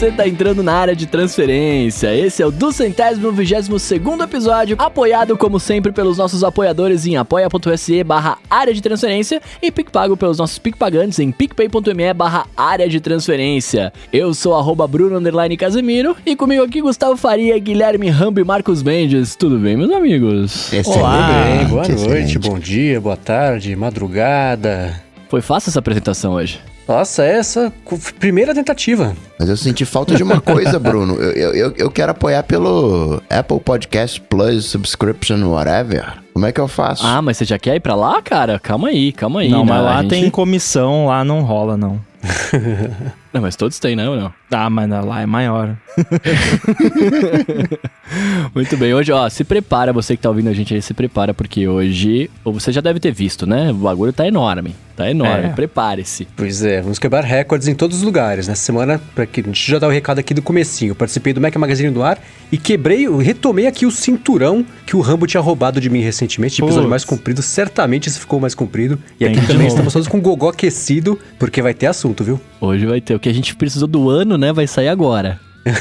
Você tá entrando na área de transferência. Esse é o do centésimo vigésimo segundo episódio, apoiado como sempre pelos nossos apoiadores em apoia.se barra área de transferência e PicPago pelos nossos PicPagantes em picpay.me barra área de transferência. Eu sou arroba Bruno Underline Casemiro e comigo aqui Gustavo Faria, Guilherme Rambo e Marcos Mendes. Tudo bem, meus amigos? Excelente, Olá, bem, boa noite, excelente. bom dia, boa tarde, madrugada. Foi fácil essa apresentação hoje? Nossa, essa primeira tentativa. Mas eu senti falta de uma coisa, Bruno. Eu, eu, eu quero apoiar pelo Apple Podcast Plus Subscription, whatever. Como é que eu faço? Ah, mas você já quer ir pra lá, cara? Calma aí, calma aí. Não, né? mas lá gente... tem comissão, lá não rola, não. não, mas todos têm, né, ou não? Ah, mas lá é maior. Muito bem, hoje, ó, se prepara, você que tá ouvindo a gente aí, se prepara, porque hoje, você já deve ter visto, né? O bagulho tá enorme, tá enorme, é. prepare-se. Pois é, vamos quebrar recordes em todos os lugares. Nessa semana, pra que, a gente já dá o um recado aqui do comecinho, eu participei do Mac Magazine do Ar e quebrei, retomei aqui o cinturão que o Rambo tinha roubado de mim recentemente, de episódio mais comprido, certamente esse ficou mais comprido. E aqui também estamos todos com o gogó aquecido, porque vai ter assunto, viu? Hoje vai ter, o que a gente precisou do ano, né, vai sair agora.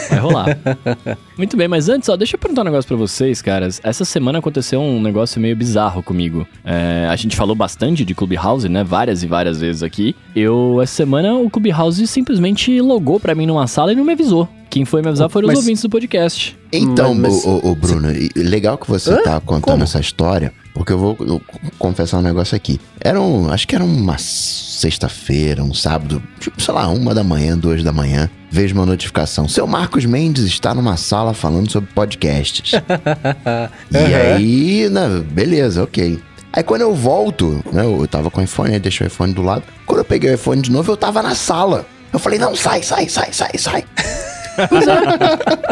Vai rolar. Muito bem, mas antes, ó, deixa eu perguntar um negócio pra vocês, caras. Essa semana aconteceu um negócio meio bizarro comigo. É, a gente falou bastante de Clubhouse, né? Várias e várias vezes aqui. Eu, essa semana, o Clubhouse simplesmente logou pra mim numa sala e não me avisou. Quem foi me avisar foram mas... os ouvintes do podcast. Então, mas, mas... O, o, Bruno, legal que você Hã? tá contando Como? essa história, porque eu vou confessar um negócio aqui. Era um, acho que era uma sexta-feira, um sábado, tipo, sei lá, uma da manhã, duas da manhã, vejo uma notificação. Seu Marcos Mendes está numa sala falando sobre podcasts. e aí, né, beleza, ok. Aí quando eu volto, né, eu tava com o iPhone, aí deixei o iPhone do lado. Quando eu peguei o iPhone de novo, eu tava na sala. Eu falei, não, sai, sai, sai, sai, sai.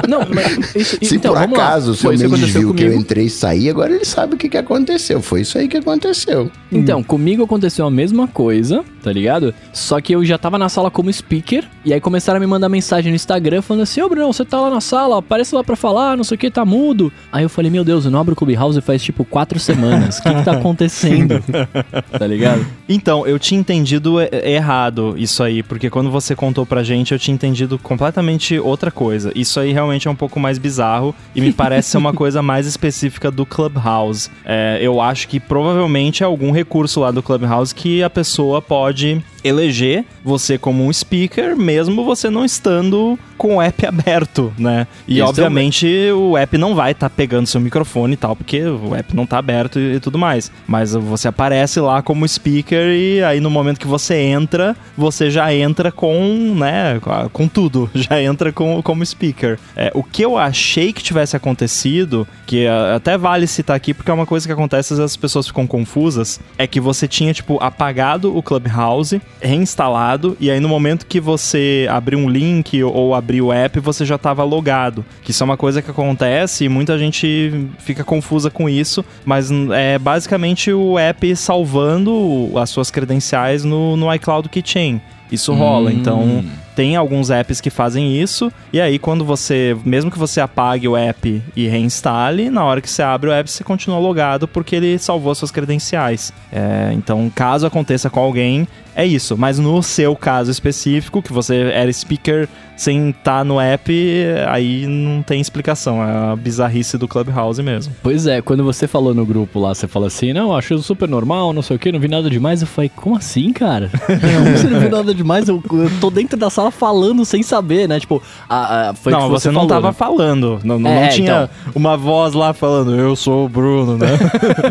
Não, mas isso, Se então, por acaso o seu Mendes viu que eu entrei e saí, agora ele sabe o que, que aconteceu. Foi isso aí que aconteceu. Então, hum. comigo aconteceu a mesma coisa, tá ligado? Só que eu já tava na sala como speaker, e aí começaram a me mandar mensagem no Instagram falando assim: Ô oh, Bruno, você tá lá na sala, aparece lá pra falar, não sei o que, tá mudo. Aí eu falei: Meu Deus, eu não abro o Clubhouse faz tipo quatro semanas. O que, que tá acontecendo? tá ligado? Então, eu tinha entendido errado isso aí, porque quando você contou pra gente, eu tinha entendido completamente outra outra coisa. Isso aí realmente é um pouco mais bizarro e me parece ser uma coisa mais específica do Clubhouse. É, eu acho que provavelmente é algum recurso lá do Clubhouse que a pessoa pode eleger você como um speaker, mesmo você não estando com o app aberto, né? E Isso obviamente também. o app não vai estar tá pegando seu microfone e tal, porque o app não está aberto e, e, tudo mais. Mas você aparece lá como speaker e aí no momento que você entra, você já entra com, né, com tudo, já entra com, como speaker. É, o que eu achei que tivesse acontecido, que até vale citar aqui porque é uma coisa que acontece às vezes as pessoas ficam confusas, é que você tinha tipo apagado o Clubhouse reinstalado e aí no momento que você abrir um link ou abrir o app, você já estava logado. Que isso é uma coisa que acontece e muita gente fica confusa com isso, mas é basicamente o app salvando as suas credenciais no, no iCloud Keychain. Isso rola, então hum. então tem alguns apps que fazem isso, e aí quando você, mesmo que você apague o app e reinstale, na hora que você abre o app, você continua logado porque ele salvou suas credenciais. É, então, caso aconteça com alguém, é isso. Mas no seu caso específico, que você era speaker sem estar tá no app, aí não tem explicação. É a bizarrice do Clubhouse mesmo. Pois é, quando você falou no grupo lá, você fala assim, não, acho super normal, não sei o que, não vi nada demais. Eu falei, como assim, cara? Não, você não viu nada demais? Eu, eu tô dentro da sala falando sem saber, né? Tipo, a, a, foi Não, você, você, não falou, tava né? falando. Não, não, é, não tinha então... uma voz lá falando, eu sou o Bruno, né?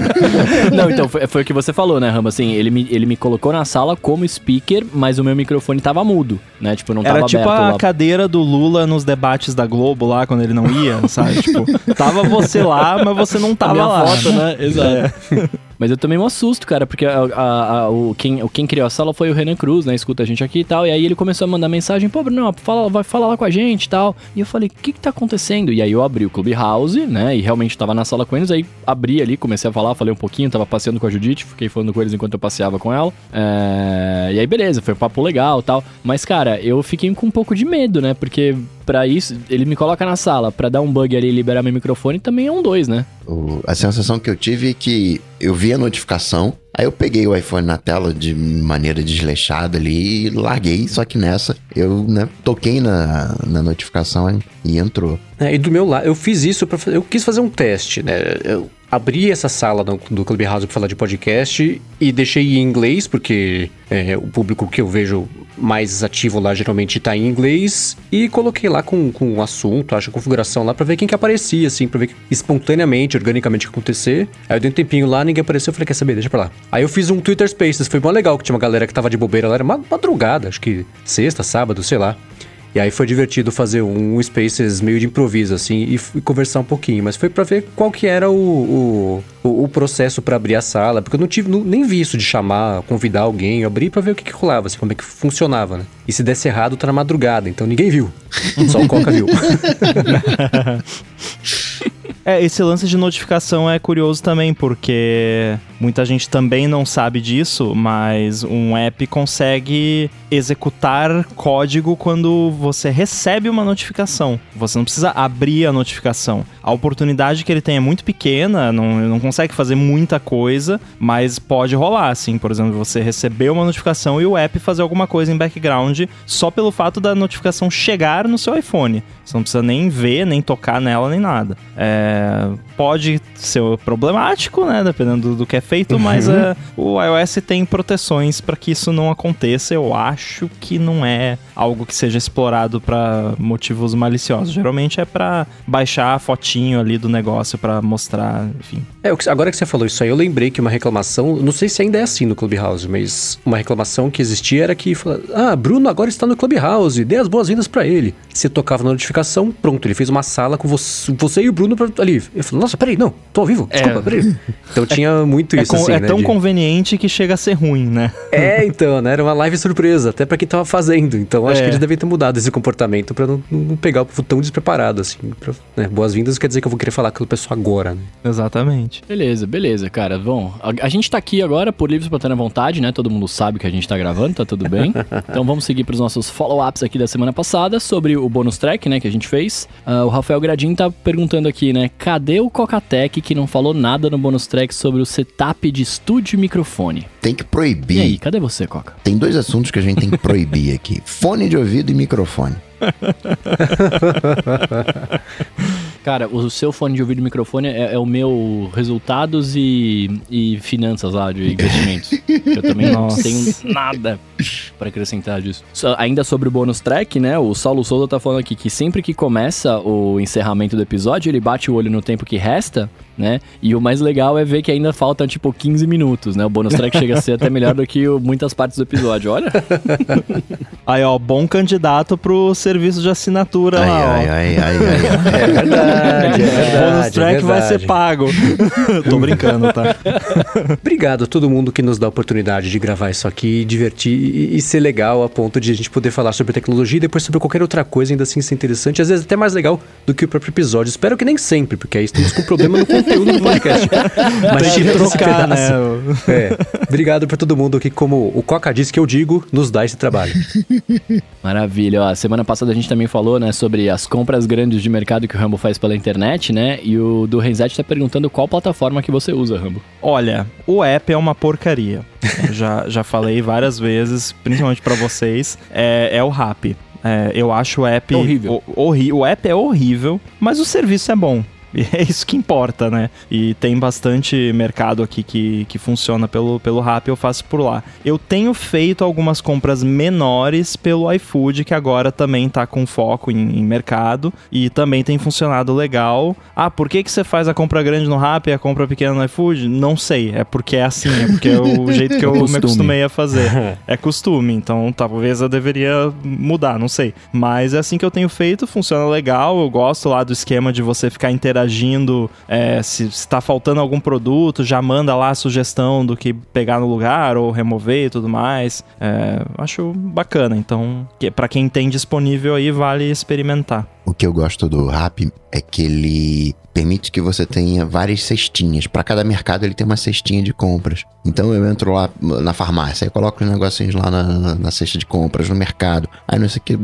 não, então, foi, foi, o que você falou, né, Rama? Assim, ele me, ele me colocou na sala como speaker, mas o meu microfone tava mudo, né? Tipo, não tava Era tipo a lá. Cadeira do Lula nos debates da Globo lá, quando ele não ia, sabe? tipo, tava você lá, mas você não tava lá. Foto, né? Exato. É. Mas eu tomei um assusto, cara, porque a, a, a, o, quem, o, quem criou a sala foi o Renan Cruz, né? Escuta a gente aqui e tal. E aí ele começou a mandar mensagem, pô, Bruno, fala, vai falar lá com a gente e tal. E eu falei, o que que tá acontecendo? E aí eu abri o Clubhouse, né? E realmente tava na sala com eles. Aí abri ali, comecei a falar, falei um pouquinho, tava passeando com a Judite, fiquei falando com eles enquanto eu passeava com ela. É... E aí, beleza, foi um papo legal tal. Mas, cara, eu fiquei com um pouco de medo, né? Porque para isso, ele me coloca na sala para dar um bug ali e liberar meu microfone, também é um dois, né? O, a sensação que eu tive é que eu vi a notificação, Aí eu peguei o iPhone na tela de maneira desleixada ali e larguei, só que nessa eu né, toquei na, na notificação e entrou. É, e do meu lado, eu fiz isso para eu quis fazer um teste, né? Eu abri essa sala do, do Clubhouse para falar de podcast e deixei em inglês, porque é, o público que eu vejo mais ativo lá geralmente tá em inglês, e coloquei lá com, com um assunto, acho, a configuração lá, para ver quem que aparecia, assim, pra ver espontaneamente, organicamente acontecer. Aí eu dei um tempinho lá, ninguém apareceu, eu falei, quer saber, deixa pra lá. Aí eu fiz um Twitter Spaces, foi bom legal, que tinha uma galera que tava de bobeira lá, era madrugada, acho que sexta, sábado, sei lá. E aí foi divertido fazer um Spaces meio de improviso, assim, e, e conversar um pouquinho. Mas foi para ver qual que era o, o, o processo para abrir a sala, porque eu não tive, não, nem vi isso de chamar, convidar alguém, eu abri pra ver o que, que rolava, assim, como é que funcionava, né? E se desse errado, tá na madrugada, então ninguém viu. Só o Coca viu. É, esse lance de notificação é curioso também, porque muita gente também não sabe disso, mas um app consegue executar código quando você recebe uma notificação. Você não precisa abrir a notificação. A oportunidade que ele tem é muito pequena, não, não consegue fazer muita coisa, mas pode rolar, assim. Por exemplo, você receber uma notificação e o app fazer alguma coisa em background só pelo fato da notificação chegar no seu iPhone. Você não precisa nem ver, nem tocar nela, nem nada. É, pode ser problemático, né? Dependendo do, do que é feito, uhum. mas é, o iOS tem proteções para que isso não aconteça. Eu acho que não é algo que seja explorado para motivos maliciosos. Geralmente é para baixar a fotinho ali do negócio para mostrar, enfim. É, agora que você falou isso aí, eu lembrei que uma reclamação, não sei se ainda é assim no Clubhouse, mas uma reclamação que existia era que, ah, Bruno agora está no Clubhouse, dê as boas-vindas para ele. Você tocava na notificação, pronto, ele fez uma sala com você, você e o Bruno pra, ali. Eu falei, nossa, peraí, não, tô ao vivo, é. desculpa, peraí. Então tinha muito é isso, assim, É né, tão de... conveniente que chega a ser ruim, né? É, então, né, era uma live surpresa, até para quem tava fazendo. Então acho é. que eles devem ter mudado esse comportamento para não, não, pegar o povo tão despreparado, assim. Pra, né, boas-vindas quer dizer que eu vou querer falar com o pessoal agora, né? Exatamente. Beleza, beleza, cara. Bom, a, a gente tá aqui agora por livros pra ter na vontade, né? Todo mundo sabe que a gente tá gravando, tá tudo bem. então vamos seguir pros nossos follow-ups aqui da semana passada sobre o bônus track, né, que a gente fez. Uh, o Rafael Gradin tá perguntando aqui, né? Cadê o Cocatec que não falou nada no bônus track sobre o setup de estúdio e microfone? Tem que proibir. E aí, cadê você, Coca? Tem dois assuntos que a gente tem que proibir aqui: fone de ouvido e microfone. Cara, o seu fone de ouvido e microfone é, é o meu resultados e, e finanças lá de investimentos. eu também não tenho nada para acrescentar disso. So, ainda sobre o bônus track, né? O Saulo Souza tá falando aqui que sempre que começa o encerramento do episódio, ele bate o olho no tempo que resta, né? E o mais legal é ver que ainda faltam tipo 15 minutos, né? O bônus track chega a ser até melhor do que o, muitas partes do episódio, olha. Aí, ó, bom candidato pro serviço de assinatura ai, lá, ai, ai, ai, ai, ai. É verdade, é verdade. O bônus track é vai ser pago. Tô brincando, tá? Obrigado a todo mundo que nos dá a oportunidade de gravar isso aqui, divertir e, e, ser legal a ponto de a gente poder falar sobre tecnologia e depois sobre qualquer outra coisa, ainda assim ser interessante, às vezes até mais legal do que o próprio episódio. Espero que nem sempre, porque aí estamos com problema no conteúdo do podcast. Mas que trocar, né? É. Obrigado para todo mundo que, como o Coca disse que eu digo, nos dá esse trabalho. Maravilha. Ó, semana passada a gente também falou, né, sobre as compras grandes de mercado que o Rambo faz pela internet, né? E o do Renzetti tá perguntando qual plataforma que você usa, Rambo. Olha, o app é uma porcaria. já, já falei várias vezes, principalmente para vocês. É, é o Rap. É, eu acho o app. É horrível. O, o, o app é horrível, mas o serviço é bom. E é isso que importa, né? E tem bastante mercado aqui que, que funciona pelo, pelo Rap, eu faço por lá. Eu tenho feito algumas compras menores pelo iFood, que agora também tá com foco em, em mercado e também tem funcionado legal. Ah, por que, que você faz a compra grande no Rap e a compra pequena no iFood? Não sei, é porque é assim, é porque é o jeito que eu me acostumei a fazer. É costume, então talvez eu deveria mudar, não sei. Mas é assim que eu tenho feito, funciona legal, eu gosto lá do esquema de você ficar interagindo interagindo, é, se está faltando algum produto, já manda lá a sugestão do que pegar no lugar ou remover e tudo mais. É, acho bacana, então para quem tem disponível aí vale experimentar. O que eu gosto do Rap é que ele permite que você tenha várias cestinhas. Para cada mercado ele tem uma cestinha de compras. Então eu entro lá na farmácia, e coloco os negocinhos lá na, na, na, cesta de compras, no mercado. Aí não sei que,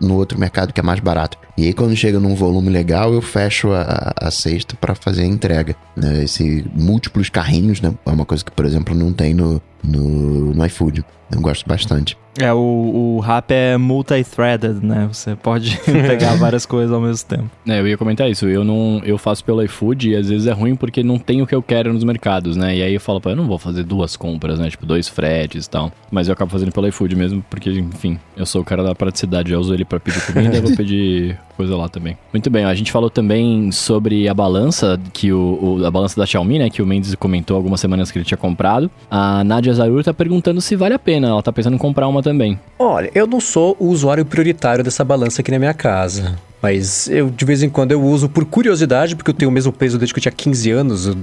no outro mercado que é mais barato. E aí quando chega num volume legal, eu fecho a, a cesta para fazer a entrega. Né? Esse múltiplos carrinhos, né? É uma coisa que, por exemplo, não tem no, no, no iFood. Eu gosto bastante. É, o, o rap é multi-threaded, né? Você pode pegar várias coisas ao mesmo tempo. É, eu ia comentar isso. Eu não eu faço pelo iFood e às vezes é ruim porque não tem o que eu quero nos mercados, né? E aí eu falo, pô, eu não vou fazer duas compras, né? Tipo, dois fretes e tal. Mas eu acabo fazendo pelo iFood mesmo, porque, enfim, eu sou o cara da praticidade. Eu uso ele para pedir comida e vou pedir coisa lá também. Muito bem, ó, a gente falou também sobre a balança, que o, o, a balança da Xiaomi, né? Que o Mendes comentou algumas semanas que ele tinha comprado. A Nadia Zarur tá perguntando se vale a pena. Ela tá pensando em comprar uma também. Olha, eu não sou o usuário prioritário dessa balança aqui na minha casa. Mas eu, de vez em quando, eu uso por curiosidade, porque eu tenho o mesmo peso desde que eu tinha 15 anos.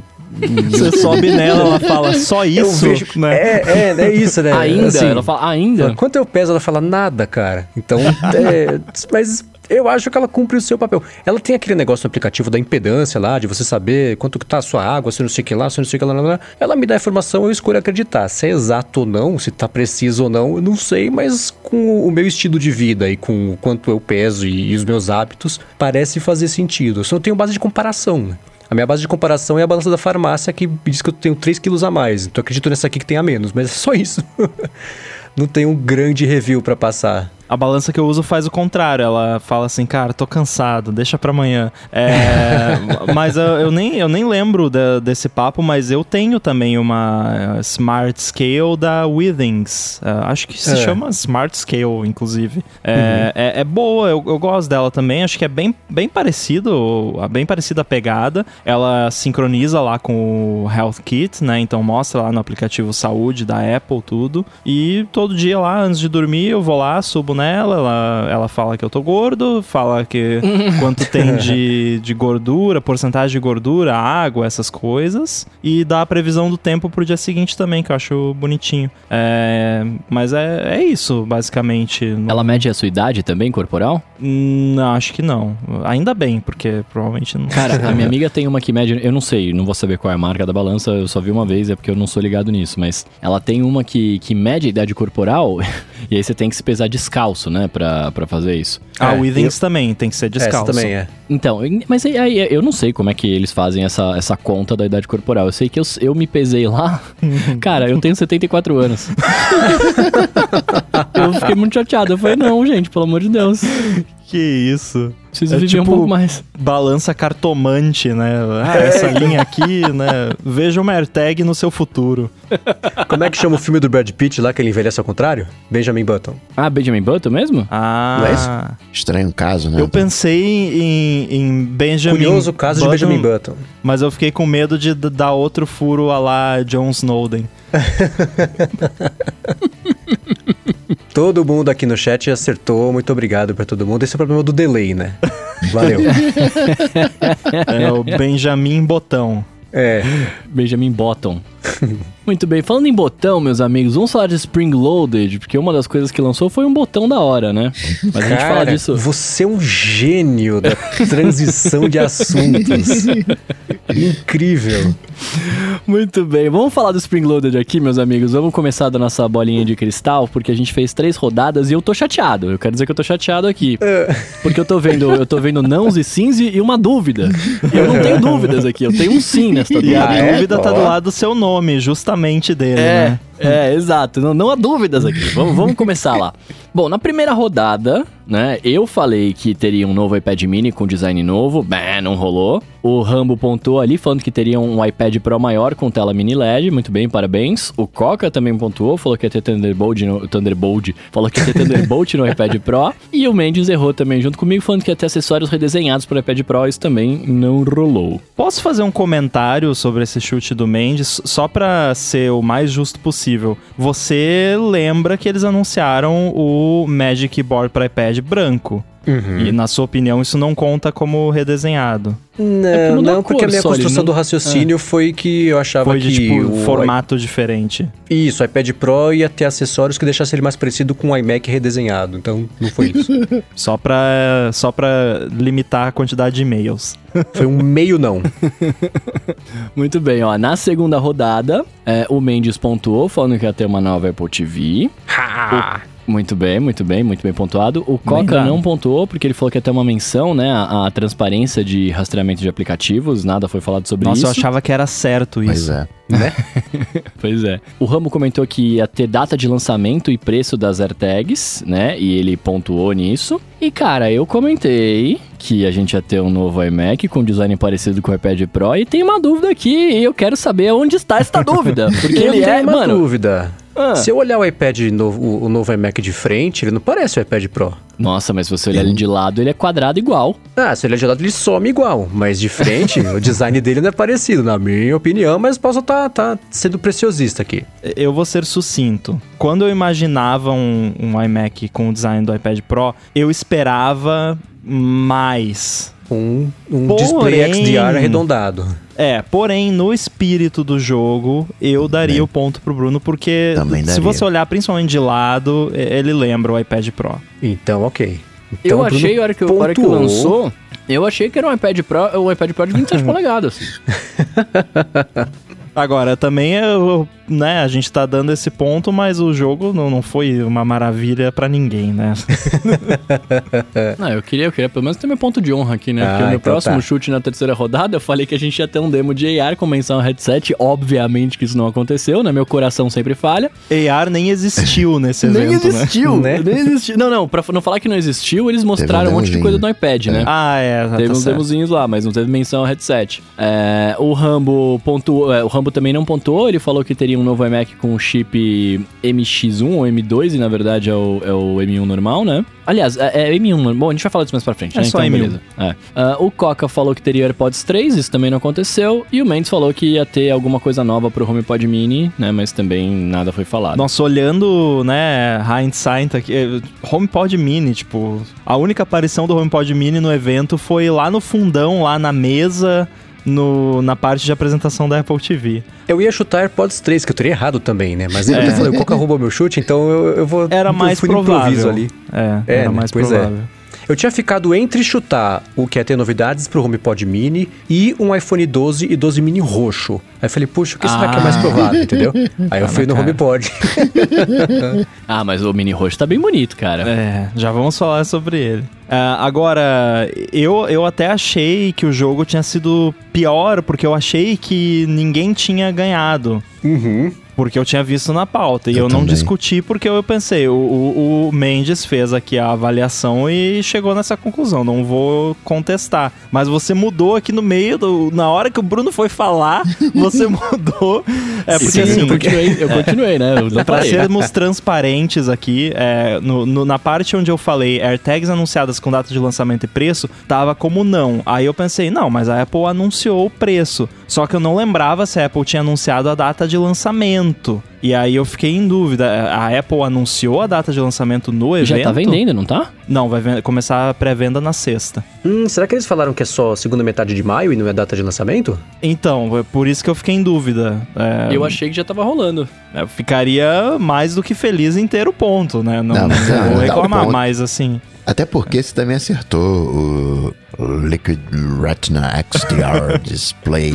Você sobe nela, ela fala só isso, vejo, né? É, é, é isso, né? Ainda? Assim, ela fala ainda? Quanto eu peso, ela fala nada, cara. Então, é, mas eu acho que ela cumpre o seu papel. Ela tem aquele negócio no aplicativo da impedância lá, de você saber quanto que tá a sua água, se não sei o que lá, se não sei o que lá, lá, lá. Ela me dá a informação, eu escolho acreditar. Se é exato ou não, se tá preciso ou não, eu não sei, mas com o meu estilo de vida e com o quanto eu peso e, e os meus hábitos, parece fazer sentido. Eu só não tenho base de comparação, né? A minha base de comparação é a balança da farmácia que diz que eu tenho 3 quilos a mais. Então acredito nessa aqui que tem a menos, mas é só isso. não tem um grande review para passar. A balança que eu uso faz o contrário. Ela fala assim, cara, tô cansado, deixa pra amanhã. É, mas eu, eu, nem, eu nem lembro de, desse papo, mas eu tenho também uma Smart Scale da Withings. Uh, acho que se é. chama Smart Scale, inclusive. É, uhum. é, é, boa, eu, eu gosto dela também. Acho que é bem, bem parecido, bem parecida a pegada. Ela sincroniza lá com o Health Kit, né? Então mostra lá no aplicativo Saúde da Apple tudo. E todo dia lá, antes de dormir, eu vou lá, subo nela, ela, ela fala que eu tô gordo, fala que quanto tem de, de gordura, porcentagem de gordura, água, essas coisas. E dá a previsão do tempo pro dia seguinte também, que eu acho bonitinho. É, mas é, é isso, basicamente. Ela mede a sua idade também, corporal? Não, acho que não. Ainda bem, porque provavelmente não. Cara, a minha amiga tem uma que mede, eu não sei, não vou saber qual é a marca da balança, eu só vi uma vez, é porque eu não sou ligado nisso, mas ela tem uma que, que mede a idade corporal e aí você tem que se pesar descalço descalço, né, pra, pra fazer isso. Ah, é, o Withings eu... também tem que ser descalço. Essa também é. Então, mas aí, eu não sei como é que eles fazem essa, essa conta da idade corporal. Eu sei que eu, eu me pesei lá. Cara, eu tenho 74 anos. eu fiquei muito chateado. Eu falei, não, gente, pelo amor de Deus. Que isso. Preciso é viver tipo, um pouco mais. Balança cartomante, né? Ah, essa linha aqui, né? Veja uma AirTag no seu futuro. Como é que chama o filme do Brad Pitt lá que ele envelhece ao contrário? Benjamin Button. Ah, Benjamin Button mesmo? Ah. Não é isso? Estranho caso, né? Eu pensei em, em Benjamin Curioso caso Button, de Benjamin Button. Mas eu fiquei com medo de dar outro furo a lá John Snowden. Todo mundo aqui no chat acertou. Muito obrigado para todo mundo. Esse é o problema do delay, né? Valeu. é o Benjamin Botão. É. Benjamin Bottom. Muito bem, falando em botão, meus amigos, vamos falar de Spring Loaded, porque uma das coisas que lançou foi um botão da hora, né? Mas Cara, a gente fala disso. Você é um gênio da transição de assuntos. Incrível. Muito bem, vamos falar do Spring Loaded aqui, meus amigos. Vamos começar da nossa bolinha de cristal, porque a gente fez três rodadas e eu tô chateado. Eu quero dizer que eu tô chateado aqui. É. Porque eu tô vendo, eu tô vendo nãos e sims e uma dúvida. E eu não tenho dúvidas aqui, eu tenho um sim nessa dúvida. E a dúvida tá do lado do seu nome, justamente dele, é, né? É, exato. Não, não há dúvidas aqui. vamos, vamos começar lá. Bom, na primeira rodada, né, eu falei que teria um novo iPad mini com design novo. Bah, não rolou. O Rambo pontuou ali, falando que teria um iPad Pro maior com tela mini LED. Muito bem, parabéns. O Coca também pontuou, falou que ia ter Thunderbolt no, Thunderbolt, falou que ia ter Thunderbolt no iPad Pro. E o Mendes errou também junto comigo, falando que ia ter acessórios redesenhados para o iPad Pro. Isso também não rolou. Posso fazer um comentário sobre esse chute do Mendes, só para ser o mais justo possível? Você lembra que eles anunciaram o Magic Board para iPad branco? Uhum. E na sua opinião, isso não conta como redesenhado. Não, É porque não, a porque a minha construção não- do raciocínio foi que eu achava Foi que de tipo o formato diferente. Isso, o iPad Pro ia ter acessórios que deixassem ele mais parecido com o iMac redesenhado. Então, não foi isso. Só pra, só pra limitar a quantidade de e-mails. foi um meio não. Muito bem, ó. Na segunda rodada, é, o Mendes pontuou, falando que ia ter uma nova Apple TV. Muito bem, muito bem, muito bem pontuado. O Coca não pontuou, porque ele falou que ia ter uma menção, né? A, a transparência de rastreamento de aplicativos, nada foi falado sobre Nossa, isso. eu achava que era certo Pois isso. é. Pois é. O Rambo comentou que ia ter data de lançamento e preço das AirTags, né? E ele pontuou nisso. E, cara, eu comentei que a gente ia ter um novo iMac com design parecido com o iPad Pro. E tem uma dúvida aqui, e eu quero saber onde está esta dúvida. Porque Eu ele tenho é, uma mano... dúvida. Ah. Se eu olhar o iPad novo, o, o novo iMac de frente, ele não parece o iPad Pro. Nossa, mas se você olhar ele de lado, ele é quadrado igual. Ah, se ele é de lado, ele some igual. Mas de frente, o design dele não é parecido, na minha opinião. Mas posso estar tá, sendo preciosista aqui. Eu vou ser sucinto. Quando eu imaginava um, um iMac com o design do iPad Pro, eu esperava mais. Um, um Porém- display XDR arredondado. É, porém, no espírito do jogo, eu daria o ponto pro Bruno, porque Também se daria. você olhar principalmente de lado, ele lembra o iPad Pro. Então, ok. Então, eu o Bruno achei, a hora, que, a hora que lançou, eu achei que era um iPad Pro, o iPad Pro de 27 polegadas. Agora, também, eu, né, a gente tá dando esse ponto, mas o jogo não, não foi uma maravilha pra ninguém, né? Não, eu queria, eu queria pelo menos ter meu ponto de honra aqui, né? Ah, Porque o meu então próximo tá. chute na terceira rodada, eu falei que a gente ia ter um demo de AR com menção headset. Obviamente que isso não aconteceu, né? Meu coração sempre falha. AR nem existiu nesse evento, né? né? Nem existiu. Não, não, pra não falar que não existiu, eles mostraram um monte de coisa no iPad, né? Ah, é, tá Teve uns certo. demozinhos lá, mas não teve menção headset. É, o Rambo pontuou, é, o Rambo também não pontuou, ele falou que teria um novo iMac com chip MX1 ou M2, e na verdade é o, é o M1 normal, né? Aliás, é, é M1, bom, a gente vai falar disso mais pra frente, É né? só M1. beleza. É. Ah, o Coca falou que teria AirPods 3, isso também não aconteceu, e o Mendes falou que ia ter alguma coisa nova pro HomePod Mini, né? Mas também nada foi falado. Nossa, olhando, né, hindsight aqui, eh, HomePod Mini, tipo, a única aparição do HomePod Mini no evento foi lá no fundão, lá na mesa, no, na parte de apresentação da Apple TV. Eu ia chutar AirPods 3, que eu teria errado também, né? Mas eu É. falei, o Coca roubou meu chute, então eu, eu vou. Era eu mais fui no provável. ali. É, É, era né? mais Pois é. Eu tinha ficado entre chutar o que ia ter novidades pro HomePod Mini e um iPhone 12 e 12 mini roxo. Aí eu falei, puxa, o que será que é mais Ah. provável, entendeu? Aí eu Ah, fui no cara. HomePod. Ah, mas o Mini roxo tá bem bonito, cara. É, já vamos falar sobre ele. Ah, agora, eu, eu até achei que o jogo tinha sido pior, porque eu achei que ninguém tinha ganhado. Uhum. Porque eu tinha visto na pauta. E Eu eu, não também. discuti porque eu pensei, o, o, o Mendes fez aqui a avaliação e chegou nessa conclusão. Não vou contestar. Mas você mudou aqui no meio, do, na hora que o Bruno foi falar, você mudou. É porque Sim, assim. eu continuei, eu continuei, né? Eu Pra sermos transparentes aqui, é, no- no- na parte onde eu falei AirTags anunciadas com data de lançamento e preço, tava como não. Aí eu pensei, não, mas a Apple anunciou o preço. Só que eu não lembrava se a Apple tinha anunciado a data de lançamento. E aí eu fiquei em dúvida. A Apple anunciou a data de lançamento no evento? Já tá vendendo, não tá? Não, vai começar a pré-venda na sexta. Hum, será que eles falaram que é só segunda metade de maio e não é data de lançamento? Então, é por isso que eu fiquei em dúvida. É, Eu achei que já tava rolando. eu ficaria mais do que feliz em ter o ponto, né? Não, Não, não é, vou reclamar mais assim. Até porque você também acertou o Liquid Retina XDR Display.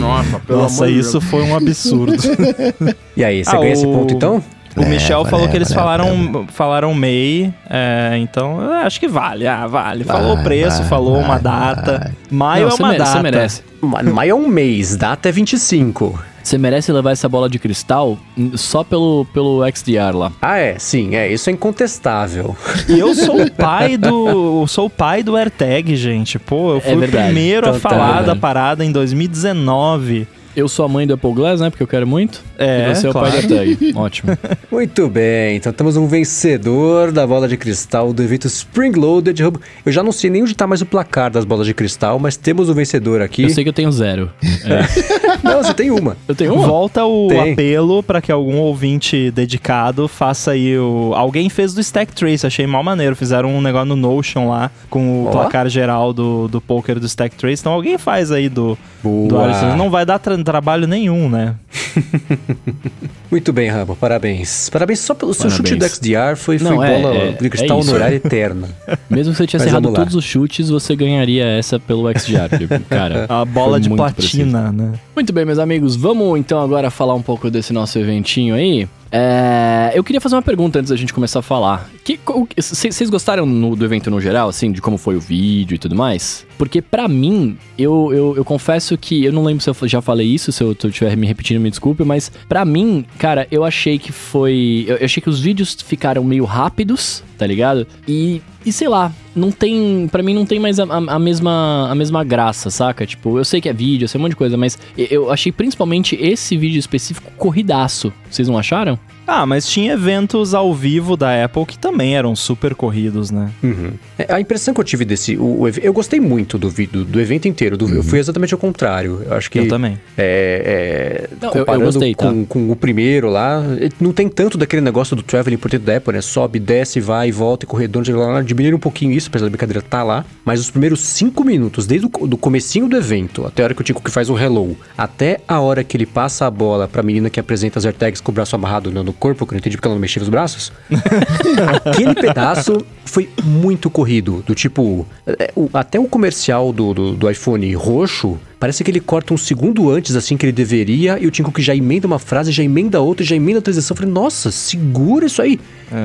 Nossa, isso foi um absurdo. E aí, você Ah, ganha esse o- ponto então? o Michel Leva, falou que leva, eles leva, falaram, falaram MEI, é, então acho que vale. Ah, vale. Falou o Vai, preço, vai, falou vai, uma data. vai. Maio Não, é uma mere- data. Você merece. Ma- Maio é um mês, data é 25. Você merece levar essa bola de cristal só pelo, pelo XDR lá. Ah, é, sim, é, isso é incontestável. E eu sou o pai do. eu sou o pai do AirTag, gente. Pô, eu fui o verdade. primeiro Então a tá, falar né? da parada em 2019. Eu sou a mãe do Apple Glass, né? Porque eu quero muito. É, E você é o pai claro. da tag. Ótimo. Muito bem, então temos um vencedor da bola de cristal do evento Spring Loaded. Eu já não sei nem onde tá mais o placar das bolas de cristal, mas temos o vencedor aqui. Eu sei que eu tenho zero. É. Não, você tem uma. Eu tenho uma? Volta o Tem. apelo pra que algum ouvinte dedicado faça aí o. Alguém fez do Stack Trace, achei mal maneiro. Fizeram um negócio no Notion lá com o placar geral do, do poker do Stack Trace. Então alguém faz aí do, do Boa. Alisson. Não vai dar tra- trabalho nenhum, né? Muito bem, Rambo, parabéns. Parabéns só pelo seu Parabéns. chute do XDR, foi, foi Não, é- bola é- de cristal é isso. honorária eterna. Mesmo se você tivesse errado todos os chutes, você ganharia essa pelo XGR. Tipo, cara, A bola de platina, né? Muito bem, meus amigos, vamos então agora falar um pouco desse nosso eventinho aí. É, eu queria fazer uma pergunta antes da gente começar a falar. Que- Vocês gostaram no- do evento no geral, assim, de como foi o vídeo e tudo mais? Porque pra mim, eu, eu, eu confesso que eu não lembro se eu já falei isso, se eu estiver me repetindo, me desculpe, mas pra mim, cara, eu achei que foi. Eu, achei que os vídeos ficaram meio rápidos, tá ligado? E, e sei lá, não tem. Pra mim não tem mais a, a- mesma, a mesma graça, saca? Tipo, eu sei que é vídeo, eu sei um monte de coisa, mas eu achei principalmente esse vídeo específico corridaço. Vocês não acharam? Ah, mas tinha eventos ao vivo da Apple que também eram super corridos, né? Uhum. É, A impressão que eu tive desse. O, o eu gostei muito do, do, do evento inteiro. do- Eu fui exatamente ao contrário. Eu acho que. Eu também. É, é, Não, eu- eu comparando gostei, tá? com, com o primeiro lá, não tem tanto daquele negócio do traveling por dentro da Apple, né? Sobe, desce, vai volta, e corredor, lá. Diminui um pouquinho isso, apesar da brincadeira tá lá. Mas os primeiros cinco minutos, desde o do comecinho do evento, até a hora que o Tico que faz o hello, até a hora que ele passa a bola pra menina que apresenta as AirTags com o braço amarrado no, no corpo, que eu não entendi porque ela não mexia os braços. Aquele pedaço foi muito corrido. Do tipo, é, até o comercial do, do, do iPhone roxo, parece que ele corta um segundo antes, assim, que ele deveria, e o Tim Cook já emenda uma frase, já emenda outra, já emenda a transição. Eu falei, nossa, segura isso aí.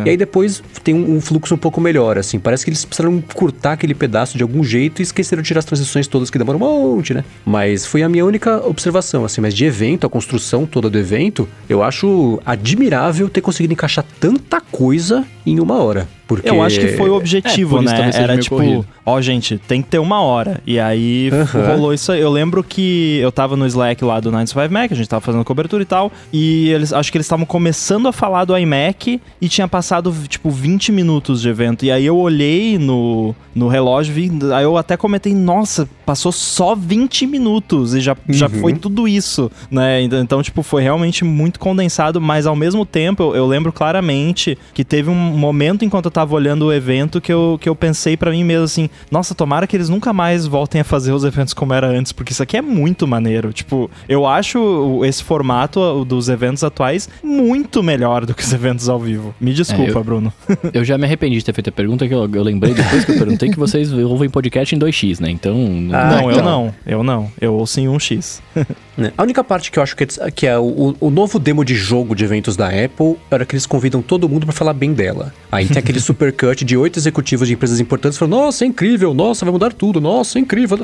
E aí depois tem um, um fluxo um pouco melhor, assim. Parece que eles precisaram cortar aquele pedaço de algum jeito e esqueceram de tirar as transições todas, que demoram um monte, né? Mas foi a minha única observação, assim. Mas de evento, a construção toda do evento, eu acho admirável ter conseguido encaixar tanta coisa em uma hora. Porque... Eu acho que foi o objetivo, É, por isso né? Era tipo, corrido. ó, gente, tem que ter uma hora. E aí Aham. rolou isso aí. Eu lembro que eu tava no Slack lá do 95 Mac, a gente tava fazendo cobertura e tal. E eles acho que eles estavam começando a falar do iMac e tinha passado, tipo, 20 minutos de evento. E aí eu olhei no, no relógio, vi, aí eu até comentei, nossa, passou só 20 minutos e já, já Uhum. foi tudo isso, né? Então, então, tipo, foi realmente muito condensado, mas ao mesmo tempo eu, eu lembro claramente que teve um momento enquanto eu tava olhando o evento que eu, que eu pensei pra mim mesmo assim, nossa, tomara que eles nunca mais voltem a fazer os eventos como era antes, porque isso aqui é muito maneiro. Tipo, eu acho esse formato dos eventos atuais muito melhor do que os eventos ao vivo. Me desculpa, É, eu- Bruno. Eu já me arrependi de ter feito a pergunta, que eu, eu lembrei depois que eu perguntei que vocês ouvem podcast em 2x, né? Então. Ah, não, eu então. não. Eu não. Eu ouço em 1x. né? A única parte que eu acho que é, que é o, o novo demo de jogo de eventos da Apple era que eles convidam todo mundo pra falar bem dela. Aí tem aquele supercut de oito executivos de empresas importantes falando: Nossa, é incrível, nossa, vai mudar tudo, nossa, é incrível.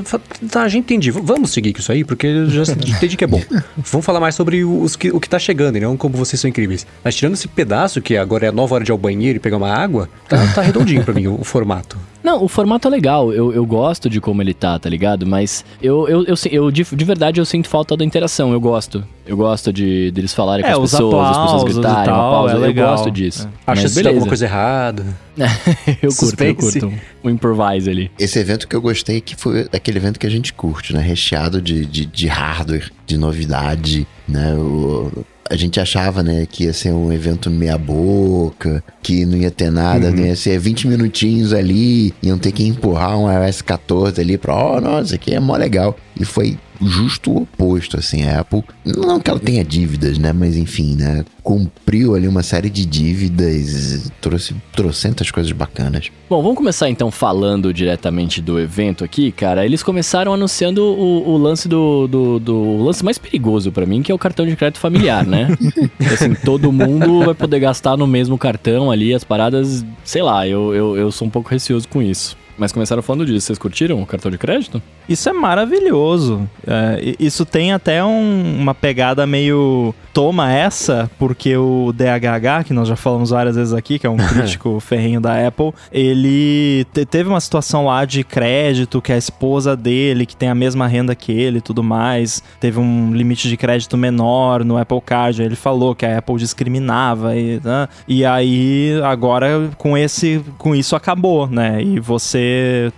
Tá, gente entendi, vamos seguir com isso aí, porque já entendi que é bom. Vamos falar mais sobre os que, o que tá chegando, e não como vocês são incríveis. Mas tirando esse pedaço, que agora é a nova hora de ir ao banheiro e pegar uma água, tá, tá redondinho pra mim o, o formato. Não, o formato é legal, eu, eu gosto de como ele tá, tá ligado? Mas eu, eu, eu, eu de, de verdade eu sinto falta da interação, eu gosto. Eu gosto de deles falarem É, com as pessoas, as pessoas gritarem, tal, uma pausa, é eu legal. gosto disso. É. Acha Mas que alguma coisa errada. eu curto, eu curto um improvise ali. Esse evento que eu gostei que foi aquele evento que a gente curte, né? Recheado de, de, de hardware, de novidade, né? O- a gente achava, né, que ia ser um evento meia boca, que não ia ter nada, Uhum. né? Ia ser 20 minutinhos ali, iam ter que empurrar um iOS 14 ali pra, ó, nossa, aqui é mó legal. E foi justo oposto, assim, a Apple, não que ela tenha dívidas, né, mas enfim, né, cumpriu ali uma série de dívidas, trouxe trocentas coisas bacanas. Bom, vamos começar então falando diretamente do evento aqui, cara. Eles começaram anunciando o, o lance do, do, do- o lance mais perigoso pra mim, que é o cartão de crédito familiar, né? assim, todo mundo vai poder gastar no mesmo cartão ali, as paradas, sei lá, eu, eu, eu sou um pouco receoso com isso. Mas começaram falando disso. Vocês curtiram o cartão de crédito? Isso é maravilhoso. É, isso tem até um, uma pegada meio toma essa, porque o DHH, que nós já falamos várias vezes aqui, que é um crítico ferrenho da Apple, ele te, teve uma situação lá de crédito que a esposa dele, que tem a mesma renda que ele e tudo mais, teve um limite de crédito menor no Apple Card. Ele falou que a Apple discriminava e, né? e aí agora com esse com isso acabou, né? E você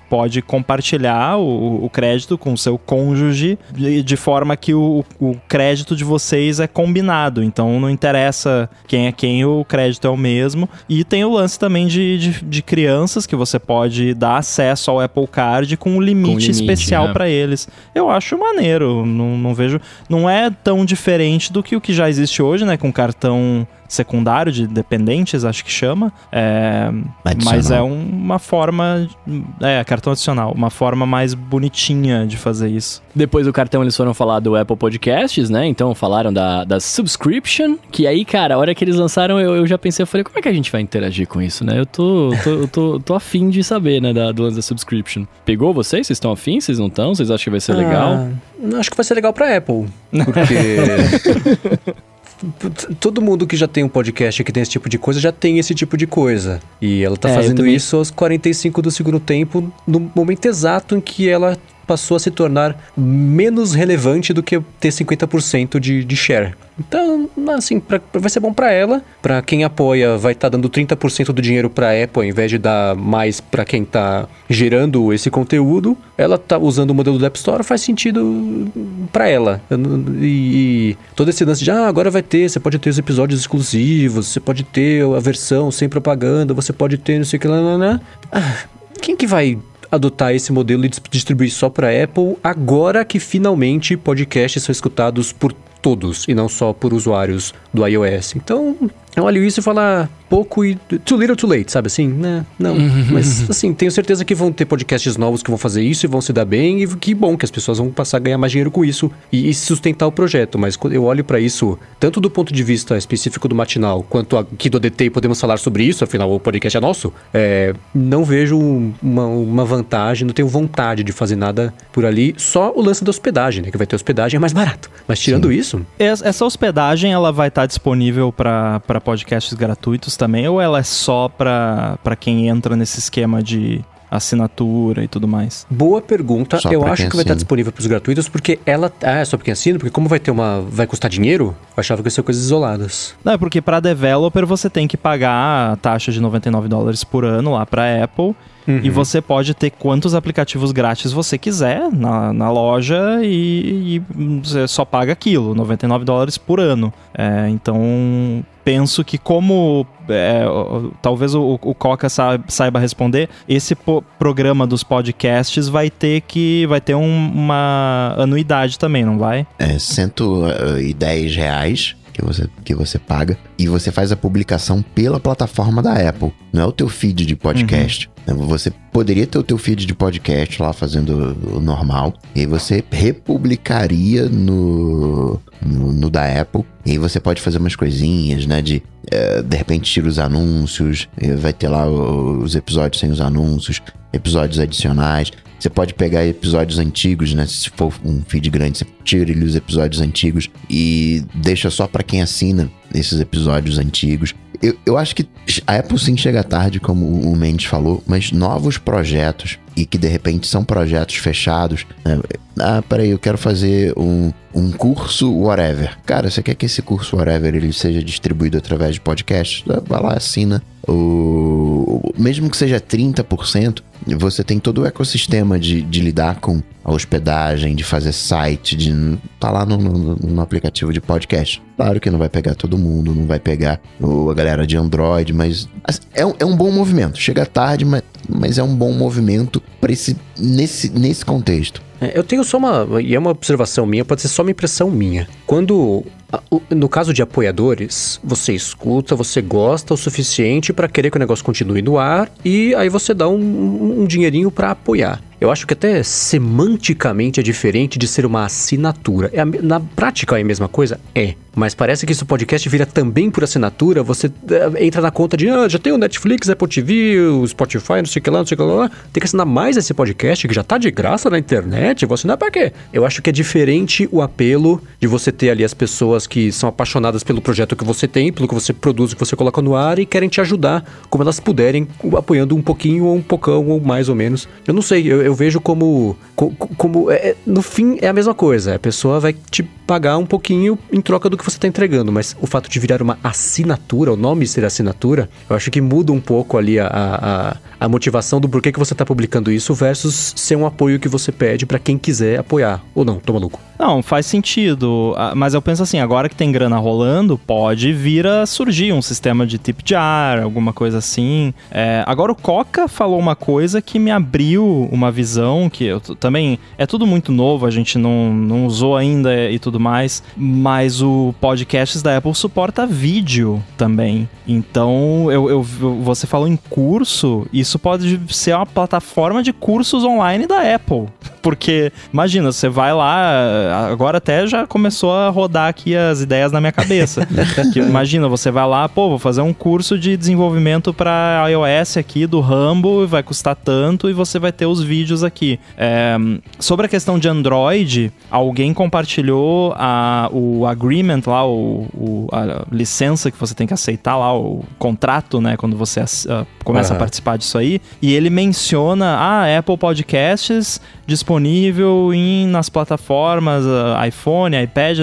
pode compartilhar o, o crédito com o seu cônjuge de, de forma que o, o crédito de vocês é combinado. Então não interessa quem é quem, o crédito é o mesmo. E tem o lance também de, de, de crianças que você pode dar acesso ao Apple Card com um limite, com limite especial né? para eles. Eu acho maneiro. Não, não vejo. Não é tão diferente do que o que já existe hoje, né? Com cartão secundário de dependentes, acho que chama. É, mas é um, uma forma. É, cartão adicional. Uma forma mais bonitinha de fazer isso. Depois do cartão eles foram falar do Apple Podcasts, né? Então falaram da, da subscription. Que aí, cara, a hora que eles lançaram, eu, eu já pensei, eu falei, como é que a gente vai interagir com isso, né? Eu tô, tô, eu tô, tô afim de saber, né? Da, do lance da subscription. Pegou vocês? Vocês estão afim? Vocês não estão? Vocês acham que vai ser ah, legal? Acho que vai ser legal pra Apple. Porque. todo mundo que já tem um podcast que tem esse tipo de coisa já tem esse tipo de coisa. E ela tá é, fazendo também... isso aos 45 do segundo tempo, no momento exato em que ela passou a se tornar menos relevante do que ter 50% de, de share. Então, assim, pra, vai ser bom para ela. Para quem apoia, vai estar tá dando 30% do dinheiro para a Apple, ao invés de dar mais para quem tá gerando esse conteúdo. Ela tá usando o modelo do App Store, faz sentido para ela. E, e, todo esse lance de, ah, agora vai ter, você pode ter os episódios exclusivos, você pode ter a versão sem propaganda, você pode ter não sei o que lá, lá, lá. Ah, quem que vai adotar esse modelo e distribuir só para Apple agora que finalmente podcasts são escutados por todos e não só por usuários do iOS. Então, eu olho isso e falo, ah, pouco e too little too late, sabe assim? Né? Não. Uhum. Mas, assim, tenho certeza que vão ter podcasts novos que vão fazer isso e vão se dar bem. E que bom que as pessoas vão passar a ganhar mais dinheiro com isso e, e sustentar o projeto. Mas quando eu olho para isso, tanto do ponto de vista específico do matinal, quanto aqui do ADT, podemos falar sobre isso, afinal o podcast é nosso, é, não vejo uma, uma vantagem, não tenho vontade de fazer nada por ali. Só o lance da hospedagem, né? Que vai ter hospedagem é mais barato. Mas tirando Sim. isso. Essa hospedagem ela vai estar disponível para podcasts gratuitos também, ou ela é só para quem entra nesse esquema de assinatura e tudo mais? Boa pergunta. Só eu acho que vai estar disponível para os gratuitos porque ela ah, é só para quem assina, porque como vai ter uma vai custar dinheiro, eu achava que ia ser coisas isoladas. Não, é porque para developer você tem que pagar a taxa de 99 dólares por ano lá para Apple. Uhum. E você pode ter quantos aplicativos grátis você quiser na, na loja e, e você só paga aquilo, 99 dólares por ano. É, então, penso que como é, talvez o, o Coca saiba responder, esse programa dos podcasts vai ter que vai ter um, uma anuidade também, não vai? É 110 reais que você, que você paga e você faz a publicação pela plataforma da Apple. Não é o teu feed de podcast. Uhum. Você poderia ter o teu feed de podcast lá fazendo o normal e você republicaria no, no, no da Apple e você pode fazer umas coisinhas, né? De é, de repente tira os anúncios, vai ter lá os episódios sem os anúncios, episódios adicionais. Você pode pegar episódios antigos, né? Se for um feed grande, você tira os episódios antigos e deixa só para quem assina esses episódios antigos. Eu, eu acho que a Apple sim chega tarde, como o Mendes falou, mas novos projetos e que de repente são projetos fechados. Né? Ah, peraí, eu quero fazer um, um curso whatever. Cara, você quer que esse curso whatever ele seja distribuído através de podcast? Vai lá, assina. O, mesmo que seja 30%, você tem todo o ecossistema de, de lidar com a hospedagem, de fazer site, de tá lá no, no, no, aplicativo de podcast. Claro que não vai pegar todo mundo, não vai pegar a galera de Android, mas assim, é, um, é um bom movimento. Chega tarde, mas, mas é um bom movimento para esse nesse, nesse contexto. É, eu tenho só uma. E é uma observação minha, pode ser só uma impressão minha. Quando. No caso de apoiadores, você escuta, você gosta o suficiente para querer que o negócio continue no ar e aí você dá um, um dinheirinho para apoiar. Eu acho que até semanticamente é diferente de ser uma assinatura. É a, na prática é a mesma coisa? É. mas parece que isso podcast vira também por assinatura. Você é, entra na conta de, ah, já tem o Netflix, Apple TV, o Spotify, não sei o que lá, não sei o que lá. Tem que assinar mais esse podcast que já tá de graça na internet. Vou assinar pra quê? Eu acho que é diferente o apelo de você ter ali as pessoas que são apaixonadas pelo projeto que você tem, pelo que você produz, que você coloca no ar e querem te ajudar como elas puderem, apoiando um pouquinho ou um pocão ou mais ou menos. Eu não sei, eu, eu vejo como, como, como é, no fim é a mesma coisa. A pessoa vai te pagar um pouquinho em troca do que você está entregando, mas o fato de virar uma assinatura, o nome ser assinatura, eu acho que muda um pouco ali a, a, a motivação do porquê que você está publicando isso versus ser um apoio que você pede para quem quiser apoiar. Ou não, tô maluco. Não, faz sentido. Ah, mas eu penso assim, agora que tem grana rolando, pode vir a surgir um sistema de tip jar, alguma coisa assim. É, agora o Coca falou uma coisa que me abriu uma visão, que eu também é tudo muito novo, a gente não, não usou ainda e tudo mais, mas o podcasts da Apple suporta vídeo também. Então, eu, eu você falou em curso, isso pode ser uma plataforma de cursos online da Apple. Porque, imagina, você vai lá, agora até já começou a rodar aqui as ideias na minha cabeça. que, imagina, você vai lá, pô, vou fazer um curso de desenvolvimento para iOS aqui do Rambo, vai custar tanto e você vai ter os vídeos aqui. É, sobre a questão de Android, alguém compartilhou a, o agreement lá, o, o, a licença que você tem que aceitar lá, o contrato, né, quando você uh, começa uhum. a participar disso aí, e ele menciona, ah, Apple Podcasts disponível em, nas plataformas uh, iPhone, iPad,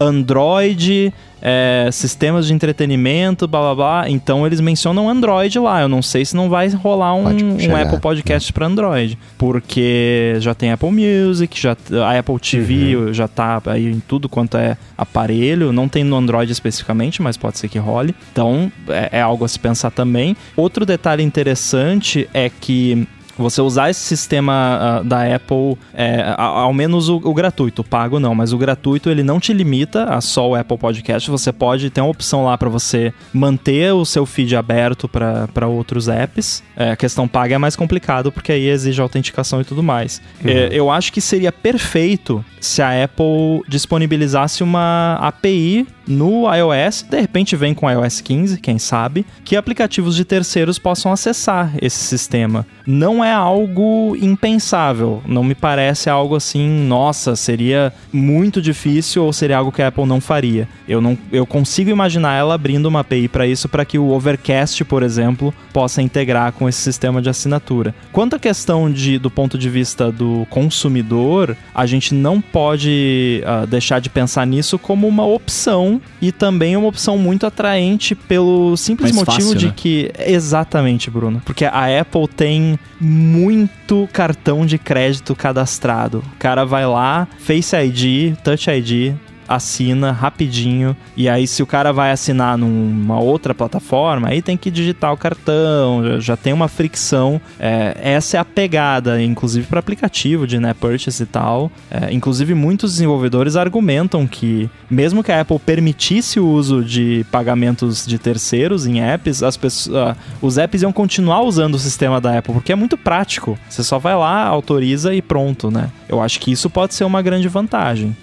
Android, é, sistemas de entretenimento, blá blá blá. Então eles mencionam Android lá. Eu não sei se não vai rolar um, um Apple Podcast para Android. Porque já tem Apple Music, já, a Apple TV uhum. já tá aí em tudo quanto é aparelho. Não tem no Android especificamente, mas pode ser que role. Então é, é algo a se pensar também. Outro detalhe interessante é que você usar esse sistema uh, da Apple, é, ao menos o, o, gratuito, o pago não, mas o gratuito ele não te limita a só o Apple Podcast. Você pode ter uma opção lá para você manter o seu feed aberto para outros apps. É, a questão paga é mais complicado porque aí exige autenticação e tudo mais. Uhum. É, eu acho que seria perfeito se a Apple disponibilizasse uma API no iOS, de repente vem com iOS 15, quem sabe, que aplicativos de terceiros possam acessar esse sistema. Não é algo impensável, não me parece algo assim, nossa, seria muito difícil ou seria algo que a Apple não faria. Eu não eu consigo imaginar ela abrindo uma API para isso para que o Overcast, por exemplo, possa integrar com esse sistema de assinatura. Quanto à questão de do ponto de vista do consumidor, a gente não pode uh, deixar de pensar nisso como uma opção e também uma opção muito atraente pelo simples Mais motivo fácil, de né? que. Exatamente, Bruno. Porque a Apple tem muito cartão de crédito cadastrado. O cara vai lá, Face ID, Touch ID, assina rapidinho. E aí, se o cara vai assinar numa outra plataforma, aí tem que digitar o cartão, já, tem uma fricção. É, essa é a pegada, inclusive para aplicativo de net purchase e tal. É, inclusive, muitos desenvolvedores argumentam que, mesmo que a Apple permitisse o uso de pagamentos de terceiros em apps, as pessoas, uh, os apps iam continuar usando o sistema da Apple, porque é muito prático. Você só vai lá, autoriza e pronto, né? Eu acho que isso pode ser uma grande vantagem.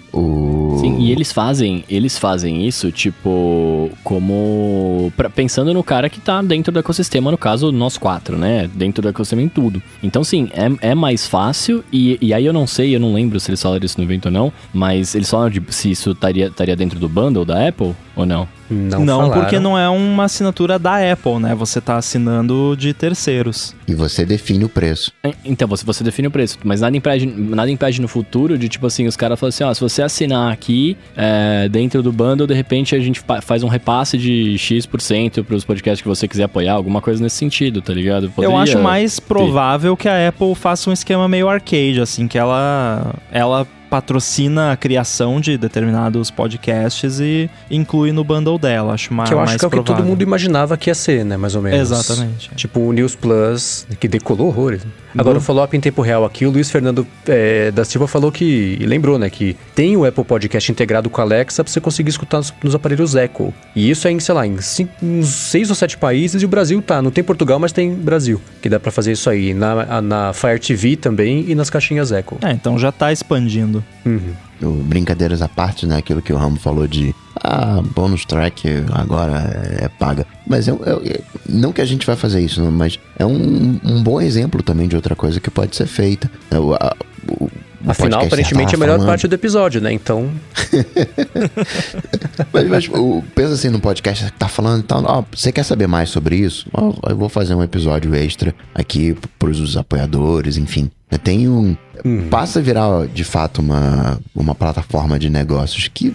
Sim, e eles fazem, eles fazem isso, tipo, como. Pra, pensando no cara que tá dentro do ecossistema, no caso, nós quatro, né? Dentro do ecossistema em tudo. Então, sim, é, é mais fácil, e, e aí eu não sei, eu não lembro se eles falaram isso no evento ou não, mas eles falaram de se isso estaria dentro do bundle da Apple ou não? Não, não porque não é uma assinatura da Apple, né? Você tá assinando de terceiros. E você define o preço. É, então, você, você define o preço. Mas nada impede, nada impede no futuro de, tipo assim, os caras falam assim, ó, se você assinar aqui, é, dentro do bundle, de repente a gente faz um repasse de X% pros podcasts que você quiser apoiar, alguma coisa nesse sentido, tá ligado? Poderia Eu acho mais provável ter. que a Apple faça um esquema meio arcade, assim, que ela, ela patrocina a criação de determinados podcasts e inclui no bundle dela. Acho mais Que eu acho que é o que todo mundo imaginava que ia ser, né? Mais ou menos. Exatamente. Tipo o News Plus, que decolou horrores. Agora, o follow-up em tempo real aqui, o Luiz Fernando é, da Silva falou que, e lembrou, né, que tem o Apple Podcast integrado com a Alexa pra você conseguir escutar nos, nos aparelhos Echo. E isso é em, sei lá, em cinco, uns seis ou sete países e o Brasil tá. Não tem Portugal, mas tem Brasil, que dá para fazer isso aí. Na, na Fire TV também e nas caixinhas Echo. É, então já tá expandindo. Uhum. Brincadeiras à parte, né? Aquilo que o Ramo falou de ah, bônus track agora é, é paga. Mas é, é, não que a gente vai fazer isso, mas é um, um bom exemplo também de outra coisa que pode ser feita. É, o, a, o, Afinal, aparentemente é a melhor falando. parte do episódio, né? Então. mas, mas pensa assim no podcast, você tá falando então, ó, você quer saber mais sobre isso? Ó, eu vou fazer um episódio extra aqui pros apoiadores, enfim. Tem um. Uhum. Passa a virar, de fato, uma, uma plataforma de negócios que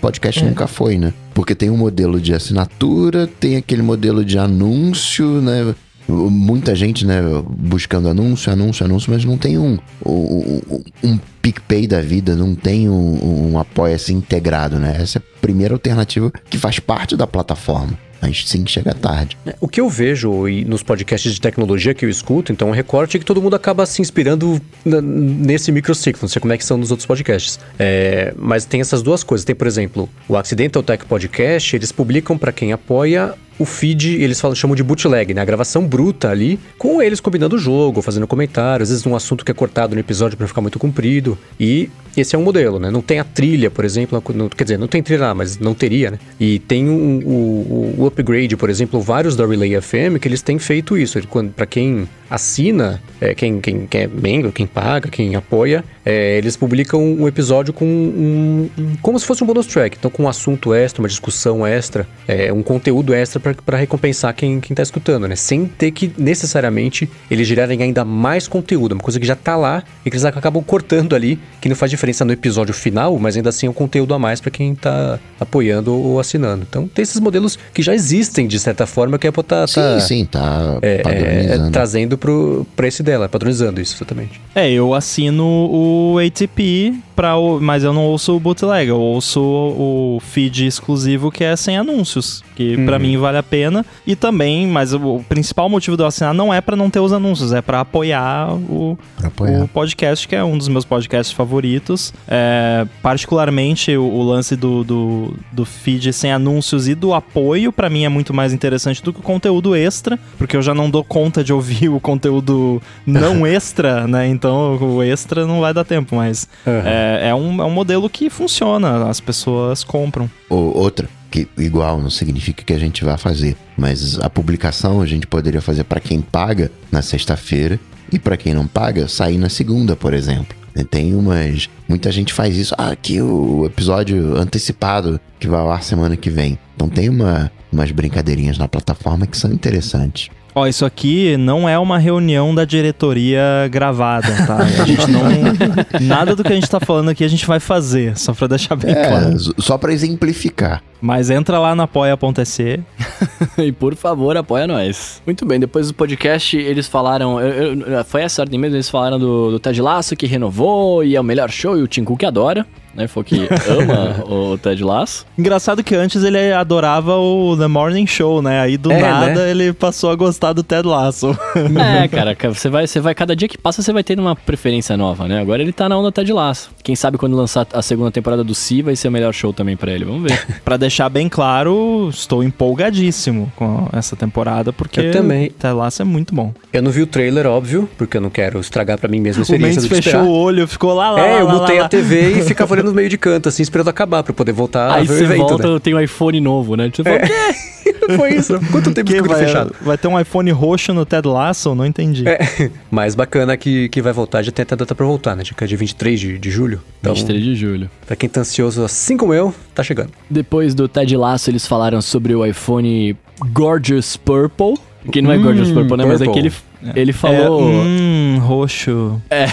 podcast é. nunca foi, né? Porque tem um modelo de assinatura, tem aquele modelo de anúncio, né? muita gente, né, buscando anúncio, anúncio, anúncio, mas não tem um, um, um PicPay da vida, não tem um, um apoia-se integrado, né? Essa é a primeira alternativa que faz parte da plataforma. Mas sim chega tarde. É, o que eu vejo nos podcasts de tecnologia que eu escuto, então, o recorte é que todo mundo acaba se inspirando nesse microciclo. Não sei como é que são nos outros podcasts. É, mas tem essas duas coisas. Tem, por exemplo, o Accidental Tech Podcast, eles publicam para quem apoia o feed, eles falam, chamam de bootleg, né? A gravação bruta ali, com eles combinando o jogo, fazendo comentários, às vezes um assunto que é cortado no episódio para ficar muito comprido. E esse é um modelo, né? Não tem a trilha, por exemplo, não, quer dizer, não tem trilha lá, mas não teria, né? E tem um, o, o upgrade, por exemplo, vários da Relay FM que eles têm feito isso. Para quem assina, é, quem, quem, quem é membro, quem paga, quem apoia, é, eles publicam um episódio com um, um, como se fosse um bonus track. Então, com um assunto extra, uma discussão extra, é, um conteúdo extra para recompensar quem, quem tá escutando, né? Sem ter que necessariamente eles gerarem ainda mais conteúdo, uma coisa que já tá lá e que eles acabam cortando ali, que não faz diferença no episódio final, mas ainda assim é um conteúdo a mais para quem tá apoiando ou assinando. Então, tem esses modelos que já existem de certa forma que é pra tá, sim, tá, sim, tá é, é, trazendo pro preço dela, padronizando isso exatamente. É, eu assino o ATP para o, mas eu não ouço o bootleg, eu ouço o, feed exclusivo que é sem anúncios, que uhum. para mim vale a pena. E também, mas o, o principal motivo de eu assinar não é para não ter os anúncios, é para apoiar, o, apoiar o podcast, que é um dos meus podcasts favoritos. É, particularmente o, o lance do, do, do, feed sem anúncios e do apoio, para mim é muito mais interessante do que o conteúdo extra, porque eu já não dou conta de ouvir o conteúdo não extra, né? Então o extra não vai dar tempo, mas. Uhum. É, é, é, um, é um modelo que funciona, as pessoas compram. Ou outra, que igual não significa que a gente vai fazer, mas a publicação a gente poderia fazer para quem paga na sexta-feira e para quem não paga sair na segunda, por exemplo. Tem umas. Muita gente faz isso. Ah, aqui o episódio antecipado que vai ao ar semana que vem. Então tem uma, umas brincadeirinhas na plataforma que são interessantes. Ó, isso aqui não é uma reunião da diretoria gravada, tá? A gente não. nada do que a gente tá falando aqui a gente vai fazer, só pra deixar bem é, claro. Só pra exemplificar. Mas entra lá na apoia.se. e por favor, apoia nós. Muito bem, depois do podcast, eles falaram. Eu, eu, foi essa ordem mesmo, eles falaram do, do Ted Lasso que renovou e é o melhor show e o Tim Cook adora né? Falou que ama o Ted Lasso. Engraçado que antes ele adorava o The Morning Show, né? Aí do é, nada né? ele passou a gostar do Ted Lasso. É, cara, você vai, você vai, cada dia que passa você vai tendo uma preferência nova, né? Agora ele tá na onda Ted Lasso. Quem sabe quando lançar a segunda temporada do Si vai ser o melhor show também para ele, vamos ver. para deixar bem claro, estou empolgadíssimo com essa temporada, porque eu também. Ted Lasso é muito bom. Eu não vi o trailer, óbvio, porque eu não quero estragar para mim mesmo a experiência o Mendes fechou o olho, ficou lá, lá, É, lá, eu botei a TV e ficava olhando no meio de canto, assim, esperando acabar pra poder voltar Aí você evento, volta, né? tem um iPhone novo, né? Você é. Fala, Foi isso. Quanto tempo que ficou vai, fechado? Vai ter um iPhone roxo no Ted Lasso? Não entendi. É, mas bacana que, que vai voltar, já tem até data pra voltar, né? Dia, dia 23 de, de julho. Então, 23 de julho. Pra quem tá ansioso, assim como eu, tá chegando. Depois do Ted Lasso, eles falaram sobre o iPhone Gorgeous Purple. Que não é Gorgeous hum, Purple, né? Purple. Mas é que ele, ele falou. É, hum, roxo. É.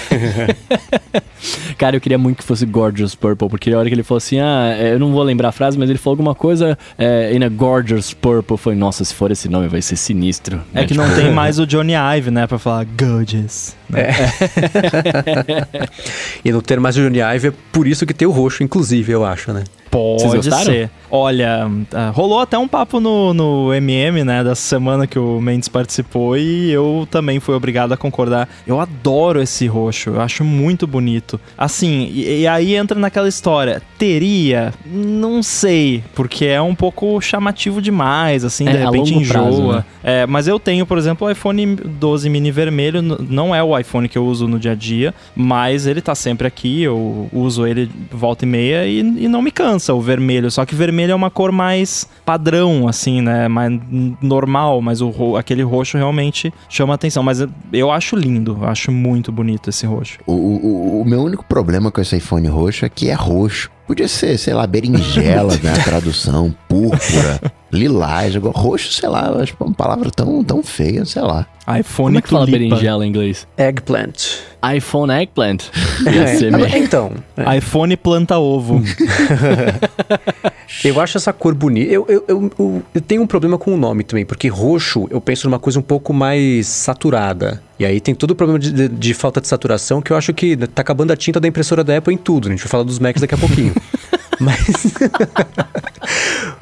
Cara, eu queria muito que fosse Gorgeous Purple, porque a hora que ele falou assim, ah, é, eu não vou lembrar a frase, mas ele falou alguma coisa é, in a Gorgeous Purple. Foi, nossa, se for esse nome vai ser sinistro. É né? que não tem mais o Johnny Ive, né, pra falar Gorgeous. Né? É. e não ter mais o Johnny Ive é por isso que tem o roxo, inclusive, eu acho, né? Pode ser. Olha, uh, rolou até um papo no, no MM, né, dessa semana que o Mendes participou e eu também fui obrigado a concordar. Eu adoro esse roxo, eu acho muito bonito. Assim, e, e aí entra naquela história. Teria? Não sei, porque é um pouco chamativo demais, assim, é, de repente enjoa. Prazo, né? é, mas eu tenho, por exemplo, o iPhone 12 mini vermelho, não é o iPhone que eu uso no dia a dia, mas ele tá sempre aqui, eu uso ele volta e meia e, e não me cansa o vermelho, só que vermelho é uma cor mais padrão, assim, né? Mais normal, mas o aquele roxo realmente chama atenção. Mas eu acho lindo, acho muito bonito esse roxo. O, o, o meu único problema com esse iPhone roxo é que é roxo. Podia ser, sei lá, berinjela, né? A tradução, púrpura, lilás. Roxo, sei lá, acho uma palavra tão, tão feia, sei lá. iPhone Como é que fala tulipa. berinjela em inglês? Eggplant. iPhone eggplant. Meio- então, é. iPhone planta ovo. eu acho essa cor bonita. Eu, eu, eu, eu, eu tenho um problema com o nome também, porque roxo eu penso numa coisa um pouco mais saturada. E aí tem todo o problema de, de- de falta de saturação que eu acho que tá acabando a tinta da impressora da Apple em tudo. A gente vai falar dos Macs daqui a pouquinho. Mas.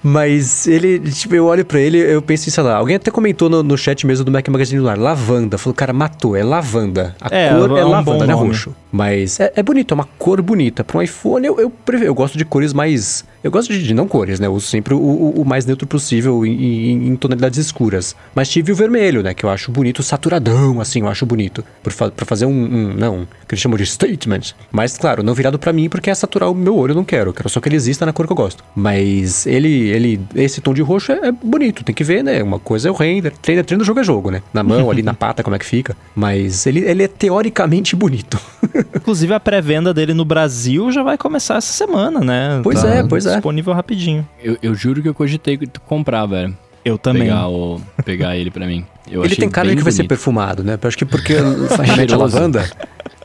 Mas ele, tipo, eu olho pra ele, eu penso em, sei lá, alguém até comentou no, no chat mesmo do Mac Magazine do Lar, lavanda. Falou, cara, matou, é lavanda. A É, cor é, é um lavanda, não é roxo. Mas é, é bonito, é uma cor bonita. Pra um iPhone, eu, eu, prefiro- eu gosto de cores mais. Eu gosto de, de não cores, né? Eu uso sempre o, o- o mais neutro possível em, em- em tonalidades escuras. Mas tive o vermelho, né? Que eu acho bonito, saturadão, assim, eu acho bonito. Por fa pra fazer um, um. Não, que eles chamam de statement. Mas, claro, não virado pra mim porque é saturar o meu olho, eu não quero. Eu quero só que ele exista na cor que eu gosto. Mas ele. ele esse tom de roxo é, é bonito, tem que ver, né? Uma coisa é o render. Treino, treino jogo é jogo, né? Na mão, ali na pata, como é que fica. Mas ele, ele é teoricamente bonito. Inclusive, a pré-venda dele no Brasil já vai começar essa semana, né? Pois é, pois é. Disponível rapidinho. Eu, eu juro que eu cogitei comprar, velho. Eu também. Pegar, o, pegar ele pra mim. Eu ele achei tem cara de que vai ser bonito. perfumado, né? Eu acho que porque Cheiroso. lavanda.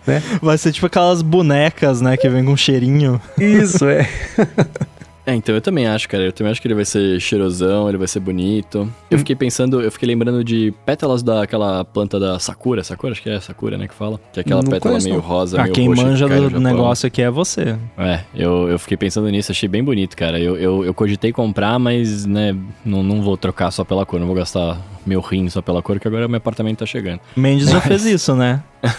Né? Vai ser tipo aquelas bonecas, né? Que vem com cheirinho. Isso, é. É, então eu também acho, cara. Eu também acho que ele vai ser cheirosão, ele vai ser bonito. Eu fiquei pensando, eu fiquei lembrando de pétalas daquela planta da Sakura. Sakura, acho que é Sakura, né, que fala. Que é aquela Não pétala conheço, meio não. rosa, Ah, meio quem roxa que manja cai no do negócio aqui é você. É, eu, eu fiquei pensando nisso, achei bem bonito, cara. Eu, eu, eu cogitei comprar, mas, né, não, não vou trocar só pela cor, não vou gastar meu rim só pela cor, que agora meu apartamento tá chegando. Mendes já fez isso, né?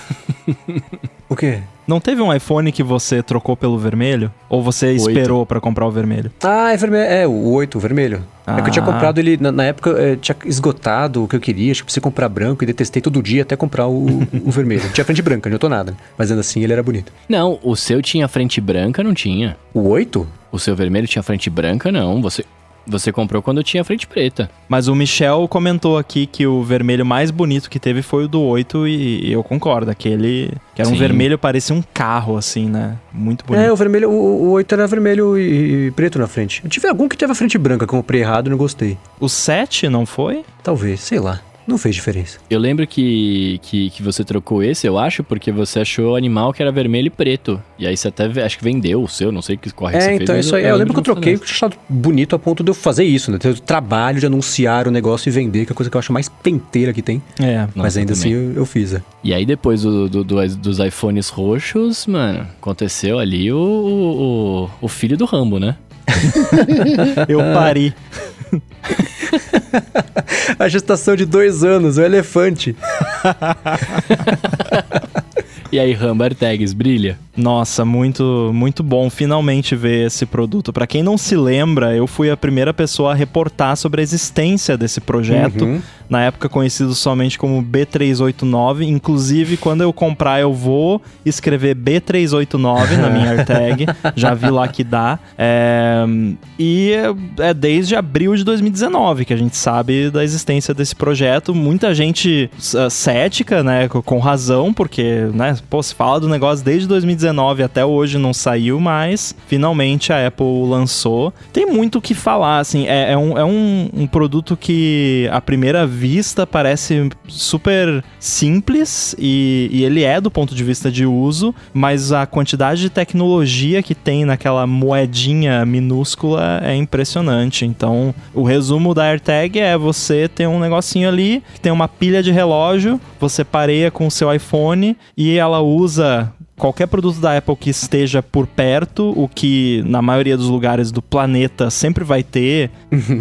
O quê? Não teve um iPhone que você trocou pelo vermelho? Ou você Oito. esperou pra comprar o vermelho? Ah, é vermelho. É, o 8, o vermelho. É que eu tinha Ah. comprado ele, na, na época, é, tinha esgotado o que eu queria. Acho que precisei comprar branco e detestei todo dia até comprar o, o vermelho. Tinha frente branca, não adiantou nada. Mas ainda assim, ele era bonito. Não, o seu tinha frente branca, não tinha. O 8? O seu vermelho tinha frente branca, não. Você, você comprou quando tinha frente preta. Mas o Michel comentou aqui que o vermelho mais bonito que teve foi o do 8 e eu concordo. Aquele que era um Sim. vermelho, parecia um carro, assim, né? Muito bonito. É, o vermelho, o, o 8 era vermelho e, e preto na frente. Eu tive algum que teve a frente branca que eu comprei errado e não gostei. O 7 não foi? Talvez, sei lá. Não fez diferença. Eu lembro que, que, que você trocou esse, eu acho, porque você achou o animal que era vermelho e preto. E aí você até, acho que vendeu o seu, não sei que corre que É, você então fez. isso aí. Eu, lembro que eu troquei, dessa. eu tinha achado bonito a ponto de eu fazer isso, né? Ter o trabalho de anunciar o negócio e vender, que é a coisa que eu acho mais penteira que tem. É. Mas Nossa, ainda assim também. eu, eu fiz, é. E aí depois do, do- do- dos iPhones roxos, mano, aconteceu ali o, o, o filho do Rambo, né? Eu pari. A gestação de dois anos, o elefante. E aí, Rambo AirTags, brilha? Nossa, muito, muito bom finalmente ver esse produto. Pra quem não se lembra, eu fui a primeira pessoa a reportar sobre a existência desse projeto, Uhum. na época conhecido somente como B389. Inclusive, quando eu comprar, eu vou escrever B389 na minha AirTag. Já vi lá que dá. É, E é desde abril de 2019 que a gente sabe da existência desse projeto. Muita gente cética, né? co- Com razão, porque, né? Pô, se fala do negócio desde 2019 até hoje não saiu, mas finalmente a Apple lançou. Tem muito o que falar, assim. É, é um, é um, um produto que, à primeira vista, parece super simples e, e ele é do ponto de vista de uso, mas a quantidade de tecnologia que tem naquela moedinha minúscula é impressionante. Então, o resumo da AirTag é você ter um negocinho ali tem uma pilha de relógio, você pareia com o seu iPhone e ela usa qualquer produto da Apple que esteja por perto, o que na maioria dos lugares do planeta sempre vai ter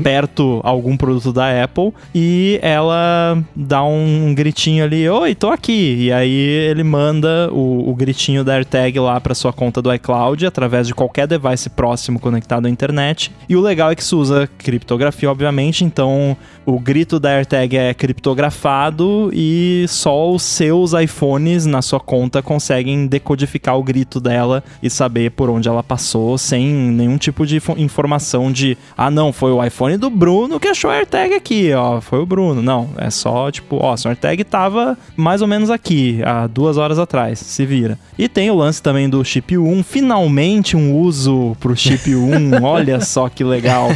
perto algum produto da Apple, e ela dá um gritinho ali, oi, tô aqui. E aí ele manda o, o gritinho da AirTag lá para sua conta do iCloud através de qualquer device próximo conectado à internet. E o legal é que isso usa criptografia, obviamente, então o grito da AirTag é criptografado e só os seus iPhones na sua conta conseguem decodificar decodificar o grito dela e saber por onde ela passou sem nenhum tipo de info- informação de ah não, foi o iPhone do Bruno que achou a AirTag aqui, ó, foi o Bruno. Não, é só tipo, ó, sua AirTag tava mais ou menos aqui, há duas horas atrás, se vira. E tem o lance também do chip 1, finalmente um uso pro chip 1, olha só que legal,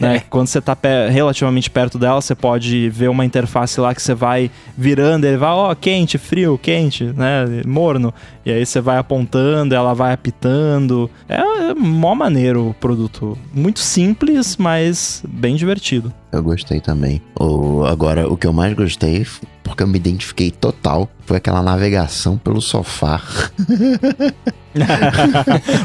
né? Quando você tá pe- relativamente perto dela, você pode ver uma interface lá que você vai virando, ele vai, ó, quente, frio, quente, né? Morno. E aí você vai apontando, ela vai apitando. É, é mó maneiro o produto. Muito simples, mas bem divertido. Eu gostei também. O, agora, o que eu mais gostei, porque eu me identifiquei total, foi aquela navegação pelo sofá.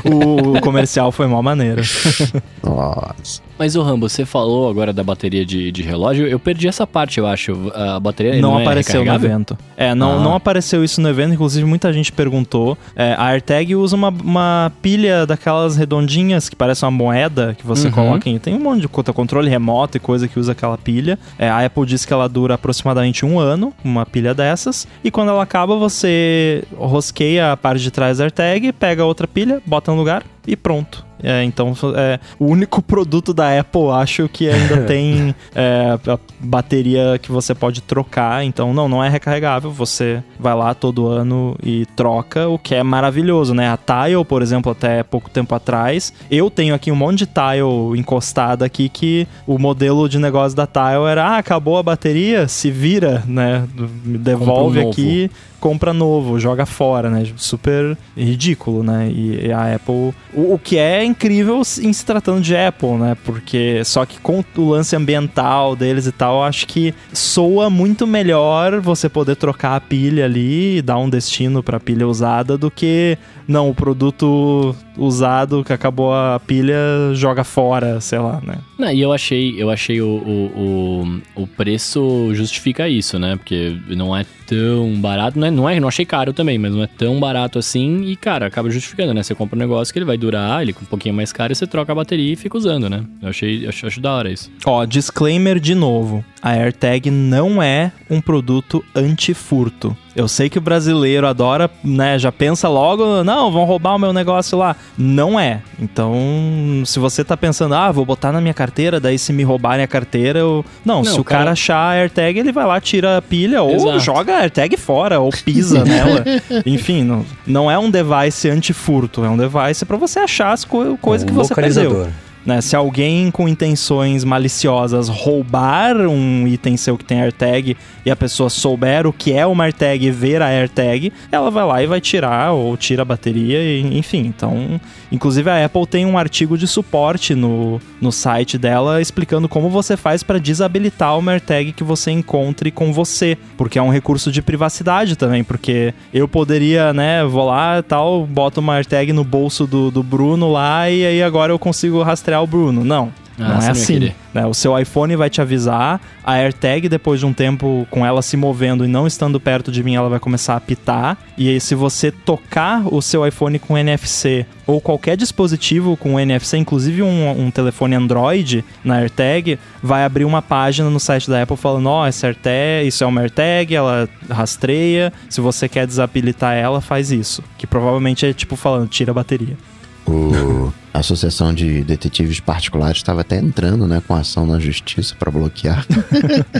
o comercial foi mó maneiro. Nossa. Mas o Rambo, você falou agora da bateria de, de relógio. Eu perdi essa parte, eu acho. A bateria não, não, é apareceu no recarregável? evento. É, não, Ah. não apareceu isso no evento. Inclusive, muita gente perguntou. É, a AirTag usa uma, uma pilha daquelas redondinhas que parece uma moeda que você Uhum. coloca em. Tem um monte de co- controle remoto e coisa que usa aquela pilha. É, a Apple diz que ela dura aproximadamente um ano, uma pilha dessas. E quando ela acaba, você rosqueia a parte de trás da AirTag, pega outra pilha, bota no lugar e pronto. É, então, é o único produto da Apple, acho que ainda tem é, a bateria que você pode trocar. Então, não, não é recarregável. Você vai lá todo ano e troca, o que é maravilhoso, né? A Tile, por exemplo, até pouco tempo atrás, eu tenho aqui um monte de Tile encostada aqui que o modelo de negócio da Tile era: ah, acabou a bateria, se vira, né? Me devolve novo. aqui compra novo, joga fora, né? Super ridículo, né? E a Apple. O, o que é incrível em se tratando de Apple, né? Porque só que com o lance ambiental deles e tal, acho que soa muito melhor você poder trocar a pilha ali e dar um destino pra pilha usada do que. Não, o produto usado que acabou a pilha joga fora, sei lá, né? Não, e eu achei, eu achei o, o, o, o preço justifica isso, né? Porque não é tão barato, não é, não é, não achei caro também, mas não é tão barato assim e, cara, acaba justificando, né? Você compra um negócio que ele vai durar, ele com um pouquinho mais caro e você troca a bateria e fica usando, né? Eu achei, acho, acho da hora isso. Ó, disclaimer de novo. A AirTag não é um produto anti-furto. Eu sei que o brasileiro adora, né, já pensa logo, não, vão roubar o meu negócio lá. Não é. Então, se você tá pensando, ah, vou botar na minha carteira, daí se me roubarem a carteira, eu... Não, Não, se o cara- cara achar a AirTag, ele vai lá, tira a pilha, ou Exato. joga a AirTag fora, ou pisa nela. Enfim, não, não é um device anti-furto, é um device pra você achar as co coisas Um que você perdeu. Né? Se alguém com intenções maliciosas roubar um item seu que tem AirTag e a pessoa souber o que é uma AirTag e ver a AirTag, ela vai lá e vai tirar ou tira a bateria, e, enfim. Então, inclusive a Apple tem um artigo de suporte no, no site dela explicando como você faz para desabilitar uma AirTag que você encontre com você, porque é um recurso de privacidade também, porque eu poderia, né, vou lá tal, boto uma AirTag no bolso do, do Bruno lá e aí agora eu consigo rastrear o Bruno. Não. Ah, não é assim. né? O seu iPhone vai te avisar, a AirTag, depois de um tempo com ela se movendo e não estando perto de mim, ela vai começar a apitar. E aí, se você tocar o seu iPhone com NFC ou qualquer dispositivo com NFC, inclusive um, um telefone Android na AirTag, vai abrir uma página no site da Apple falando: Ó, essa AirTag, isso é uma AirTag, ela rastreia. Se você quer desabilitar ela, faz isso. Que provavelmente é tipo falando: tira a bateria. O, a Associação de Detetives Particulares estava até entrando né, com ação na justiça para bloquear,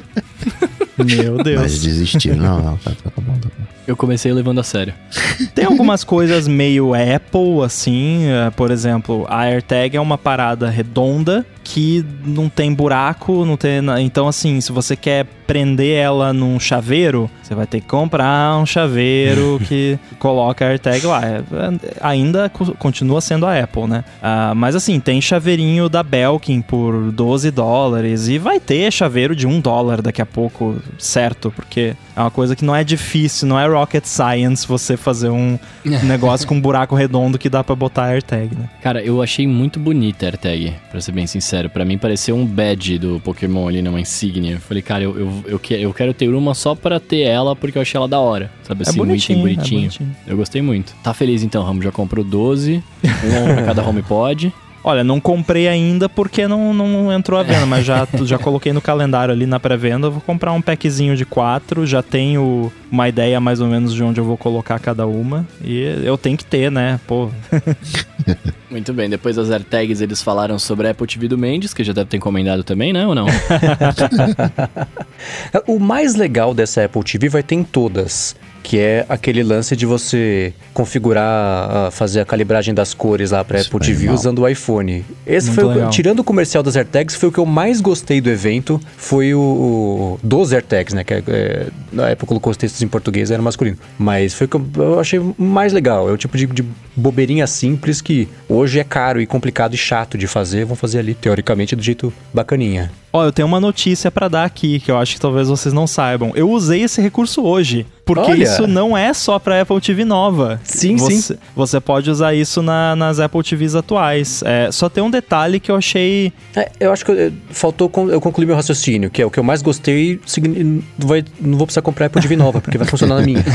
Meu Deus. mas desistiram. Não, não, tá, tá, tá bom, tá bom. Eu comecei levando a sério. Tem algumas coisas meio Apple, assim, eh, por exemplo, a AirTag é uma parada redonda que não tem buraco, não tem. Então, assim, se você quer prender ela num chaveiro, você vai ter que comprar um chaveiro que coloca a AirTag lá. É, é, ainda co- continua sendo a Apple, né? Ah, mas assim, tem chaveirinho da Belkin por 12 dólares e vai ter chaveiro de 1 dólar daqui a pouco, certo? Porque é uma coisa que não é difícil, não é rocket science você fazer um negócio com um buraco redondo que dá pra botar AirTag, né? Cara, eu achei muito bonita a AirTag, pra ser bem sincero. Pra mim pareceu um badge do Pokémon ali, numa insígnia. Eu falei, cara, eu, eu, eu, que- eu quero ter uma só pra ter ela, porque eu achei ela da hora. Sabe assim, um item é bonitinho. bonitinho. Eu gostei muito. Tá feliz então, Ramo? Já comprou 12, um pra cada HomePod. Olha, não comprei ainda porque não, não entrou à venda, mas já, já coloquei no calendário ali na pré-venda. Vou comprar um packzinho de quatro, já tenho uma ideia mais ou menos de onde eu vou colocar cada uma. E eu tenho que ter, né? Pô. Muito bem, depois das AirTags eles falaram sobre a Apple TV do Mendes, que já deve ter encomendado também, né? Ou não? o mais legal dessa Apple TV vai ter em todas que é aquele lance de você configurar, fazer a calibragem das cores lá para Apple TV usando o iPhone. Esse Muito foi, o, tirando o comercial das AirTags, foi o que eu mais gostei do evento, foi o, o dos AirTags, né, que é, é, na época colocou os textos em português, era masculino. Mas foi o que eu, eu achei mais legal, é o tipo de, de bobeirinha simples que hoje é caro e complicado e chato de fazer, vão fazer ali teoricamente do jeito bacaninha. Ó, eu tenho uma notícia para dar aqui que eu acho que talvez vocês não saibam. Eu usei esse recurso hoje. Porque Olha. isso não é só para Apple TV nova. Sim, você, sim. Você pode usar isso na, nas Apple TVs atuais. É, só tem um detalhe que eu achei. É, eu acho que eu, faltou eu concluir meu raciocínio, que é o que eu mais gostei. Vai, não vou precisar comprar Apple TV nova, porque vai funcionar na minha.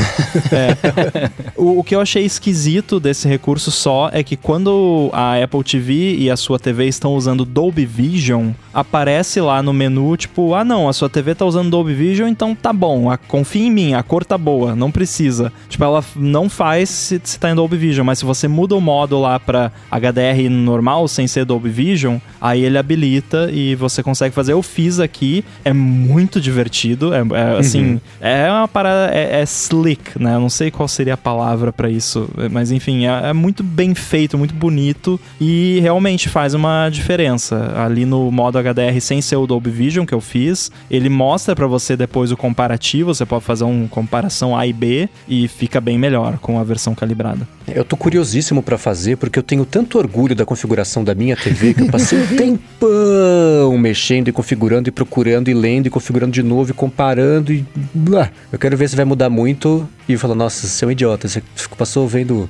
É. o, o que eu achei esquisito desse recurso só é que quando a Apple TV e a sua TV estão usando Dolby Vision, aparece lá no menu, tipo, ah não, a sua TV tá usando Dolby Vision, então tá bom, a, confia em mim, a cor tá boa, não precisa. Tipo, ela não faz se, se tá em Dolby Vision, mas se você muda o modo lá pra HDR normal, sem ser Dolby Vision, aí ele habilita e você consegue fazer. Eu fiz aqui, é muito divertido, é, é assim, uhum. é uma parada, é, é, slick, né? Eu não sei qual seria a palavra para isso, mas enfim, é, é muito bem feito, muito bonito e realmente faz uma diferença. Ali no modo HDR sem ser o Dolby Vision que eu fiz, ele mostra para você depois o comparativo, você pode fazer um comparação A e B e fica bem melhor com a versão calibrada. Eu tô curiosíssimo para fazer porque eu tenho tanto orgulho da configuração da minha TV que eu passei um tempão mexendo e configurando e procurando e lendo e configurando de novo e comparando e eu quero ver se vai mudar muito e falar, nossa, você é um idiota, você passou vendo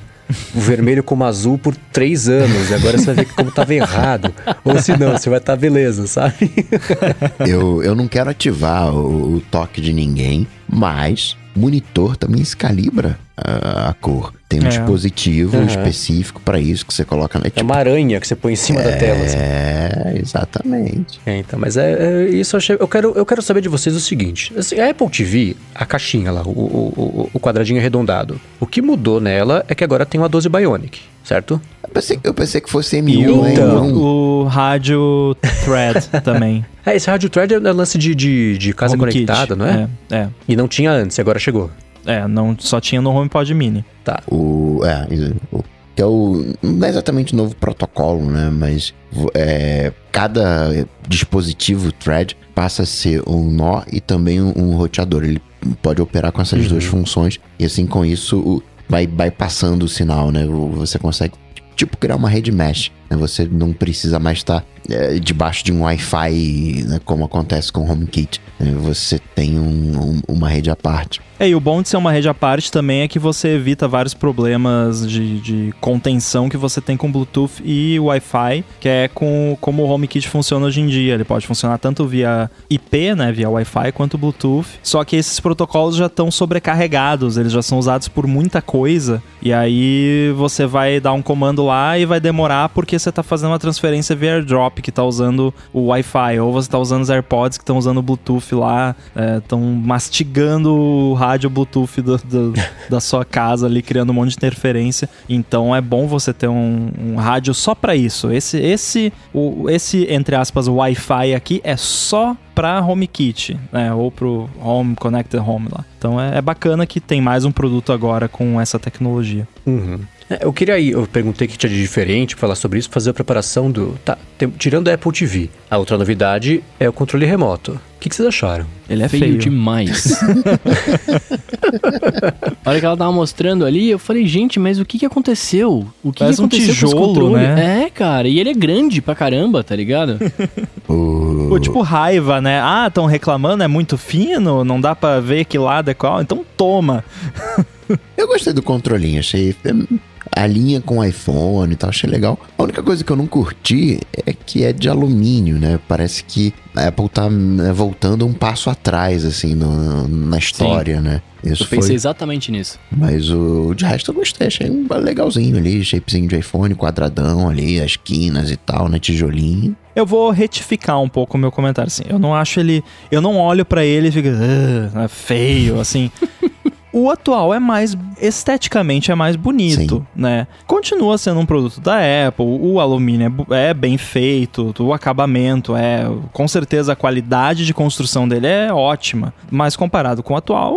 o vermelho como azul por três anos. E agora você vai ver como estava errado. Ou se não, você vai estar tá beleza, sabe? eu, eu não quero ativar o, o toque de ninguém, mas monitor também se calibra a, a cor. Tem um é. dispositivo uhum. específico para isso que você coloca na. É tipo, é uma aranha que você põe em cima é, da tela. Assim. É, exatamente. É, então, mas é, é isso. Eu, achei, eu, quero, eu quero saber de vocês o seguinte: assim, a Apple TV, a caixinha lá, o, o, o quadradinho arredondado, o que mudou nela é que agora tem uma 12 Bionic, certo? Eu pensei, eu pensei que fosse M1. Então, o rádio thread também. É, esse rádio thread é lance de, de, de casa Home conectada, Kit. não é? É, é? E não tinha antes, agora chegou. É, não, só tinha no HomePod Mini. Tá. O, é, o, que é o. Não é exatamente o novo protocolo, né? Mas é, cada dispositivo thread passa a ser um nó e também um, um roteador. Ele pode operar com essas uhum. duas funções. E assim, com isso, vai, vai passando o sinal, né? Você consegue tipo criar uma rede mesh. Né? Você não precisa mais estar é, debaixo de um Wi-Fi, né? como acontece com o HomeKit. Né? Você tem um, um, uma rede à parte. É, e o bom de ser uma rede à parte também é que você evita vários problemas de, de contenção que você tem com Bluetooth e Wi-Fi, que é com como o HomeKit funciona hoje em dia. Ele pode funcionar tanto via IP, né, via Wi-Fi, quanto Bluetooth. Só que esses protocolos já estão sobrecarregados, eles já são usados por muita coisa. E aí você vai dar um comando lá e vai demorar porque você está fazendo uma transferência via AirDrop que está usando o Wi-Fi, ou você está usando os AirPods que estão usando o Bluetooth lá, estão é, mastigando o rádio Bluetooth do, do, da sua casa ali, criando um monte de interferência. Então é bom você ter um, um rádio só para isso. Esse, esse, o, esse, entre aspas, Wi-Fi aqui é só para HomeKit, né? Ou pro Home Connected Home lá. Então é, é, bacana que tem mais um produto agora com essa tecnologia. Uhum. É, eu queria ir, eu perguntei o que tinha de diferente, falar sobre isso, fazer a preparação do. Tá, tem, tirando a Apple TV. A outra novidade é o controle remoto. O que, que vocês acharam? Ele é feio, feio. demais. a hora que ela tava mostrando ali, eu falei, gente, mas o que que aconteceu? O que, Parece que aconteceu um tijolo, né? É, cara, e ele é grande pra caramba, tá ligado? o... tipo raiva, né? Ah, estão reclamando, é muito fino, não dá pra ver que lado é qual, então toma. eu gostei do controlinho, achei alinha com o iPhone e tal, achei legal. A única coisa que eu não curti é que é de alumínio, né? Parece que a Apple tá né, voltando um passo atrás, assim, no, na história, né? Isso Eu pensei foi. exatamente nisso. Mas o de resto eu gostei, achei um legalzinho ali, shapezinho de iPhone, quadradão ali, as quinas e tal, né? Tijolinho. Eu vou retificar um pouco o meu comentário, assim. Eu não acho ele. Eu não olho pra ele e fico. "Ah, é feio, assim. O atual é mais esteticamente é mais bonito, né? Continua sendo um produto da Apple, o alumínio é, é bem feito, o acabamento é, com certeza a qualidade de construção dele é ótima, mas comparado com o atual,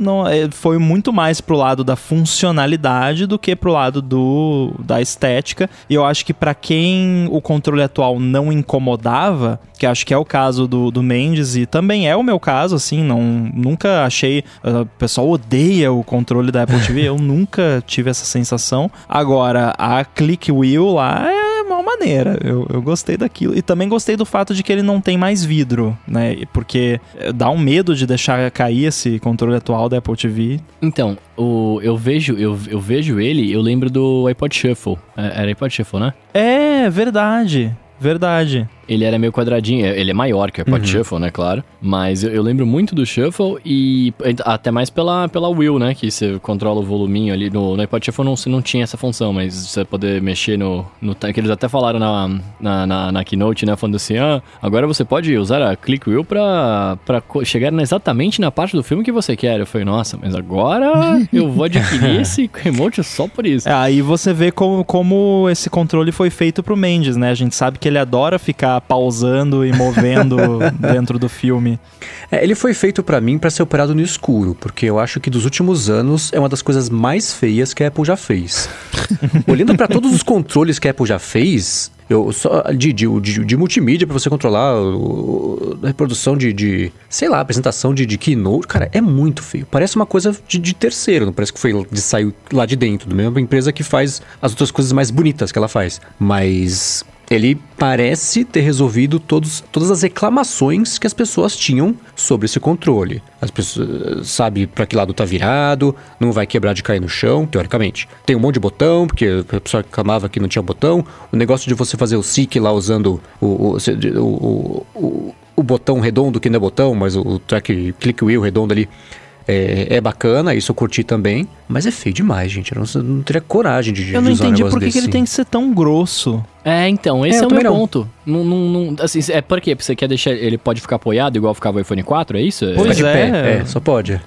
não, é, foi muito mais pro lado da funcionalidade do que pro lado do, da estética. E eu acho que pra quem o controle atual não incomodava, que acho que é o caso do, do Mendes e também é o meu caso, assim, não, nunca achei. ah, O pessoal odeia o controle da Apple TV, eu nunca tive essa sensação. Agora, a Click Wheel lá é uma maneira. Eu, eu gostei daquilo. E também gostei do fato de que ele não tem mais vidro, né? Porque eh, dá um medo de deixar cair esse controle atual da Apple TV. Então, o, eu vejo eu, eu vejo ele, eu lembro do iPod Shuffle. É, Era iPod Shuffle, né? É, verdade. Verdade. Ele era meio quadradinho, é- ele é maior que o iPod Shuffle, né, claro. Mas eu, eu lembro muito do Shuffle e até mais pela, pela Wheel, né, que você controla o voluminho ali. No, no iPod Shuffle não, você não tinha essa função, mas você poder mexer no... no que eles até falaram na, na, na, na Keynote, né, falando assim, ah, agora você pode usar a Click Wheel pra, pra chegar exatamente na parte do filme que você quer. Eu falei, nossa, mas agora eu vou adquirir esse remote só por isso. É, aí você vê como, como esse controle foi feito pro Mendes, né? A gente sabe que ele adora ficar pausando e movendo dentro do filme. É, ele foi feito pra mim pra ser operado no escuro, porque eu acho que dos últimos anos é uma das coisas mais feias que a Apple já fez. Olhando pra todos os controles que a Apple já fez, eu só de, de, de, de multimídia pra você controlar o, a reprodução de, de, sei lá, apresentação de, de keynote, cara, é muito feio. Parece uma coisa de, de terceiro, não parece que foi de saiu lá de dentro, da mesma empresa que faz as outras coisas mais bonitas que ela faz. Mas ele parece ter resolvido todos, todas as reclamações que as pessoas tinham sobre esse controle. As pessoas sabe para que lado tá virado, não vai quebrar de cair no chão, teoricamente. Tem um monte de botão, porque a pessoa reclamava que não tinha botão. O negócio de você fazer o SIC lá usando o, o, o, o, o, botão redondo, que não é botão, mas o, o track click wheel redondo ali. É, é bacana, isso eu curti também, mas é feio demais, gente. Eu não, não teria coragem de, Eu de não usar um entendi negócio por que que ele tem que ser tão grosso. É, então, esse É, é, o meu não. ponto. Não, não, não- assim, é por quê? Você quer deixar. Ele pode ficar apoiado igual ficava o iPhone 4, é isso? Pois de é. pé, é, só pode.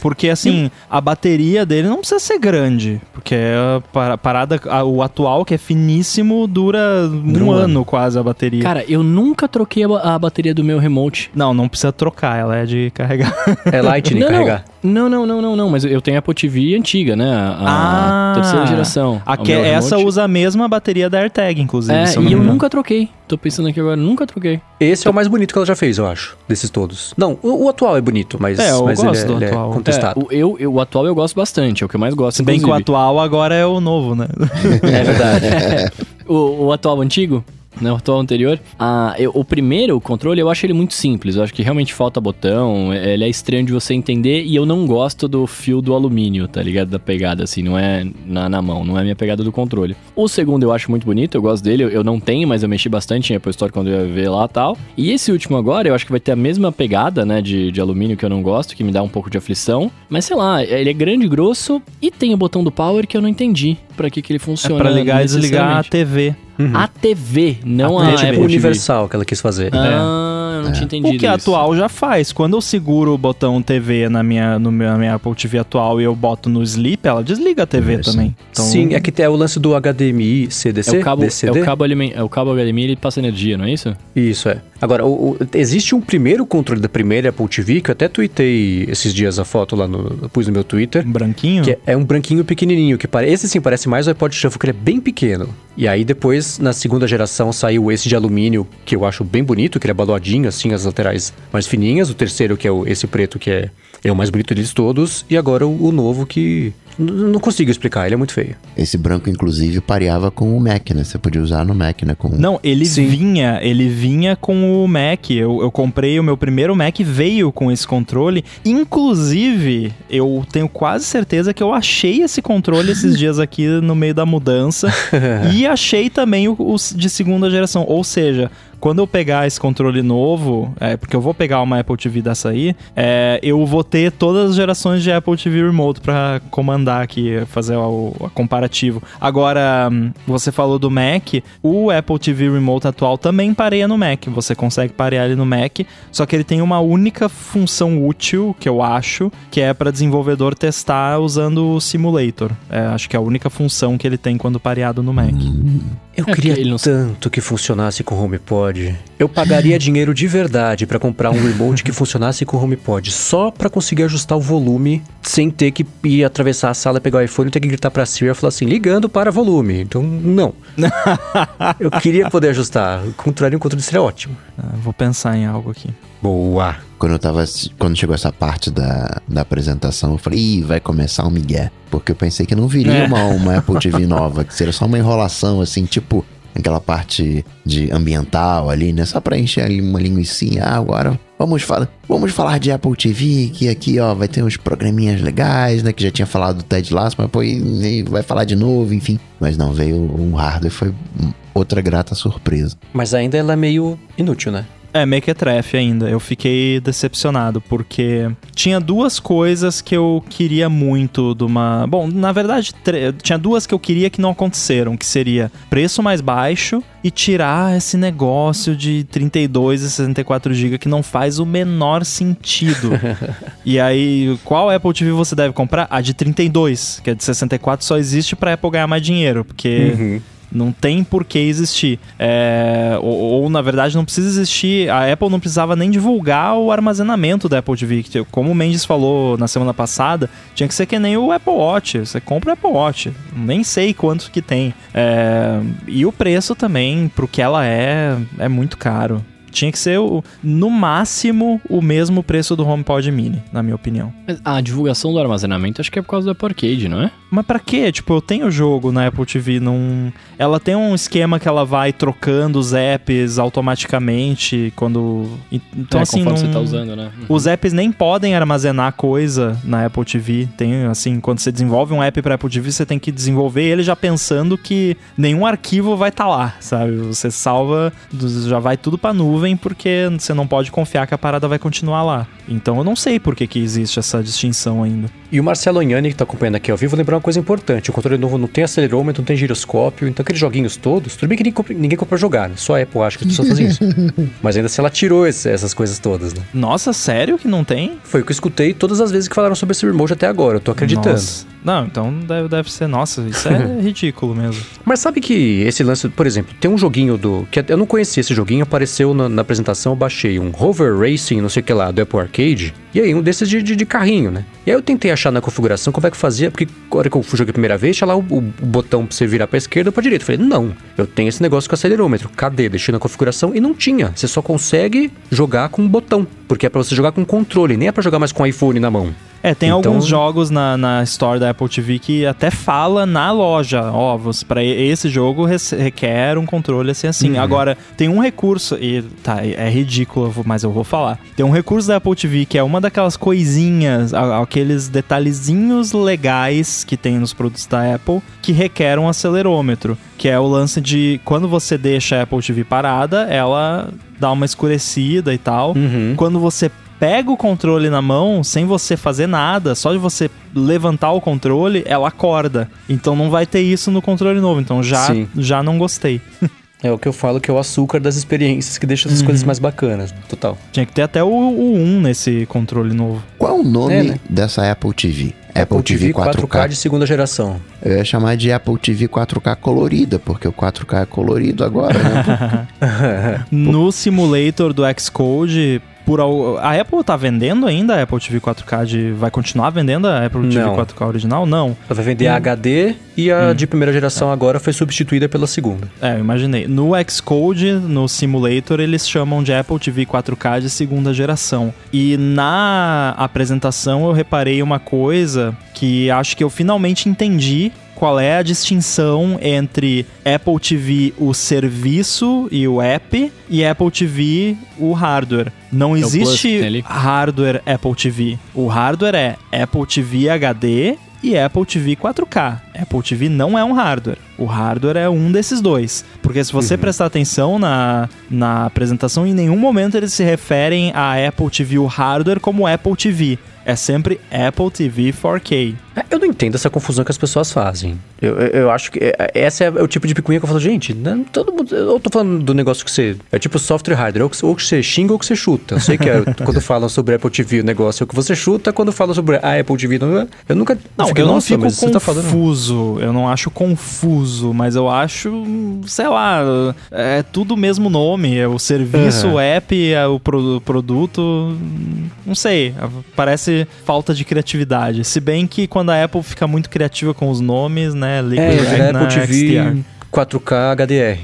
Porque assim, a bateria dele não precisa ser grande. Porque a pa- parada, a- o atual, que é finíssimo, dura, Dura um um ano, ano. quase a bateria. Cara, eu nunca troquei a, a bateria do meu remote. Não, não precisa trocar, ela é de carregar. É Lightning não, carregar. não, não, não, não, não, mas eu tenho a Apple TV antiga, né? A, a terceira geração. A que- essa remote- usa a mesma bateria da AirTag, inclusive. É, se eu e não eu engano. nunca troquei. Tô pensando aqui agora, nunca troquei. Esse é o mais bonito que ela já fez, eu acho, desses todos. Não, o, o atual é bonito, mas, É, eu mas gosto ele, é, do ele é atual. contestado. É, o, eu, eu- o atual eu gosto bastante, é o que eu mais gosto. Se bem que o inclusive. atual agora é o novo, né? É, verdade. o, o atual antigo, né, o atual anterior, ah, eu- o primeiro controle eu acho ele muito simples. Eu acho que realmente falta botão, é- ele é estranho de você entender e eu não gosto do fio do alumínio, tá ligado? Da pegada, assim, não é na, na mão, não é a minha pegada do controle. O segundo eu acho muito bonito, eu gosto dele, eu, eu não tenho, mas eu mexi bastante em Apple Store quando eu ia ver lá e tal. E esse último agora eu acho que vai ter a mesma pegada, né, de, de alumínio que eu não gosto, que me dá um pouco de aflição. Mas sei lá, ele é grande e grosso e tem o botão do power que eu não entendi pra que, que ele É funciona. pra ligar e desligar a necessariamente. TV. A TV, não A a. Apple TV. universal que ela quis fazer. Ah, eu não tinha entendido O que a isso. atual já faz. Quando eu seguro o botão TV na minha, no meu, na minha Apple TV atual e eu boto no sleep, ela desliga a TV É, também. Então, Sim, é que é o lance do HDMI CDC, É o cabo, é DCD. o cabo, é o cabo HDMI, ele passa energia, não é isso? Isso é. Agora, o- o- existe um primeiro controle da primeira Apple TV, que eu até tuitei esses dias a foto lá no. eu pus no meu Twitter. um branquinho. Que é, é um branquinho pequenininho, que pare... esse sim parece mais o iPod Shuffle, que ele é bem pequeno. E aí depois, na segunda geração, saiu esse de alumínio, que eu acho bem bonito, que ele é baloadinho, assim, as laterais mais fininhas. O terceiro, que é o, esse preto, que é É o mais bonito deles todos, e agora o, o novo que. Não consigo explicar, ele é muito feio. Esse branco, inclusive, pareava com o Mac, né? Você podia usar no Mac, né? Com... Não, ele Sim. vinha, ele vinha com o Mac. Eu, eu comprei o meu primeiro Mac, veio com esse controle. Inclusive, eu tenho quase certeza que eu achei esse controle esses dias aqui no meio da mudança. e achei também o, o de segunda geração. Ou seja, quando eu pegar esse controle novo, é, porque eu vou pegar uma Apple TV dessa aí, é, eu vou ter todas as gerações de Apple TV Remote pra comandar aqui, fazer o, o comparativo. Agora, hum, você falou do Mac, o Apple TV Remote atual também pareia no Mac. Você consegue parear ele no Mac, só que ele tem uma única função útil, que eu acho, que é para desenvolvedor testar usando o simulator. É, acho que é a única função que ele tem quando pareado no Mac. Eu É, queria ele não- tanto que funcionasse com o HomePod. Eu pagaria dinheiro de verdade pra comprar um remote que funcionasse com o HomePod, só pra conseguir ajustar o volume sem ter que ir atravessar a sala, pegar o iPhone e ter que gritar pra Siri e falar assim, ligando para volume. Então, não. Eu queria poder ajustar. O controle, um controle seria ótimo. Ah, vou pensar em algo aqui. Boa. Quando eu tava. Quando chegou essa parte da, da apresentação, eu falei, ih, vai começar um migué. Porque eu pensei que não viria É. uma, uma Apple TV nova, que seria só uma enrolação, assim, tipo aquela parte de ambiental ali, né? Só pra encher ali uma linguicinha. Ah, agora vamos falar, vamos falar de Apple TV, que aqui, ó, vai ter uns programinhas legais, né? Que já tinha falado do Ted Lasso, mas pô, e- e vai falar de novo, enfim. Mas não, veio um hardware, foi outra grata surpresa. Mas ainda ela é meio inútil, né? É, Mequetrefe ainda. Eu fiquei decepcionado, porque tinha duas coisas que eu queria muito de uma. Bom, na verdade, tre- tinha duas que eu queria que não aconteceram, que seria preço mais baixo e tirar esse negócio de 32 e 64 GB que não faz o menor sentido. e aí, qual Apple TV você deve comprar? A de 32, que é de 64 só existe pra Apple ganhar mais dinheiro, porque Uhum. Não tem por que existir. É, ou, ou, na verdade, não precisa existir. A Apple não precisava nem divulgar o armazenamento da Apple TV. Como o Mendes falou na semana passada, tinha que ser que nem o Apple Watch. Você compra o Apple Watch. Nem sei quanto que tem. É, e o preço também, pro que ela é, é muito caro. Tinha que ser, o, no máximo, o mesmo preço do HomePod Mini, na minha opinião. A divulgação do armazenamento acho que é por causa do Apple Arcade, não é? Mas pra quê? Tipo, eu tenho jogo na Apple TV, não... Ela tem um esquema que ela vai trocando os apps automaticamente quando... Então, é, assim, não... você tá usando, né? Os apps nem podem armazenar coisa na Apple TV. Tem, assim, quando você desenvolve um app pra Apple TV, você tem que desenvolver ele já pensando que nenhum arquivo vai estar lá, sabe? Você salva, já vai tudo pra nuvem, porque você não pode confiar que a parada vai continuar lá. Então eu não sei por que, que existe essa distinção ainda. E o Marcelo Agnani, que tá acompanhando aqui ao vivo, lembrou uma coisa importante. O controle novo não tem acelerômetro, não tem giroscópio, então aqueles joguinhos todos, tudo bem que ninguém compra, ninguém compra pra jogar, né? Só a Apple acha que as pessoas fazem isso. Mas ainda se ela tirou esse- essas coisas todas, né? Nossa, sério que não tem? Foi o que eu escutei todas as vezes que falaram sobre esse remote até agora, eu tô acreditando. Nossa. Não, então deve, deve ser. Nossa, isso é ridículo mesmo. Mas sabe que esse lance, por exemplo, tem um joguinho do. que Eu não conhecia esse joguinho, apareceu na, na apresentação, eu baixei um Hover Racing, não sei o que lá, do Apple Arcade. E aí, um desses de, de, de carrinho, né? E aí eu tentei achar na configuração como é que fazia, porque na hora que eu jogar a primeira vez, tinha lá o, o- o botão pra você virar pra esquerda ou pra direita. Eu falei, não, eu tenho esse negócio com acelerômetro. Cadê? Deixei na configuração e não tinha. Você só consegue jogar com um botão. Porque é pra você jogar com controle, nem é pra jogar mais com iPhone na mão. É, tem Então- alguns jogos na, na Store da Apple TV que até fala na loja, ó, pra esse jogo requer um controle assim assim. Uhum. Agora, tem um recurso, e tá, é ridículo, eu vou- mas eu vou falar. Tem um recurso da Apple TV que é uma daquelas coisinhas, aqueles detalhezinhos legais que tem nos produtos da Apple que requer um acelerômetro, que é o lance de quando você deixa a Apple TV parada, ela dá uma escurecida e tal. Uhum. Quando você pega o controle na mão, sem você fazer nada, só de você levantar o controle, ela acorda. Então não vai ter isso no controle novo. Então já, Sim. já não gostei. É o que eu falo que é o açúcar das experiências que deixa essas coisas mais bacanas. Total. Tinha que ter até o, o 1 nesse controle novo. Qual é o nome É, né? dessa Apple TV? Apple, TV 4K. de segunda geração. Eu ia chamar de Apple TV 4K colorida, porque o 4K é colorido agora, né? No simulator do Xcode, por a Apple tá vendendo ainda a Apple TV 4K de vai continuar vendendo a Apple TV Não. 4K original? Não. Ela vai vender a HD e a de primeira geração agora foi substituída pela segunda. É, eu imaginei. No Xcode, no Simulator, eles chamam de Apple TV 4K de segunda geração. E na apresentação eu reparei uma coisa que acho que eu finalmente entendi qual é a distinção entre Apple TV, o serviço e o app, e Apple TV, o hardware. Não É existe hardware Apple TV. O hardware é Apple TV HD e Apple TV 4K. Apple TV não é um hardware. O hardware é um desses dois. Porque se você prestar atenção na, na apresentação, em nenhum momento eles se referem a Apple TV, o hardware, como Apple TV. É sempre Apple TV 4K. É, Eu não entendo essa confusão que as pessoas fazem. Eu, eu, eu acho que é, essa é o tipo de picuinha que eu falo, gente, não, todo mundo. Eu tô falando do negócio que você. É tipo software hardware, ou que, você xinga ou que você chuta. Eu sei que é, quando falam sobre Apple TV o negócio é o que você chuta, quando falam sobre a Apple TV. Não, é- eu nunca. Não, eu não "Nossa, fico você tá falando. confuso. Eu não acho confuso, mas eu acho, sei lá, é tudo o mesmo nome. É o serviço, Aham. o app, é o pro- produto. Não sei. Parece falta de criatividade. Se bem que quando a Apple fica muito criativa com os nomes, né? Liquid É, vira na Apple TV XDR. 4K HDR.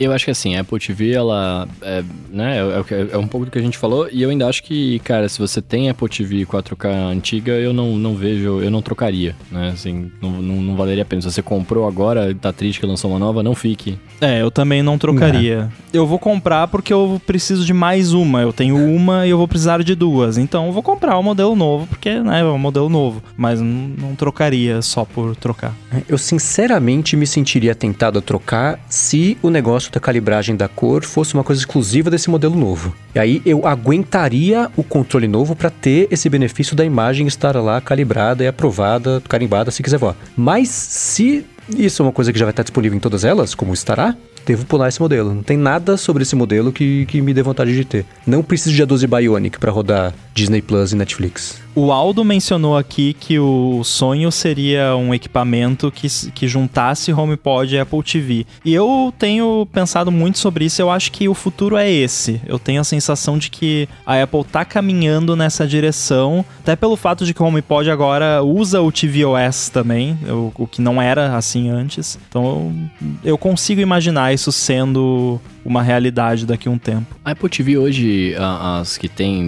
Eu acho que assim, a Apple TV, ela é, né, é, que- é um pouco do que a gente falou, e eu ainda acho que, cara, se você tem Apple TV 4K antiga, eu não, não vejo, eu não trocaria, né, assim, não, não, não valeria a pena. Se você comprou agora, tá triste que lançou uma nova, não fique. É, eu também não trocaria. Eu vou comprar porque eu preciso de mais uma. Eu tenho uma e eu vou precisar de duas. Então eu vou comprar o modelo novo, porque né, é um modelo novo. Mas não, não trocaria só por trocar. Eu sinceramente me sentiria tentado a trocar se o negócio da calibragem da cor fosse uma coisa exclusiva desse modelo novo. E aí eu aguentaria o controle novo para ter esse benefício da imagem estar lá calibrada e aprovada, carimbada, se quiser voar. Mas se isso é uma coisa que já vai estar disponível em todas elas, como estará, devo pular esse modelo. Não tem nada sobre esse modelo que, que me dê vontade de ter. Não preciso de A12 Bionic para rodar Disney Plus e Netflix. O Aldo mencionou aqui que o sonho seria um equipamento que, que juntasse HomePod e Apple TV. E eu tenho pensado muito sobre isso, eu acho que o futuro é esse. Eu tenho a sensação de que a Apple tá caminhando nessa direção, até pelo fato de que o HomePod agora usa o tvOS também, o, o que não era assim antes. Então eu, eu consigo imaginar isso sendo uma realidade daqui a um tempo. A Apple TV hoje, as que tem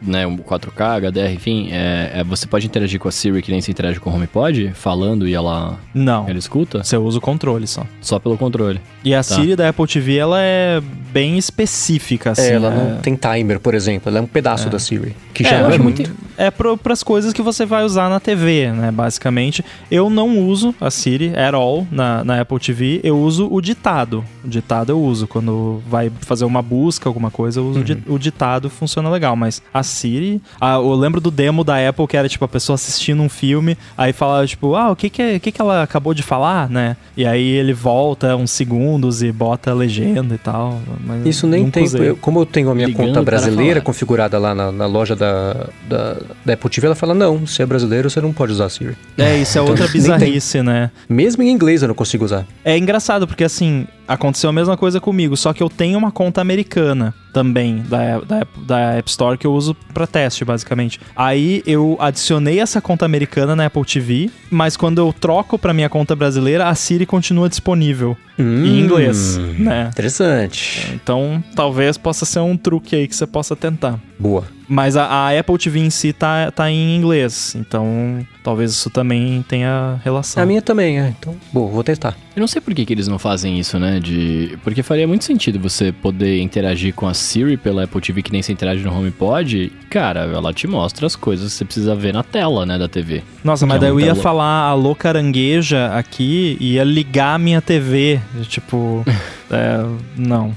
né, um 4K, HDR, enfim, é, é, você pode interagir com a Siri que nem se interage com o HomePod, falando e ela, Não, ela escuta, você usa o controle só. só pelo controle. E a Tá. Siri da Apple TV, ela é bem específica, assim. é, ela é, não tem timer, por exemplo. Ela é um pedaço da Siri. Que É, já é muito... É pro, pras coisas que você vai usar na TV, né, basicamente. Eu não uso a Siri at all na, na Apple TV, eu uso o ditado. O ditado eu uso, quando vai fazer uma busca, alguma coisa, o di- o ditado, funciona legal. Mas a Siri... ah, eu lembro do demo da Apple, que era, tipo, a pessoa assistindo um filme, aí falava, tipo, ah, o que que, é- o que que ela acabou de falar, né? E aí ele volta uns segundos e bota a legenda e tal. mas Isso nem tem. eu- como eu tenho a minha Ligando conta brasileira configurada lá na, na loja da, da, da Apple TV, ela fala: não, se é brasileiro, você não pode usar a Siri. É, isso é outra nem tem. bizarrice, né? Mesmo em inglês eu não consigo usar. É engraçado, porque assim, aconteceu a mesma coisa comigo, só que eu tenho uma conta americana também, da, da, da App Store, que eu uso pra teste, basicamente. Aí eu adicionei essa conta americana na Apple TV, mas quando eu troco pra minha conta brasileira, a Siri continua disponível Hum, em inglês, né? Interessante. Então, talvez possa ser um truque aí que você possa tentar. Boa. Mas a, a Apple TV em si tá, tá em inglês, então talvez isso também tenha relação. A minha também, é. Então, boa, vou testar. Eu não sei por que, que eles não fazem isso, né? De... Porque faria muito sentido você poder interagir com a Siri pela Apple TV que nem se interage no HomePod. Cara, ela te mostra as coisas que você precisa ver na tela, né, da TV. Nossa, Que mas é daí eu ia telo- falar alô carangueja aqui e ia ligar a minha TV. Tipo, é, não.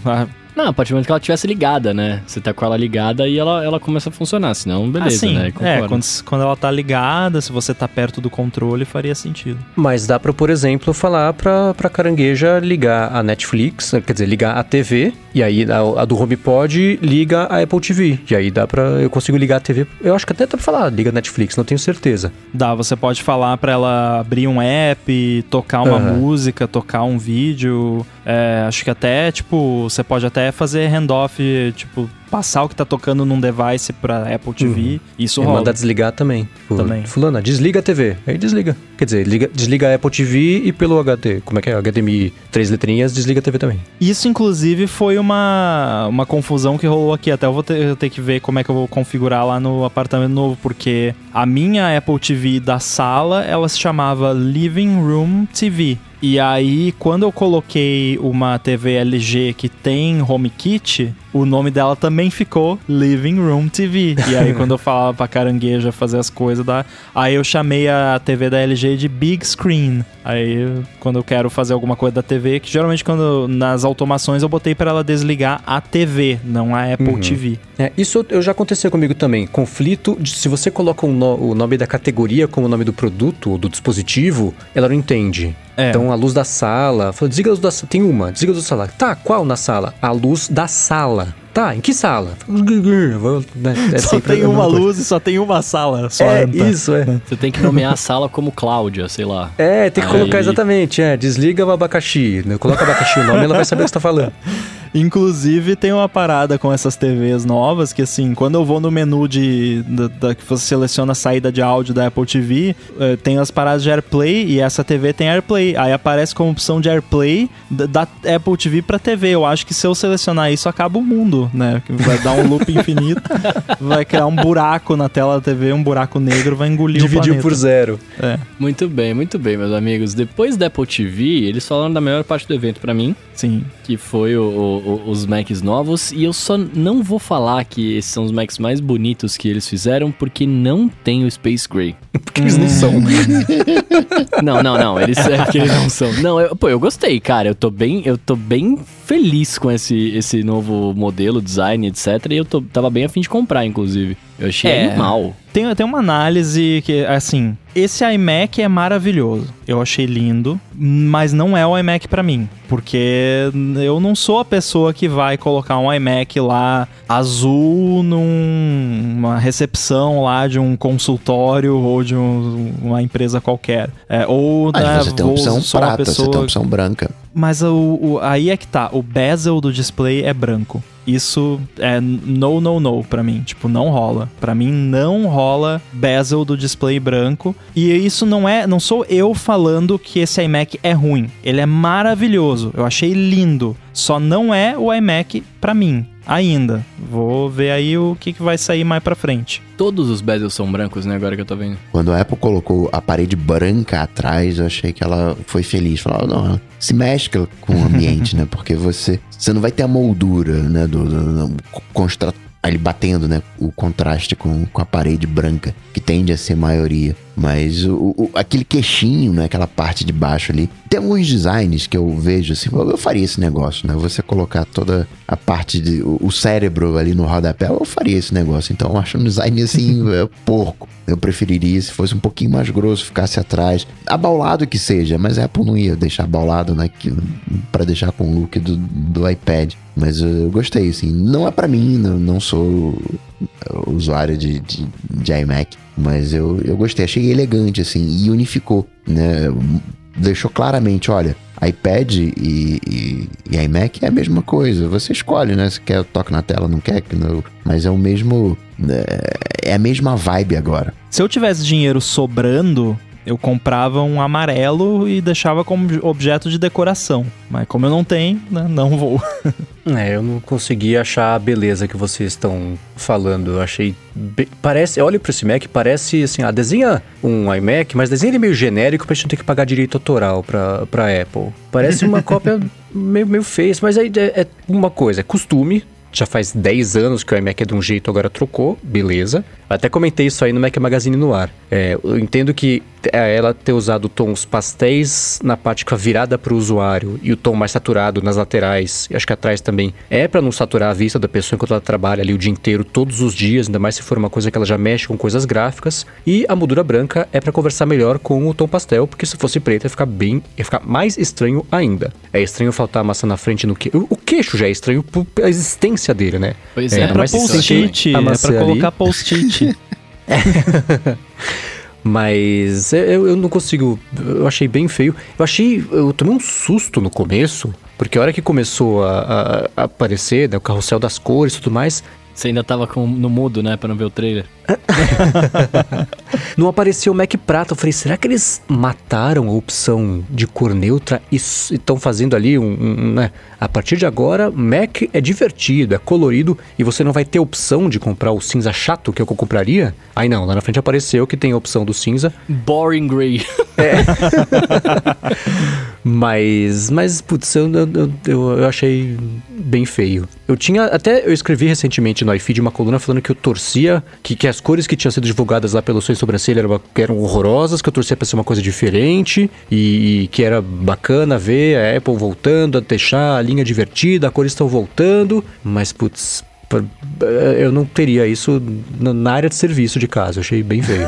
Não, a partir do momento que ela tivesse ligada, né? Você tá com ela ligada e ela, ela começa a funcionar, senão beleza, assim, né? é, Concordo. quando, quando ela tá ligada, se você tá perto do controle, faria sentido. Mas dá pra, por exemplo, falar pra, pra carangueja ligar a Netflix, quer dizer, ligar a TV, e aí a, a do HomePod liga a Apple TV. E aí dá pra. Eu consigo ligar a TV. Eu acho que até dá pra falar, liga a Netflix, não tenho certeza. Dá, você pode falar pra ela abrir um app, tocar uma Aham. música, tocar um vídeo. É, acho que até, tipo, você pode até fazer handoff, tipo, passar o que tá tocando num device pra Apple TV. Isso E rola. mandar desligar também. Pô, Também. Fulana, desliga a TV. Aí desliga. Quer dizer, liga- desliga a Apple TV e pelo HD. Como é que é? HDMI, três letrinhas, desliga a TV também. Isso, inclusive, foi uma, uma confusão que rolou aqui. Até eu vou ter, eu ter que ver como é que eu vou configurar lá no apartamento novo, porque a minha Apple TV da sala, ela se chamava Living Room TV. E aí, quando eu coloquei uma TV LG que tem HomeKit, o nome dela também ficou Living Room TV. E aí, quando eu falava pra carangueja fazer as coisas, da... aí eu chamei a TV da LG de Big Screen. Aí, quando eu quero fazer alguma coisa da TV, que geralmente quando nas automações eu botei pra ela desligar a TV, não a Apple TV. É, isso eu já aconteceu comigo também. Conflito, de, se você coloca o, no- o nome da categoria como o nome do produto ou do dispositivo, ela não entende. É. Então a luz da sala, fala, desliga a luz da sala. Tem uma, desliga a luz da sala. Tá, qual na sala? A luz da sala. дела. Tá, em que sala? Né, é só tem uma coisa. luz e só tem uma sala. Só É, anta. isso, é. Você tem que nomear a sala como Cláudia, sei lá. É, tem que Aí- colocar exatamente, é, desliga o abacaxi, né? coloca abacaxi o nome, ela vai saber o que você tá falando. Inclusive, tem uma parada com essas TVs novas que, assim, quando eu vou no menu de da, da- que você seleciona a saída de áudio da Apple TV, eh, tem as paradas de AirPlay e essa TV tem AirPlay. Aí aparece como opção de AirPlay da, da Apple TV pra TV. Eu acho que se eu selecionar isso, acaba o mundo, né? Vai dar um loop infinito, vai criar um buraco na tela da TV, um buraco negro, vai engolir o Dividiu planeta. por zero. É, Muito bem, muito bem, meus amigos. Depois da Apple TV, eles falaram da melhor parte do evento pra mim, sim. que foi o- o- o- os Macs novos. E eu só não vou falar que esses são os Macs mais bonitos que eles fizeram, porque não tem o Space Gray. Porque eles não são. Não, não, não. Eles, é porque eles não são. Não, eu, pô, eu gostei, cara. Eu tô bem, eu tô bem feliz com esse, esse novo modelo, design, etc. E eu tô, tava bem afim de comprar, inclusive. Eu achei É. animal. Tem, tem uma análise que, assim, esse iMac é maravilhoso. Eu achei lindo, mas não é o iMac pra mim. Porque eu não sou a pessoa que vai colocar um iMac lá azul numa recepção lá de um consultório ou de um- uma empresa qualquer. É, ou Mas né, você tem opção prata, você tem pessoa- opção branca. mas o, o- aí é que tá, o bezel do display é branco. Isso é no, no, no pra mim. Tipo, não rola. Pra mim não rola bezel do display branco. E isso não é, não sou eu falando que esse iMac é ruim. Ele é maravilhoso. Eu achei lindo. Só não é o iMac pra mim. Ainda. Vou ver aí o que, que vai sair mais pra frente. Todos os bezels são brancos, né? Agora que eu tô vendo. Quando a Apple colocou a parede branca atrás, eu achei que ela foi feliz. Falou, não, ela se mescla com o ambiente, né? Porque você, você não vai ter a moldura, né? Do, do, do constra- ali batendo, né? O contraste com, com a parede branca, que tende a ser maioria. Mas o, o- aquele queixinho, né? Aquela parte de baixo ali. Tem alguns designs que eu vejo assim, eu faria esse negócio, né? Você colocar toda a parte de. O, o cérebro ali no rodapé, eu faria esse negócio. Então eu acho um design assim, é, porco. Eu preferiria se fosse um pouquinho mais grosso, ficasse atrás. Abaulado que seja, mas a Apple não ia deixar abaulado naquilo para deixar com o look do, do iPad. Mas eu gostei, assim. Não é pra mim, não, não sou usuário de, de, de iMac, mas eu, eu gostei. Achei elegante, assim, e unificou, né? Deixou claramente, olha, iPad e, e, e iMac é a mesma coisa. Você escolhe, né? Se quer toque na tela, não quer, que não- mas é o mesmo. É, é a mesma vibe agora. Se eu tivesse dinheiro sobrando, eu comprava um amarelo e deixava como objeto de decoração. Mas como eu não tenho, né, não vou. É, eu não consegui achar a beleza que vocês estão falando. Eu achei. be- Parece. Olha pra esse Mac, parece assim, ah, desenha um iMac, mas desenha ele meio genérico pra gente não ter que pagar direito autoral pra, pra Apple. Parece uma cópia meio, meio feia, mas aí é, é uma coisa, é costume. Já faz 10 anos que o iMac é de um jeito, agora trocou, beleza. Até comentei isso aí no Mac Magazine no ar. É, eu entendo que é, ela ter usado tons pastéis na parte com a virada para o usuário e o tom mais saturado nas laterais, e acho que atrás também, é para não saturar a vista da pessoa enquanto ela trabalha ali o dia inteiro, todos os dias, ainda mais se for uma coisa que ela já mexe com coisas gráficas. E a moldura branca é para conversar melhor com o tom pastel, porque se fosse preta ia ficar bem, ia ficar mais estranho ainda. É estranho faltar a maçã na frente no que o, queixo já é estranho por- pela existência dele, né? Pois É, é, É, pra post-it, é pra colocar post-it. Mas eu, eu não consigo. Eu achei bem feio. Eu achei. Eu tomei um susto no começo. Porque a hora que começou a, a- a aparecer, né, o carrossel das cores e tudo mais, Você ainda tava com, no mudo, né, pra não ver o trailer. não apareceu o Mac prata. Eu falei, será que eles mataram a opção de cor neutra e estão fazendo ali um, um, né? A partir de agora, Mac é divertido, é colorido e você não vai ter opção de comprar o cinza chato que eu compraria? Aí não, lá na frente apareceu que tem a opção do cinza. Boring Gray. É. mas, mas, putz, eu, eu, eu, eu achei bem feio. Eu tinha, até eu escrevi recentemente no iFeed uma coluna falando que eu torcia que, que as cores que tinham sido divulgadas lá pelo Sonho Sobrancelha eram, eram horrorosas, que eu torcia pra ser uma coisa diferente e, e, que era bacana ver a Apple voltando a deixar a linha divertida, as cores estão voltando, mas putz, eu não teria isso na área de serviço de casa, eu achei bem feio.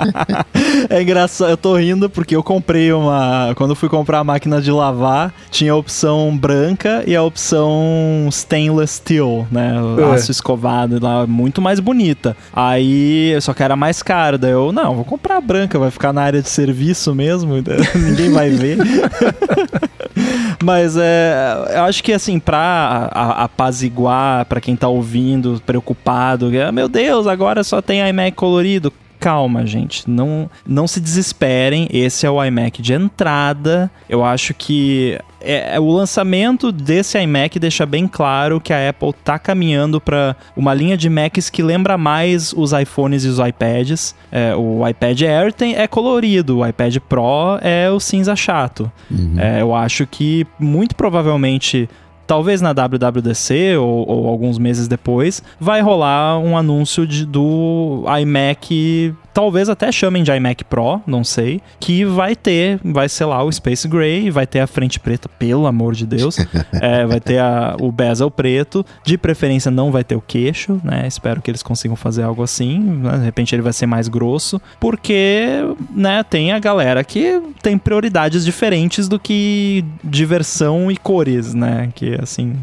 é engraçado, eu tô rindo porque eu comprei uma. Quando eu fui comprar a máquina de lavar, tinha a opção branca e a opção stainless steel, né? É. Aço escovado lá, muito mais bonita. Aí, só que era mais caro, daí eu, não, vou comprar a branca, vai ficar na área de serviço mesmo, ninguém vai ver. Mas é, eu acho que assim, pra apaziguar, para quem tá ouvindo, preocupado, é, meu Deus, agora só tem iMac colorido calma, gente. Não, não se desesperem. Esse é o iMac de entrada. Eu acho que é, é, o lançamento desse iMac deixa bem claro que a Apple tá caminhando para uma linha de Macs que lembra mais os iPhones e os iPads. É, o iPad Air tem, é colorido, o iPad Pro é o cinza chato. Uhum. É, eu acho que muito provavelmente talvez na WWDC ou, ou, alguns meses depois, vai rolar um anúncio de, do iMac talvez até chamem de iMac Pro, não sei, que vai ter, vai ser lá o Space Gray, vai ter a frente preta, pelo amor de Deus, é, vai ter a, o bezel preto, de preferência não vai ter o queixo, né, espero que eles consigam fazer algo assim, né? de repente ele vai ser mais grosso, porque, né, tem a galera que tem prioridades diferentes do que diversão e cores, né, que assim,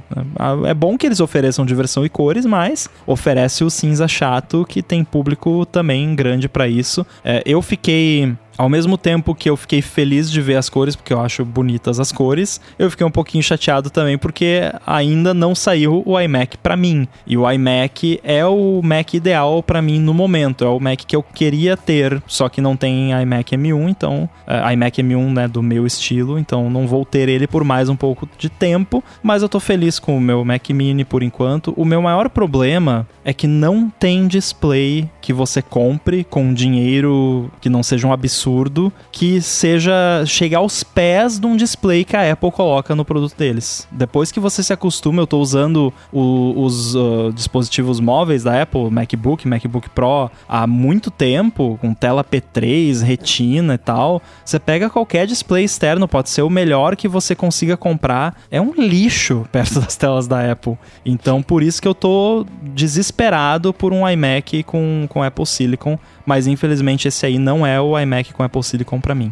é bom que eles ofereçam diversão e cores, mas oferece o cinza chato que tem público também grande para para isso. É, eu fiquei ao mesmo tempo que eu fiquei feliz de ver as cores, porque eu acho bonitas as cores, eu fiquei um pouquinho chateado também porque ainda não saiu o iMac para mim. E o iMac é o Mac ideal para mim no momento, é o Mac que eu queria ter, só que não tem iMac M1, então uh, iMac M1, né, do meu estilo, então não vou ter ele por mais um pouco de tempo, mas eu tô feliz com o meu Mac Mini por enquanto. O meu maior problema é que não tem display que você compre com dinheiro que não seja um absurdo absurdo que seja chegar aos pés de um display que a Apple coloca no produto deles. Depois que você se acostuma, eu estou usando o, os uh, dispositivos móveis da Apple, MacBook, MacBook Pro, há muito tempo, com tela P3, retina e tal. Você pega qualquer display externo, pode ser o melhor que você consiga comprar, é um lixo perto das telas da Apple. Então, por isso que eu tô desesperado por um iMac com, com Apple Silicon mas infelizmente esse aí não é o iMac com Apple Silicon para mim.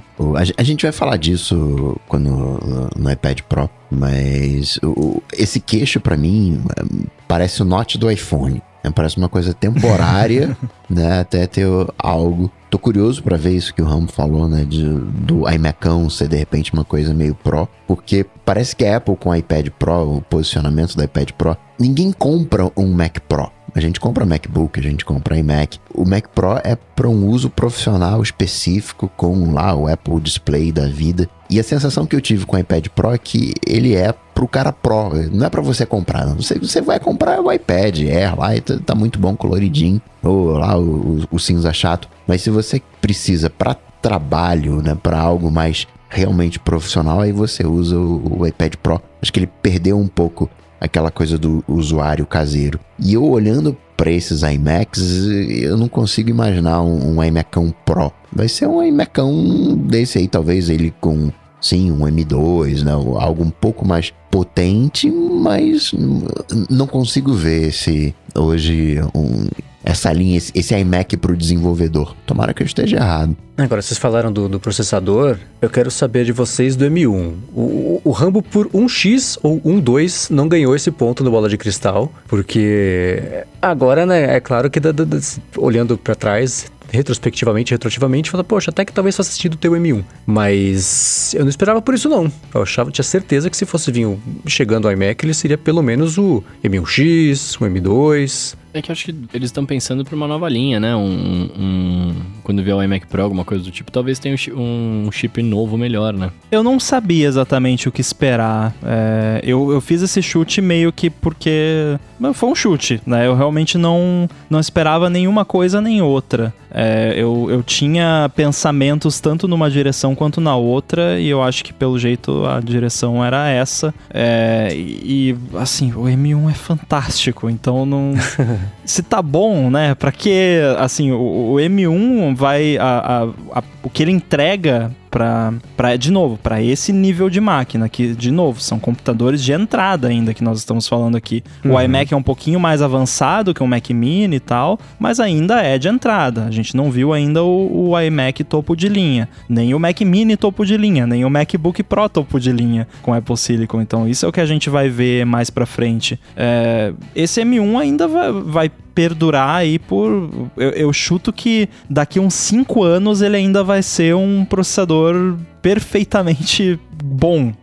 A gente vai falar disso quando no iPad Pro, mas o, esse queixo para mim parece o Note do iPhone. É, parece uma coisa temporária, né? Até ter algo. Tô curioso para ver isso que o Ramo falou, né? De, do iMacão ser de repente uma coisa meio Pro, porque parece que a Apple com o iPad Pro, o posicionamento do iPad Pro, ninguém compra um Mac Pro. A gente compra MacBook, a gente compra iMac. O Mac Pro é para um uso profissional específico com lá o Apple Display da vida. E a sensação que eu tive com o iPad Pro é que ele é pro cara Pro, não é para você comprar. Não. Você, você vai comprar o iPad Air lá e tá, tá muito bom, coloridinho, ou lá o, o, o cinza chato. Mas se você precisa para trabalho, né, para algo mais realmente profissional, aí você usa o, o iPad Pro. Acho que ele perdeu um pouco aquela coisa do usuário caseiro. E eu olhando para esses iMacs, eu não consigo imaginar um, um iMacão Pro. Vai ser um iMacão desse aí, talvez ele com sim, um M2, né? algo um pouco mais potente, mas não consigo ver esse hoje um, essa linha, esse, esse iMac pro desenvolvedor. Tomara que eu esteja errado. Agora, vocês falaram do, do processador, eu quero saber de vocês do M1. O, o, o Rambo por 1x ou 1.2 não ganhou esse ponto no Bola de Cristal, porque agora, né, é claro que da, da, da, olhando para trás, retrospectivamente, retroativamente, fala, poxa, até que talvez faça sentido ter o M1. Mas eu não esperava por isso, não. Eu achava, tinha certeza que se fosse vir chegando ao iMac, ele seria pelo menos o M1X, o M2. É que eu acho que eles estão pensando para uma nova linha, né? Um, um, quando vier o iMac Pro, alguma coisa do tipo, talvez tenha um chip novo melhor, né? Eu não sabia exatamente o que esperar. É, eu, eu fiz esse chute meio que porque. Foi um chute, né? Eu realmente não, não esperava nenhuma coisa nem outra. É, eu, eu tinha pensamentos tanto numa direção quanto na outra, e eu acho que pelo jeito a direção era essa. É, e, assim, o M1 é fantástico, então não. se tá bom, né? Pra que, assim, o, o M1 vai. A, a, a, o que ele entrega para de novo para esse nível de máquina que de novo são computadores de entrada ainda que nós estamos falando aqui. Uhum. o iMac é um pouquinho mais avançado que o Mac Mini e tal mas ainda é de entrada. A gente não viu ainda o, o iMac topo de linha nem o Mac Mini topo de linha nem o MacBook Pro topo de linha com Apple Silicon. Então isso é o que a gente vai ver mais para frente. É, esse M1 ainda vai, vai perdurar aí por. Eu, eu chuto que daqui uns 5 anos ele ainda vai ser um processador perfeitamente bom,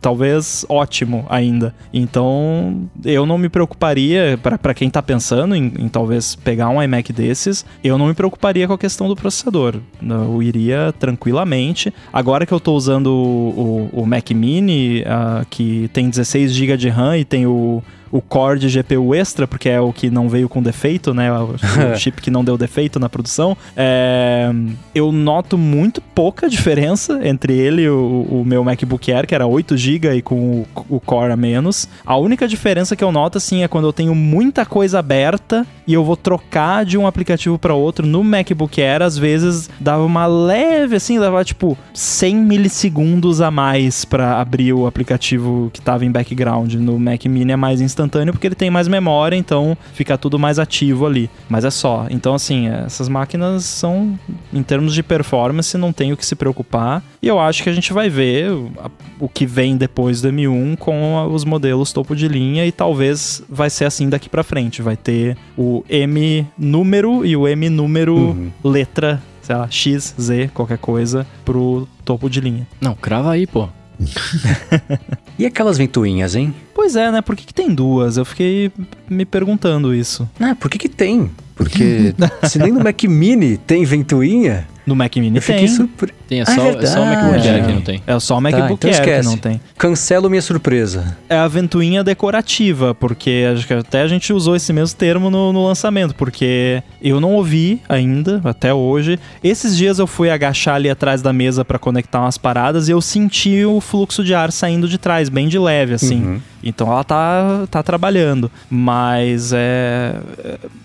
talvez ótimo ainda. Então, eu não me preocuparia, para quem tá pensando em, em, talvez pegar um iMac desses, eu não me preocuparia com a questão do processador. Eu iria tranquilamente. Agora que eu tô usando o, o, o Mac Mini, uh, que tem 16 GB de RAM e tem o o core de GPU extra, porque é o que não veio com defeito, né? O, chip que não deu defeito na produção. É, eu noto muito pouca diferença entre ele e o, o meu MacBook Air, que era 8 GB e com o, o, core a menos. A única diferença que eu noto, assim, é quando eu tenho muita coisa aberta e eu vou trocar de um aplicativo para outro no MacBook Air, às vezes dava uma leve, assim, dava tipo 100 milissegundos a mais para abrir o aplicativo que tava em background. No Mac Mini é mais instantâneo instantâneo porque ele tem mais memória, então fica tudo mais ativo ali. Mas é só. Então, assim, essas máquinas são, em termos de performance, não tem o que se preocupar. E eu acho que a gente vai ver o que vem depois do M1 com os modelos topo de linha e talvez vai ser assim daqui para frente. Vai ter o M número e o M número uhum. letra sei lá, X, Z, qualquer coisa, pro topo de linha. Não, crava aí, pô. e aquelas ventoinhas, hein? Pois é, né? Por que, que tem duas? Eu fiquei me perguntando isso. Ah, por que, que tem? Porque se nem no Mac Mini tem ventoinha, no Mac Mini eu tem. Surpre... Tem, é, ah, só, é, é, só, o MacBook Air que não tem. É só o MacBook tá, então Air que não tem. Cancelo minha surpresa. É a ventoinha decorativa, porque acho que até a gente usou esse mesmo termo no, no lançamento, porque eu não ouvi ainda, até hoje. Esses dias eu fui agachar ali atrás da mesa para conectar umas paradas e eu senti o fluxo de ar saindo de trás, bem de leve, assim. Uhum. Então ela tá, tá trabalhando. Mas é,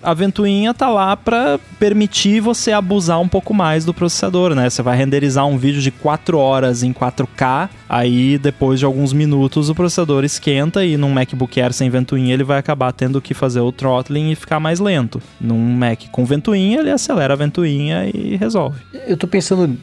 a ventoinha tá lá para permitir você abusar um pouco mais do processador, né? Você vai renderizar um vídeo de 4 horas em 4K, aí depois de alguns minutos o processador esquenta e num MacBook Air sem ventoinha ele vai acabar tendo que fazer o throttling e ficar mais lento. Num Mac com ventoinha ele acelera a ventoinha e resolve. Eu tô pensando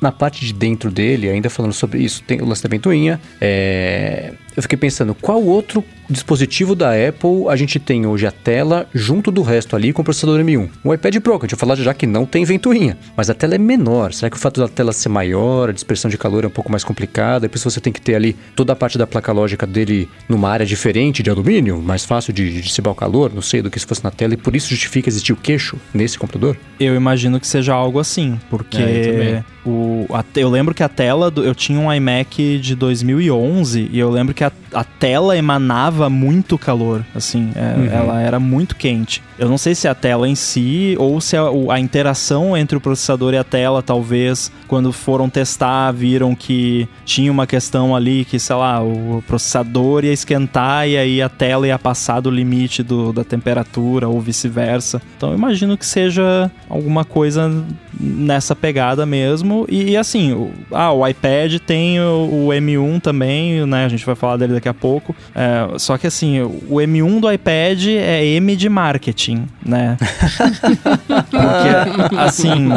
na parte de dentro dele, ainda falando sobre isso, tem o lance da ventoinha. É... Eu fiquei pensando, qual outro dispositivo da Apple a gente tem hoje a tela junto do resto ali com o processador M1? O iPad Pro, que a gente vai falar já que não tem ventoinha, mas a tela é menor. Será que o fato da tela ser maior, a dispersão de calor é um pouco mais complicada? Depois você tem que ter ali toda a parte da placa lógica dele numa área diferente de alumínio, mais fácil de dissimular o calor, não sei, do que se fosse na tela, e por isso justifica existir o queixo nesse computador? Eu imagino que seja algo assim, porque é, o, a, eu lembro que a tela, do, eu tinha um iMac de 2011 e eu lembro que a, a tela emanava muito calor, assim, é, uhum. ela era muito quente. Eu não sei se a tela em si ou se a, a, interação entre o processador e a tela, talvez, quando foram testar, viram que tinha uma questão ali que, sei lá, o processador ia esquentar e aí a tela ia passar do limite do, da temperatura ou vice-versa. Então eu imagino que seja alguma coisa nessa pegada mesmo. E, e assim, o, ah, o iPad tem o, o, M1 também, né? A gente vai falar dele daqui a pouco. É, só que assim, o M1 do iPad é M de marketing, né? Porque, assim,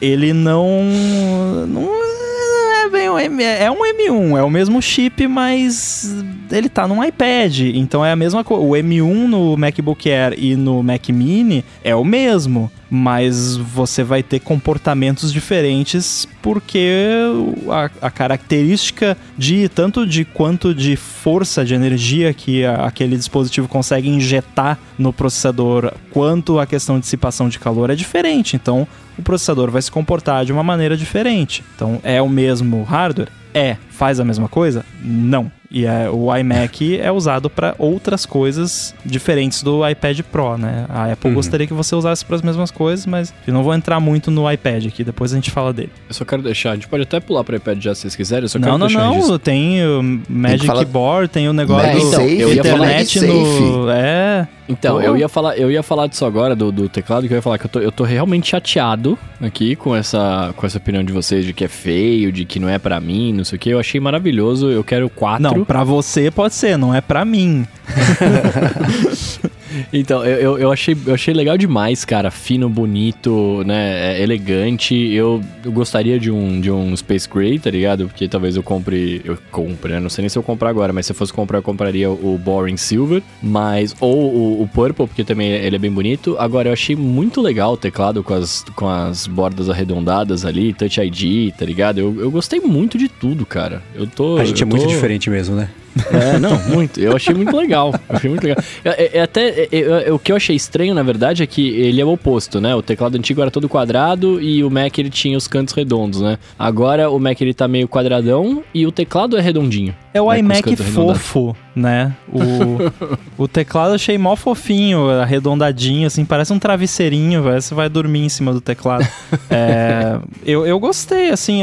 ele não. não bem um M, é um M1, é o mesmo chip, mas ele tá num iPad, então é a mesma coisa. O M1 no MacBook Air e no Mac Mini é o mesmo, mas você vai ter comportamentos diferentes porque a, a característica de tanto de quanto de força de energia que a, aquele dispositivo consegue injetar no processador, quanto a questão de dissipação de calor é diferente. Então, o processador vai se comportar de uma maneira diferente. Então, é o mesmo hardware? É. Faz a mesma coisa? Não. E é, o iMac é usado para outras coisas diferentes do iPad Pro, né? A Apple uhum. gostaria que você usasse para as mesmas coisas, mas eu não vou entrar muito no iPad aqui, depois a gente fala dele. Eu só quero deixar, a gente pode até pular para iPad já se vocês quiserem, eu só não, quero não, deixar Não, não, tem o Magic tem Board, tem o negócio Mag do safe, eu ia internet falar no... É... Então, eu ia, falar, eu ia falar disso agora, do, do teclado, que eu ia falar que eu tô, eu tô realmente chateado aqui com essa, com essa opinião de vocês de que é feio, de que não é para mim, não sei o que. Eu achei maravilhoso, eu quero quatro. Não, pra você pode ser, não é para mim. Então, eu, eu, eu, achei, eu achei legal demais, cara. Fino, bonito, né? É elegante. Eu, eu, gostaria de um, de um Space Gray, tá ligado? Porque talvez eu compre. Eu compre, né? Não sei nem se eu comprar agora, mas se eu fosse comprar, eu compraria o Boring Silver. Mas. Ou o, o Purple, porque também ele é bem bonito. Agora, eu achei muito legal o teclado com as, com as bordas arredondadas ali, Touch ID, tá ligado? Eu, eu gostei muito de tudo, cara. Eu tô. A gente é tô... muito diferente mesmo, né? É, não, muito. Eu achei muito legal. Eu achei muito legal. É, é até é, o que eu achei estranho, na verdade, é que ele é o oposto, né? O teclado antigo era todo quadrado e o Mac ele tinha os cantos redondos, né? Agora o Mac ele tá meio quadradão e o teclado é redondinho. É o né, iMac fofo, né? O, o teclado eu achei mó fofinho, arredondadinho, assim, parece um travesseirinho, velho. Você vai dormir em cima do teclado. é, eu, eu gostei, assim,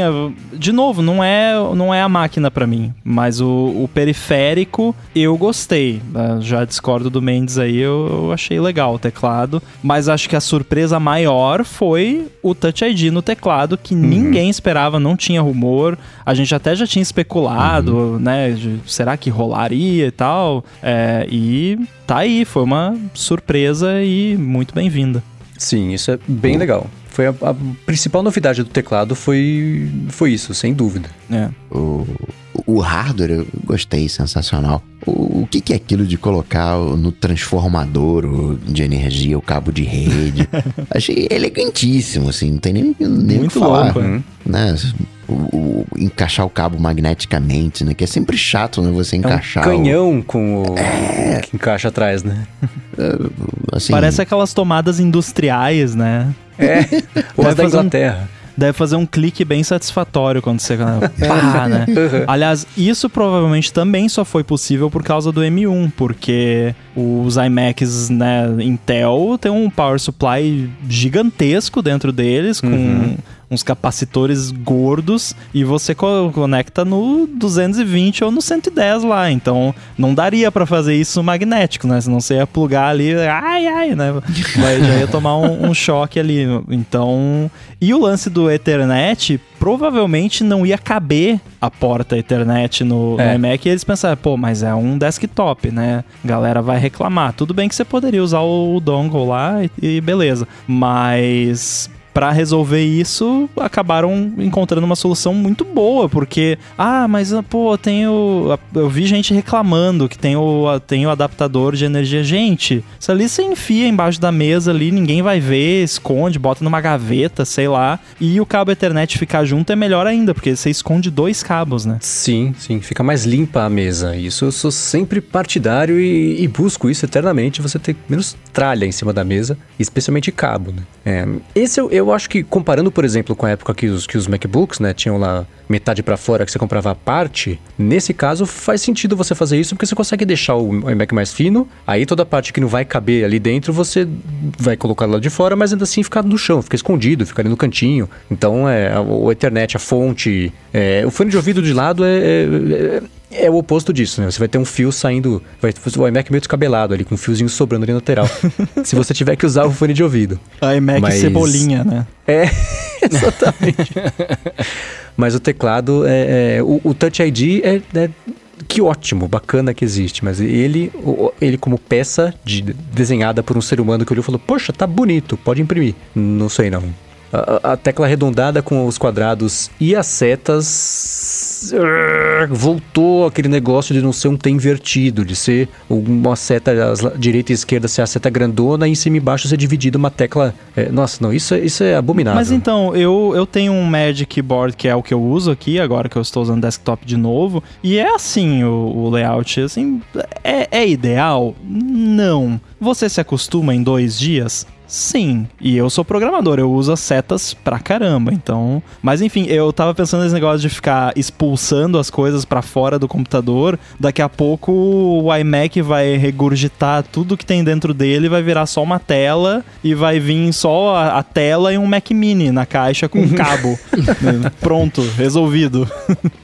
de novo, não é, não é a máquina para mim, mas o, o periférico eu gostei. Né? Já discordo do Mendes aí, eu, eu achei legal o teclado, mas acho que a surpresa maior foi o Touch ID no teclado, que uhum. ninguém esperava, não tinha rumor. A gente até já tinha especulado, uhum. né? De, será que rolaria e tal? É, e tá aí, foi uma surpresa e muito bem-vinda. Sim, isso é bem legal. Foi a, a, principal novidade do teclado foi, foi isso, sem dúvida. É. O, o hardware eu gostei, sensacional. O, o que, que, é aquilo de colocar no transformador de energia o cabo de rede? Achei elegantíssimo, assim, não tem nem, nem Muito o que falar. Louco, né? né? O, o, encaixar o cabo magneticamente, né? Que é sempre chato, né? Você encaixar. É um canhão o... com o é... que encaixa atrás, né? É, assim... Parece aquelas tomadas industriais, né? É, ou as da Inglaterra. Um deve fazer um clique bem satisfatório quando você pá, né? Uhum. Aliás, isso provavelmente também só foi possível por causa do M1, porque os iMacs, né, Intel tem um power supply gigantesco dentro deles, com uhum uns capacitores gordos e você co conecta no 220 ou no 110 lá. Então não daria para fazer isso magnético, né? Senão você ia plugar ali, ai, ai, né? Mas já ia tomar um, um choque ali. Então. E o lance do Ethernet provavelmente não ia caber a porta Ethernet no, é. no iMac e eles pensaram, pô, mas é um desktop, né? Galera vai reclamar. Tudo bem que você poderia usar o, o dongle lá e, e beleza. Mas para resolver isso, acabaram encontrando uma solução muito boa, porque, ah, mas, pô, tenho. Eu vi gente reclamando que tem o, tem o adaptador de energia. Gente, isso ali você enfia embaixo da mesa ali, ninguém vai ver, esconde, bota numa gaveta, sei lá, e o cabo Ethernet ficar junto é melhor ainda, porque você esconde dois cabos, né? Sim, sim, fica mais limpa a mesa. Isso eu sou sempre partidário e, e busco isso eternamente, você ter menos tralha em cima da mesa, especialmente cabo, né? É, esse eu, eu acho que, comparando, por exemplo, com a época que os, que os MacBooks, né, tinham lá metade para fora que você comprava a parte, nesse caso faz sentido você fazer isso porque você consegue deixar o iMac mais fino, aí toda a parte que não vai caber ali dentro você vai colocar lá de fora, mas ainda assim ficar no chão, fica escondido, fica ali no cantinho. Então, é, o Ethernet, a fonte, é, o fone de ouvido de lado é, é, é o oposto disso, né? Você vai ter um fio saindo, vai o iMac meio descabelado ali, com um fiozinho sobrando ali na lateral. se você tiver que usar o fone de ouvido. A iMac Mas... cebolinha, né? É, exatamente. Mas o teclado, é, é o, o, Touch ID é, é, que ótimo, bacana que existe. Mas ele, ele como peça de, desenhada por um ser humano que olhou e falou, poxa, tá bonito, pode imprimir. Não sei não. A, a tecla arredondada com os quadrados e as setas voltou aquele negócio de não ser um T invertido, de ser uma seta direita e esquerda ser a seta grandona e em cima e embaixo ser dividido uma tecla. É, nossa, não, isso, é, isso é abominável. Mas então, eu, eu tenho um Magic Board que é o que eu uso aqui, agora que eu estou usando desktop de novo, e é assim o, o layout, assim, é, é ideal? Não. Você se acostuma em dois dias? Sim, e eu sou programador, eu uso as setas pra caramba, então... Mas enfim, eu tava pensando nesse negócio de ficar expulsando as coisas para fora do computador, daqui a pouco o iMac vai regurgitar tudo que tem dentro dele, vai virar só uma tela e vai vir só a, a tela e um Mac Mini na caixa com um cabo. Pronto, resolvido.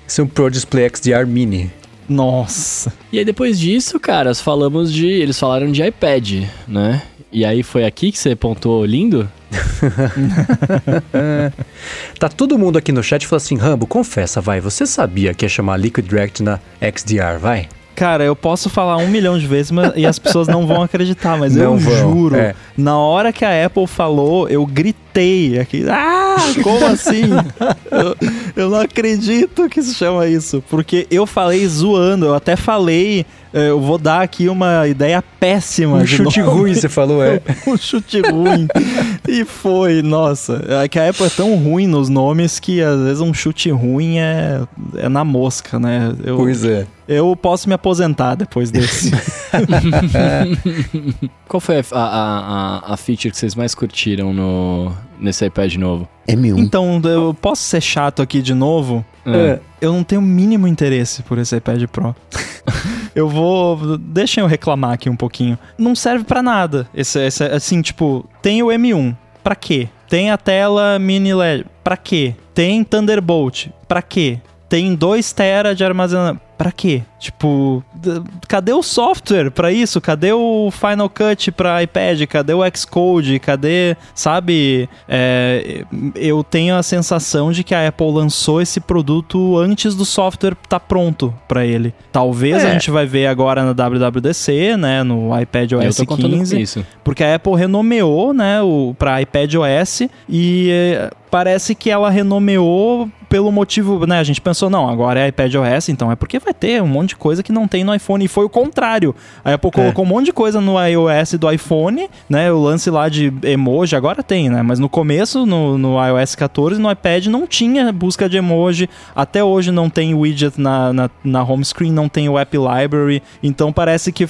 Esse é um Pro Display XDR Mini. Nossa. E aí depois disso, caras, falamos de. Eles falaram de iPad, né? E aí foi aqui que você pontuou lindo? tá todo mundo aqui no chat falando assim, Rambo, confessa, vai, você sabia que ia chamar Liquid Direct na XDR, vai? Cara, eu posso falar um milhão de vezes mas, e as pessoas não vão acreditar, mas não eu vão, juro, é. na hora que a Apple falou, eu gritei aqui. Ah, como assim? eu, eu não acredito que se chama isso. Porque eu falei zoando, eu até falei eu vou dar aqui uma ideia péssima. Um chute nome. ruim, você falou, é. um chute ruim. e foi, nossa. É que a Apple é tão ruim nos nomes que às vezes um chute ruim é, é na mosca, né? Eu, pois é. Eu posso me aposentar depois desse. Qual foi a, a, a, a feature que vocês mais curtiram no, nesse iPad novo? M1. Então, eu posso ser chato aqui de novo? É. Eu não tenho o mínimo interesse por esse iPad Pro. eu vou. Deixem eu reclamar aqui um pouquinho. Não serve para nada. Esse, esse, assim, tipo, tem o M1. Pra quê? Tem a tela mini LED. Pra quê? Tem Thunderbolt. Pra quê? Tem 2 TB de armazenamento. Pra quê? Tipo, cadê o software para isso? Cadê o Final Cut para iPad? Cadê o Xcode? Cadê, sabe? É, eu tenho a sensação de que a Apple lançou esse produto antes do software estar tá pronto para ele. Talvez é. a gente vai ver agora na WWDC, né, no iPad OS 15, porque a Apple renomeou, né, o para iPad OS e é, parece que ela renomeou pelo motivo, né? A gente pensou, não, agora é iPad OS, então é porque vai ter um monte de coisa que não tem no iPhone. E foi o contrário. A Apple é. colocou um monte de coisa no iOS do iPhone, né? O lance lá de emoji agora tem, né? Mas no começo, no, no iOS 14, no iPad não tinha busca de emoji. Até hoje não tem widget na, na, na home screen, não tem o App Library. Então parece que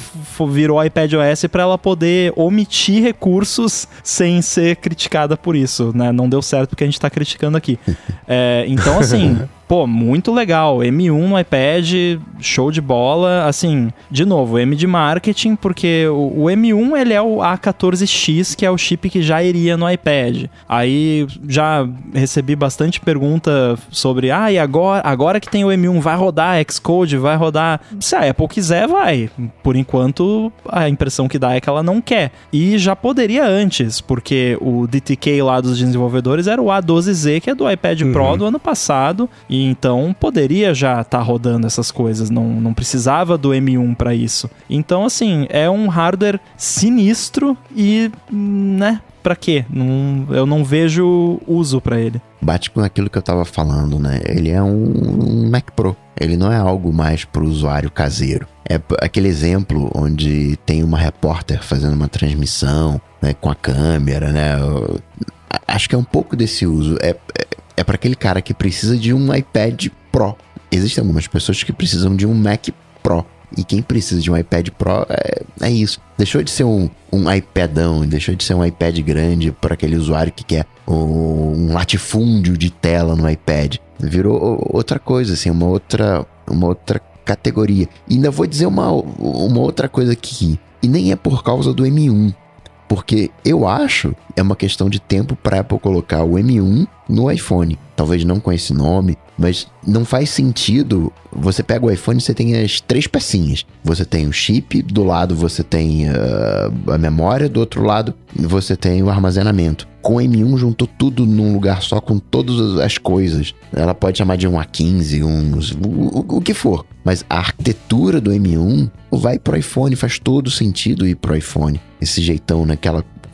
virou iPad OS para ela poder omitir recursos sem ser criticada por isso, né? Não deu certo porque a gente tá criticando aqui. é, então, assim, pô, muito legal. M1 no iPad, show de bola. Assim, de novo, M de marketing, porque o, o, M1 ele é o A14X, que é o chip que já iria no iPad. Aí já recebi bastante pergunta sobre, ah, e agora, agora que tem o M1, vai rodar Xcode, vai rodar. Se a Apple quiser, vai. Por enquanto, a impressão que dá é que ela não quer. E já poderia antes, porque o DTK lá dos desenvolvedores era o A12Z, que é do iPad uhum. Pro do ano passado. E então poderia já estar tá rodando essas coisas, não, não precisava do M1 para isso. Então, assim, é um hardware sinistro e, né, para quê? Não, eu não vejo uso para ele. Bate com aquilo que eu tava falando, né? Ele é um, um Mac Pro. Ele não é algo mais para o usuário caseiro. É aquele exemplo onde tem uma repórter fazendo uma transmissão né, com a câmera, né? Eu, acho que é um pouco desse uso. É, é para aquele cara que precisa de um iPad Pro. Existem algumas pessoas que precisam de um Mac Pro. E quem precisa de um iPad Pro é, é isso. Deixou de ser um, um iPadão, deixou de ser um iPad grande para aquele usuário que quer um latifúndio de tela no iPad. Virou outra coisa, assim, uma outra, uma outra categoria. E ainda vou dizer uma, uma outra coisa aqui. E nem é por causa do M1. Porque eu acho é uma questão de tempo para Apple colocar o M1 no iPhone. Talvez não com esse nome, Mas não faz sentido. Você pega o iPhone, você tem as três pecinhas. Você tem o chip, do lado você tem uh, a memória, do outro lado você tem o armazenamento. Com o M1 juntou tudo num lugar só com todas as coisas. Ela pode chamar de um A15, um, o, o, que for. Mas a arquitetura do M1 vai pro iPhone, faz todo sentido ir pro iPhone. Esse jeitão, né?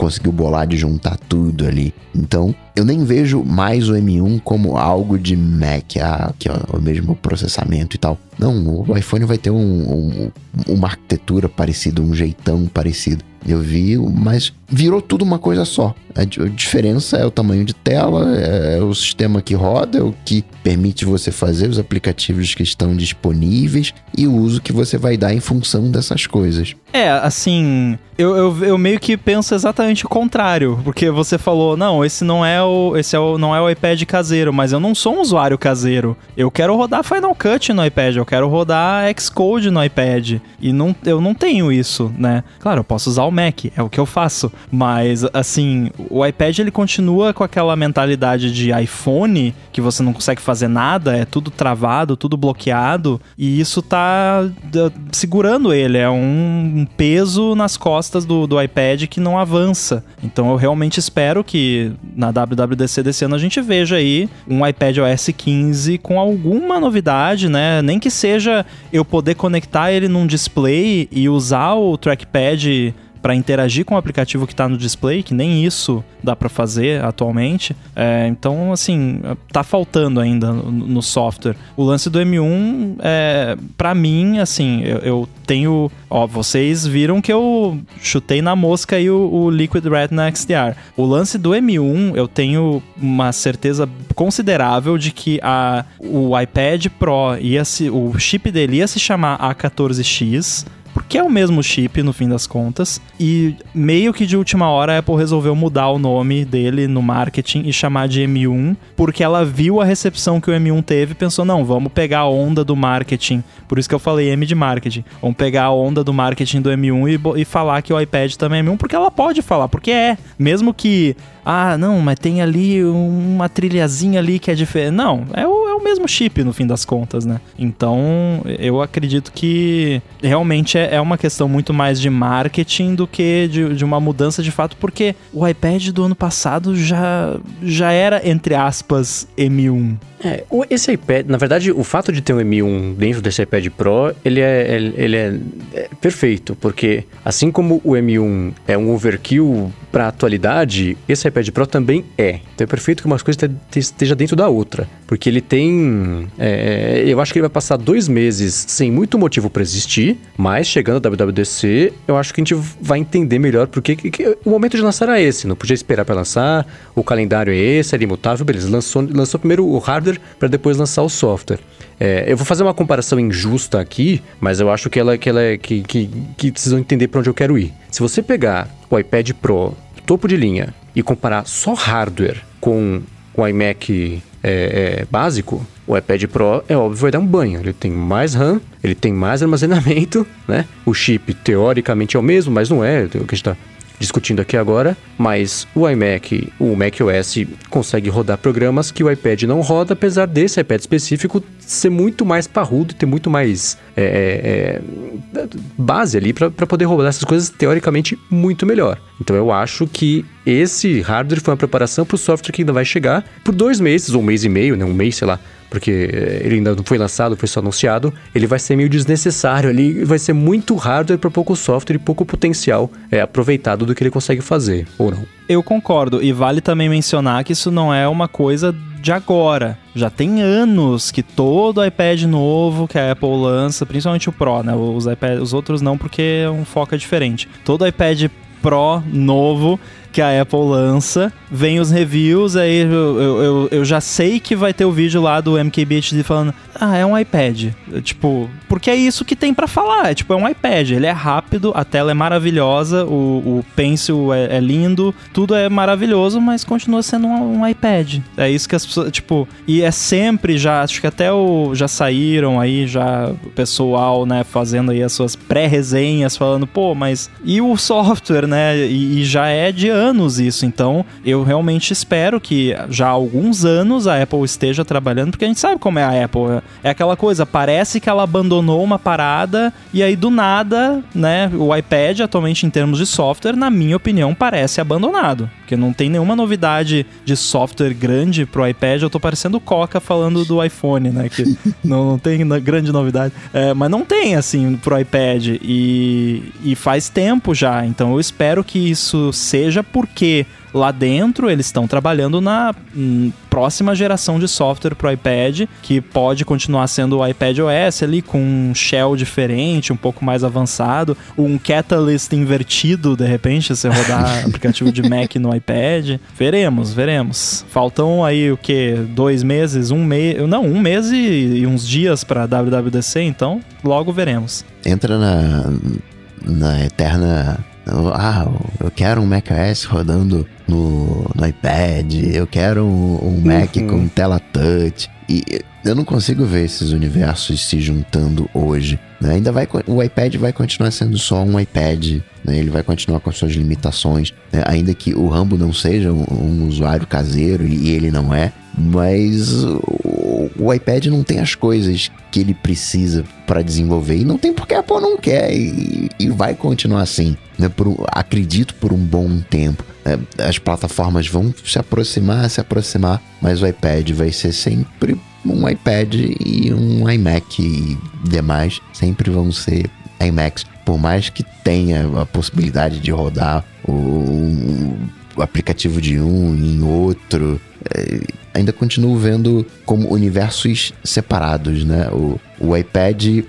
Conseguiu bolar de juntar tudo ali. Então, eu nem vejo mais o M1 como algo de Mac, ah, que é o mesmo processamento e tal. Não, o iPhone vai ter um, um, uma arquitetura parecida, um jeitão parecido. Eu vi, mas virou tudo uma coisa só. A diferença é o tamanho de tela, é o sistema que roda, é o que permite você fazer os aplicativos que estão disponíveis e o uso que você vai dar em função dessas coisas. É, assim, eu, eu, eu meio que penso exatamente o contrário, porque você falou, não, esse não é o esse é o, não é o iPad caseiro, mas eu não sou um usuário caseiro. Eu quero rodar Final Cut no iPad, eu quero rodar Xcode no iPad e não, eu não tenho isso, né? Claro, eu posso usar o Mac, é o que eu faço, mas assim, o iPad ele continua com aquela mentalidade de iPhone que você não consegue fazer nada, é tudo travado, tudo bloqueado e isso tá segurando ele, é um peso nas costas do, do iPad que não avança. Então eu realmente espero que na WWDC desse ano a gente veja aí um iPad OS 15 com alguma novidade, né? Nem que seja eu poder conectar ele num display e usar o trackpad para interagir com o aplicativo que está no display, que nem isso dá para fazer atualmente. É, então, assim, tá faltando ainda no, no, software. O lance do M1, é, para mim, assim, eu, eu, tenho. Ó, vocês viram que eu chutei na mosca aí o, o Liquid Retina XDR. O lance do M1, eu tenho uma certeza considerável de que a, o iPad Pro ia se, o chip dele ia se chamar A14X porque é o mesmo chip no fim das contas. E meio que de última hora a Apple resolveu mudar o nome dele no marketing e chamar de M1, porque ela viu a recepção que o M1 teve e pensou: não, vamos pegar a onda do marketing. Por isso que eu falei M de marketing. Vamos pegar a onda do marketing do M1 e, e falar que o iPad também é M1, porque ela pode falar, porque é. Mesmo que ah, não, mas tem ali uma trilhazinha ali que é diferente. Não, é o, o mesmo chip no fim das contas, né? Então, eu acredito que realmente é, é uma questão muito mais de marketing do que de, de, uma mudança de fato, porque o iPad do ano passado já, já era, entre aspas, M1. É, esse iPad, na verdade, o fato de ter um M1 dentro desse iPad Pro, ele é, ele é, é perfeito, porque assim como o M1 é um overkill para atualidade, esse iPad Pro também é. Então é perfeito que uma coisa esteja dentro da outra, porque ele tem, é, eu acho que ele vai passar dois meses sem muito motivo para existir, mas chegando a WWDC, eu acho que a gente vai entender melhor porque que, que, o momento de lançar era esse, não podia esperar para lançar, o calendário é esse, era imutável, beleza, lançou, lançou primeiro o hardware hardware para depois lançar o software. É, eu vou fazer uma comparação injusta aqui, mas eu acho que ela, que ela é que, que, que precisam entender para onde eu quero ir. Se você pegar o iPad Pro topo de linha e comparar só hardware com o iMac é, é, básico, o iPad Pro é óbvio vai dar um banho. Ele tem mais RAM, ele tem mais armazenamento, né? O chip teoricamente é o mesmo, mas não é. O que a gente está discutindo aqui agora, mas o iMac, o macOS consegue rodar programas que o iPad não roda, apesar desse iPad específico ser muito mais parrudo, ter muito mais é, é, é base ali para poder rodar essas coisas teoricamente muito melhor. Então eu acho que esse hardware foi uma preparação para o software que ainda vai chegar por dois meses ou um mês e meio, né, um mês, sei lá, porque eh, ele ainda não foi lançado, foi só anunciado, ele vai ser meio desnecessário ali, vai ser muito hardware para pouco software e pouco potencial é, aproveitado do que ele consegue fazer, ou não. Eu concordo, e vale também mencionar que isso não é uma coisa de agora. Já tem anos que todo iPad novo que a Apple lança, principalmente o Pro, né? Os, iPad, os outros não, porque é um foco é diferente. Todo iPad Pro novo que a Apple lança, vem os reviews, aí eu, eu, eu, já sei que vai ter o vídeo lá do MKBHD falando, ah, é um iPad. Tipo, porque é isso que tem para falar. É, tipo, é um iPad. Ele é rápido, a tela é maravilhosa, o, o Pencil é, é lindo, tudo é maravilhoso, mas continua sendo um, um, iPad. É isso que as pessoas, tipo, e é sempre já, acho que até o, já saíram aí, já o pessoal, né, fazendo aí as suas pré-resenhas, falando, pô, mas e o software, né? E, e já é de anos isso. Então, eu realmente espero que já há alguns anos a Apple esteja trabalhando, porque a gente sabe como é a Apple. É aquela coisa, parece que ela abandonou uma parada e aí do nada, né, o iPad atualmente em termos de software, na minha opinião, parece abandonado, porque não tem nenhuma novidade de software grande pro iPad. Eu tô parecendo o Coca falando do iPhone, né, que não, não tem grande novidade. É, mas não tem assim pro iPad e, e faz tempo já. Então eu espero que isso seja porque lá dentro eles estão trabalhando na hum, próxima geração de software para o iPad, que pode continuar sendo o iPad OS ali com um shell diferente, um pouco mais avançado, um Catalyst invertido de repente, você rodar aplicativo de Mac no iPad. Veremos, veremos. Faltam aí o que? Dois meses, um mês, não, um mês e, e uns dias para WWDC, então logo veremos. Entra na na eterna ah, eu quero um macOS rodando no, no iPad, eu quero um, um Mac uhum. com tela touch. E eu não consigo ver esses universos se juntando hoje. Né? Ainda vai, o iPad vai continuar sendo só um iPad, né? ele vai continuar com suas limitações, né? ainda que o Rambo não seja um, um usuário caseiro e ele não é, mas o, o, iPad não tem as coisas que ele precisa para desenvolver e não tem porque a Apple não quer e, e vai continuar assim. Né? Por, acredito por um bom tempo. Né? As plataformas vão se aproximar, se aproximar, mas o iPad vai ser sempre um iPad e um iMac e demais sempre vão ser iMacs. Por mais que tenha a possibilidade de rodar o, aplicativo de um em outro, é, ainda continuo vendo como universos separados, né? O, o iPad é,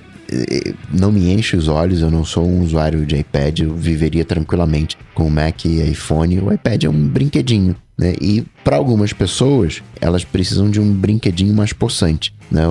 não me enche os olhos, eu não sou um usuário de iPad, eu viveria tranquilamente com Mac e iPhone. O iPad é um brinquedinho, né? E para algumas pessoas, elas precisam de um brinquedinho mais possante, né?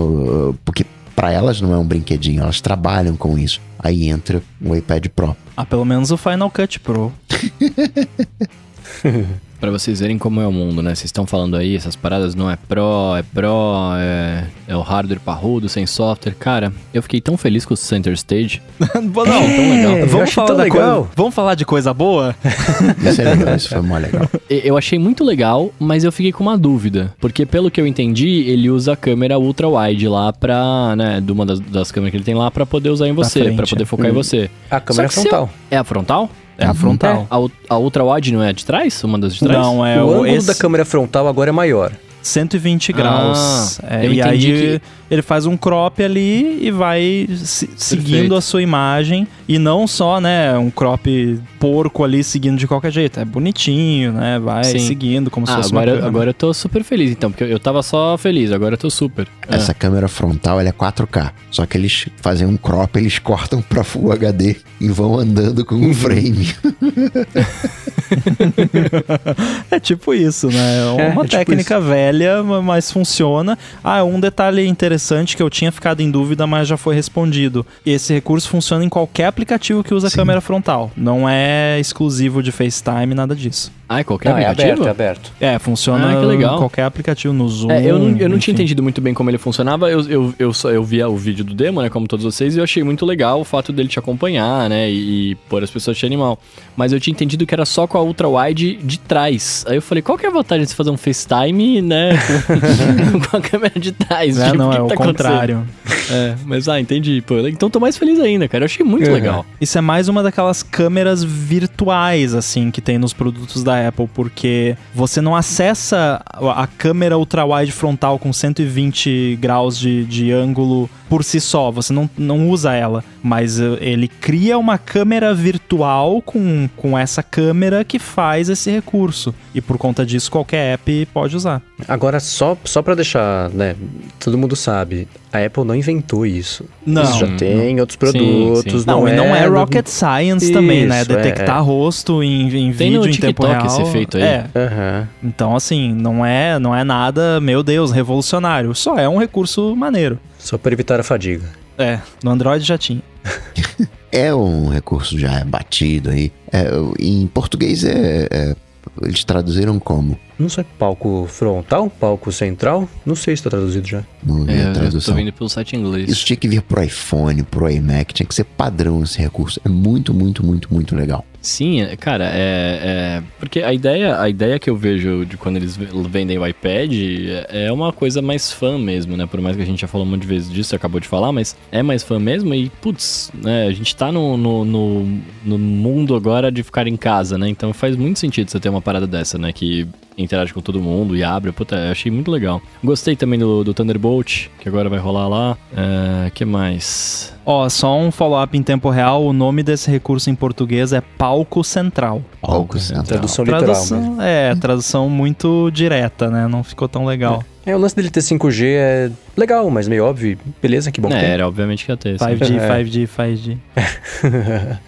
Porque para elas não é um brinquedinho, elas trabalham com isso. Aí entra o iPad Pro. Ah, pelo menos o Final Cut Pro. Para vocês verem como é o mundo, né? Vocês estão falando aí, essas paradas não é Pro, é Pro, é, é o hardware parrudo, sem software. Cara, eu fiquei tão feliz com o Center Stage. não, é, tão legal. Vamos falar, legal. vamos falar de coisa boa? isso é legal, isso foi mó legal. Eu achei muito legal, mas eu fiquei com uma dúvida. Porque pelo que eu entendi, ele usa a câmera ultra wide lá pra, né, de uma das, das câmeras que ele tem lá pra poder usar em você, para poder focar hum. em você. A câmera frontal. Eu... É a frontal? É a frontal. A, a ultra wide não é a de trás? Uma das de trás? Não, é o, o ângulo esse... da câmera frontal agora é maior. 120 graus. Ah, é, e aí que... ele faz um crop ali e vai se, seguindo a sua imagem. E não só, né, um crop porco ali seguindo de qualquer jeito. É bonitinho, né? Vai Sim. seguindo como ah, se fosse agora, uma agora eu tô super feliz, então, porque eu tava só feliz, agora eu tô super. Essa é. câmera frontal, ela é 4K. Só que eles fazem um crop, eles cortam pra Full HD e vão andando com um uhum. frame. é tipo isso, né? É, é uma é técnica tipo velha, mas funciona. Ah, um detalhe interessante que eu tinha ficado em dúvida, mas já foi respondido. Esse recurso funciona em qualquer aplicativo que usa Sim. câmera frontal. Não é exclusivo de FaceTime, nada disso. Ah, é qualquer não, é aplicativo? É aberto, é aberto. É, funciona ah, em qualquer aplicativo no Zoom. É, eu não, eu não tinha entendido muito bem como ele funcionava. Eu, eu, eu, só, eu via o vídeo do demo, né, como todos vocês, e eu achei muito legal o fato dele te acompanhar, né, e, e pôr as pessoas de animal. Mas eu tinha entendido que era só com a ultra wide de trás. Aí eu falei, qual que é a vantagem de você fazer um FaceTime, né, com, com a câmera de trás? É, tipo, não, é tá o contrário. É, mas ah, entendi. Pô, então tô mais feliz ainda, cara. Eu achei muito uhum. legal. Isso é mais uma daquelas câmeras virtuais, assim, que tem nos produtos da Apple, porque você não acessa a câmera ultra-wide frontal com 120 graus de, de ângulo por si só, você não, não usa ela, mas eh, ele cria uma câmera virtual com, com essa câmera que faz esse recurso. E por conta disso, qualquer app pode usar. Agora, só, só para deixar, né, todo mundo sabe, a Apple não inventou isso. Não. Isso já tem não. outros produtos. Sim, sim. Não, não, é, não é rocket science isso, também, né? Detectar é, rosto em, em vídeo em tempo real. esse efeito aí. É. Uhum. Então, assim, não é, não é nada, meu Deus, revolucionário. Só é um recurso maneiro. Só para evitar a fadiga. É, no Android já tinha. é um recurso já batido aí. É, em português é, é, eles traduziram como Não sei, palco frontal, palco central? Não sei se tá traduzido já. Não vi É, a eu tradução. tô vendo pelo site inglês. Isso tinha que vir pro iPhone, pro iMac, tinha que ser padrão esse recurso. É muito, muito, muito, muito legal. Sim, é- cara, é, é- Porque a ideia, a ideia que eu vejo de quando eles ve- vendem o iPad é é uma coisa mais fã mesmo, né? Por mais que a gente já falou um monte de vezes disso, acabou de falar, mas é mais fã mesmo e, putz, né? A gente tá no, no, no, no mundo agora de ficar em casa, né? Então faz muito sentido você ter uma parada dessa, né? Que interage com todo mundo e abre. Puta, eu achei muito legal. Gostei também do, do Thunderbolt, que agora vai rolar lá. É, que mais? Ó, só um follow-up em tempo real. O nome desse recurso em português é palco central. Palco central. Tradução literal. Tradução, é, tradução muito direta, né? Não ficou tão legal. É, o lance dele ter 5G é legal, mas meio óbvio. Beleza, que bom que É, tem. era obviamente que ia ter. sim. 5G, É. 5G, 5G.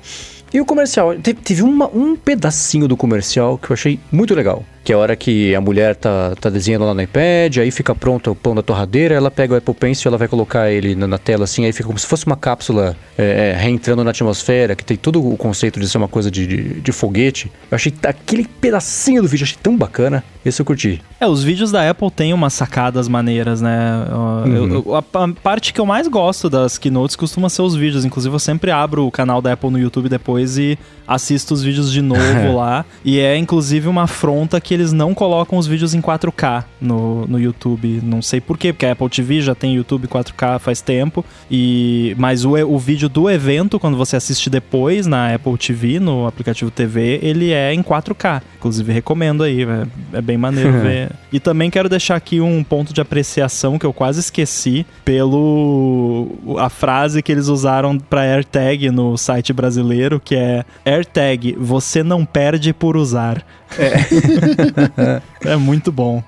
E o comercial, te- teve uma- um pedacinho do comercial que eu achei muito legal. Que é a hora que a mulher tá, tá desenhando lá no iPad, aí fica pronto o pão da torradeira, ela pega o Apple Pencil, ela vai colocar ele na, na tela assim, aí fica como se fosse uma cápsula é, é, reentrando na atmosfera, que tem todo o conceito de ser uma coisa de, de, de foguete. Eu achei aquele pedacinho do vídeo, achei tão bacana. Esse eu curti. É, os vídeos da Apple têm umas sacadas maneiras, né? Eu- eu- a, a parte que eu mais gosto das keynotes costuma ser os vídeos. Inclusive, eu sempre abro o canal da Apple no YouTube depois e assisto os vídeos de novo lá. E é, inclusive, uma afronta que eles não colocam os vídeos em 4K no, no YouTube. Não sei por quê, porque a Apple TV já tem YouTube 4K faz tempo. E Mas o, o vídeo do evento, quando você assiste depois na Apple TV, no aplicativo TV, ele é em 4K. Inclusive, recomendo aí, é, é bem maneiro ver. E também quero deixar aqui um ponto de apreciação que eu quase esqueci pelo a frase que eles usaram para AirTag no site brasileiro, que é AirTag, você não perde por usar. É, muito bom.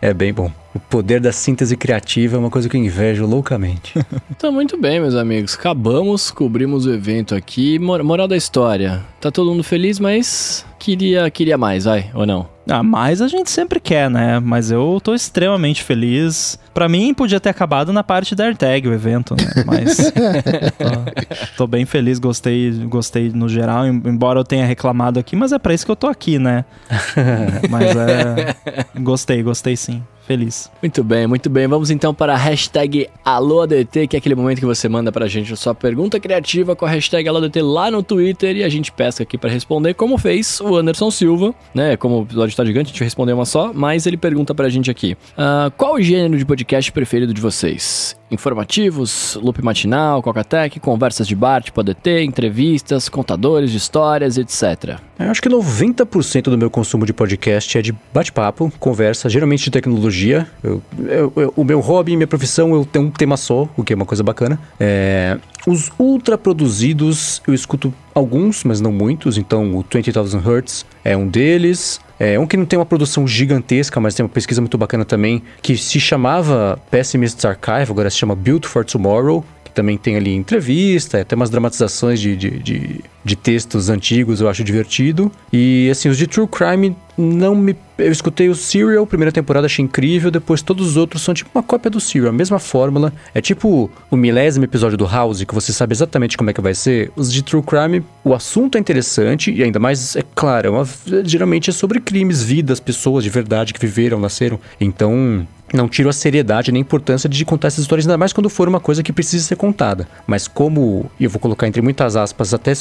É bem bom. O poder da síntese criativa é uma coisa que eu invejo loucamente. Então, muito bem, meus amigos. Acabamos, cobrimos o evento aqui. Mor- Moral da história. Tá todo mundo feliz, mas queria, queria mais, vai, ou não? Ah, mas a gente sempre quer, né? Mas eu tô extremamente feliz. Pra mim, podia ter acabado na parte da AirTag, o evento, né? Mas tô, tô bem feliz, gostei, gostei no geral, em- embora eu tenha reclamado aqui, mas é pra isso que eu tô aqui, né? Mas é. Gostei, gostei sim. Feliz. Muito bem, muito bem. Vamos então para a hashtag AlôADT, que é aquele momento que você manda pra gente a sua pergunta criativa com a hashtag AlôADT lá no Twitter e a gente pesca aqui pra responder, como fez o Anderson Silva, né? Como o episódio tá gigante, a gente respondeu uma só, mas ele pergunta pra gente aqui: ah, qual o gênero de podcast preferido de vocês? Informativos, loop matinal, Coca-Tech, conversas de bar tipo ADT, entrevistas, contadores de histórias, etc. Eu acho que 90% do meu consumo de podcast é de bate-papo, conversa, geralmente de tecnologia. Eu- eu- eu- o meu hobby minha profissão eu tenho um tema só, o que é uma coisa bacana. É, os ultra produzidos eu escuto alguns, mas não muitos. Então o 20,000 Hertz é um deles. É um que não tem uma produção gigantesca, mas tem uma pesquisa muito bacana também, que se chamava Pessimist's Archive, agora se chama Built for Tomorrow, também tem ali entrevista, até umas dramatizações de, de, de, de textos antigos, eu acho divertido. E assim, os de True Crime não me. Eu escutei o Serial, primeira temporada, achei incrível, depois todos os outros são tipo uma cópia do Serial, a mesma fórmula. É tipo o milésimo episódio do House, que você sabe exatamente como é que vai ser. Os de True Crime, o assunto é interessante, e ainda mais, é claro, é uma- geralmente é sobre crimes, vidas, pessoas de verdade que viveram, nasceram. Então, não tiro a seriedade nem a importância de contar essas histórias, ainda mais quando for uma coisa que precisa ser contada. Mas como, eu vou colocar entre muitas aspas, até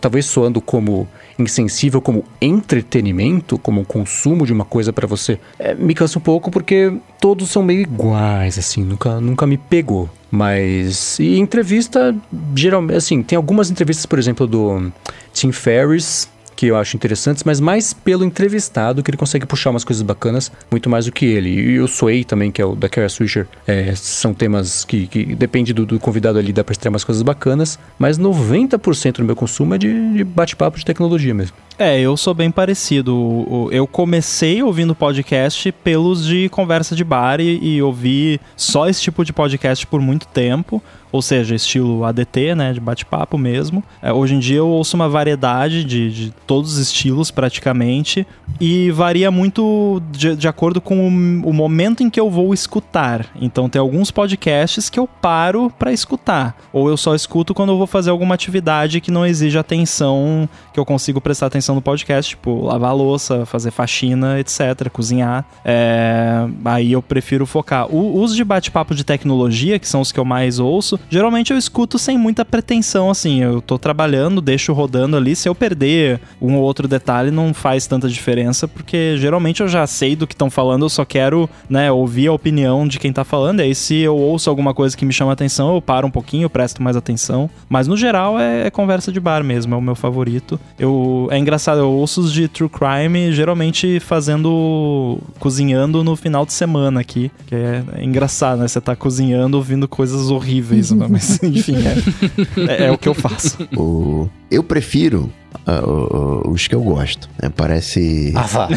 talvez soando como insensível, como entretenimento, como um consumo de uma coisa pra você, é, me cansa um pouco porque todos são meio iguais, assim, nunca, nunca me pegou. Mas, e entrevista, geralmente, assim, tem algumas entrevistas, por exemplo, do Tim Ferriss, que eu acho interessantes, mas mais pelo entrevistado, que ele consegue puxar umas coisas bacanas, muito mais do que ele. E o Sway também, que é o da Kara Swisher, é, são temas que, que depende do, do convidado ali, dá pra extrair umas coisas bacanas, mas 90% do meu consumo é de, de bate-papo de tecnologia mesmo. É, eu sou bem parecido. Eu comecei ouvindo podcast pelos de conversa de bar e, e ouvi só esse tipo de podcast por muito tempo. Ou seja, estilo ADT, né? De bate-papo mesmo. É, hoje em dia eu ouço uma variedade de, de todos os estilos, praticamente. E varia muito de, de acordo com o, o momento em que eu vou escutar. Então tem alguns podcasts que eu paro pra escutar. Ou eu só escuto quando eu vou fazer alguma atividade que não exige atenção, que eu consigo prestar atenção no podcast, tipo, lavar louça, fazer faxina, etc., cozinhar. É, aí eu prefiro focar. O, os de bate-papo de tecnologia, que são os que eu mais ouço, geralmente eu escuto sem muita pretensão, assim. Eu tô trabalhando, deixo rodando ali. Se eu perder um ou outro detalhe, não faz tanta diferença, porque geralmente eu já sei do que estão falando, eu só quero, né, ouvir a opinião de quem tá falando. E aí, se eu ouço alguma coisa que me chama atenção, eu paro um pouquinho, presto mais atenção. Mas no geral é, é conversa de bar mesmo, é o meu favorito. Eu, é engraçado, eu ouço os de True Crime geralmente fazendo. cozinhando no final de semana aqui. Que é, é engraçado, né? Você tá cozinhando ouvindo coisas horríveis, né? mas enfim, é, é, é, o que eu faço. O, eu prefiro Uh, uh, os que eu gosto. Né? Parece. Ah, vá.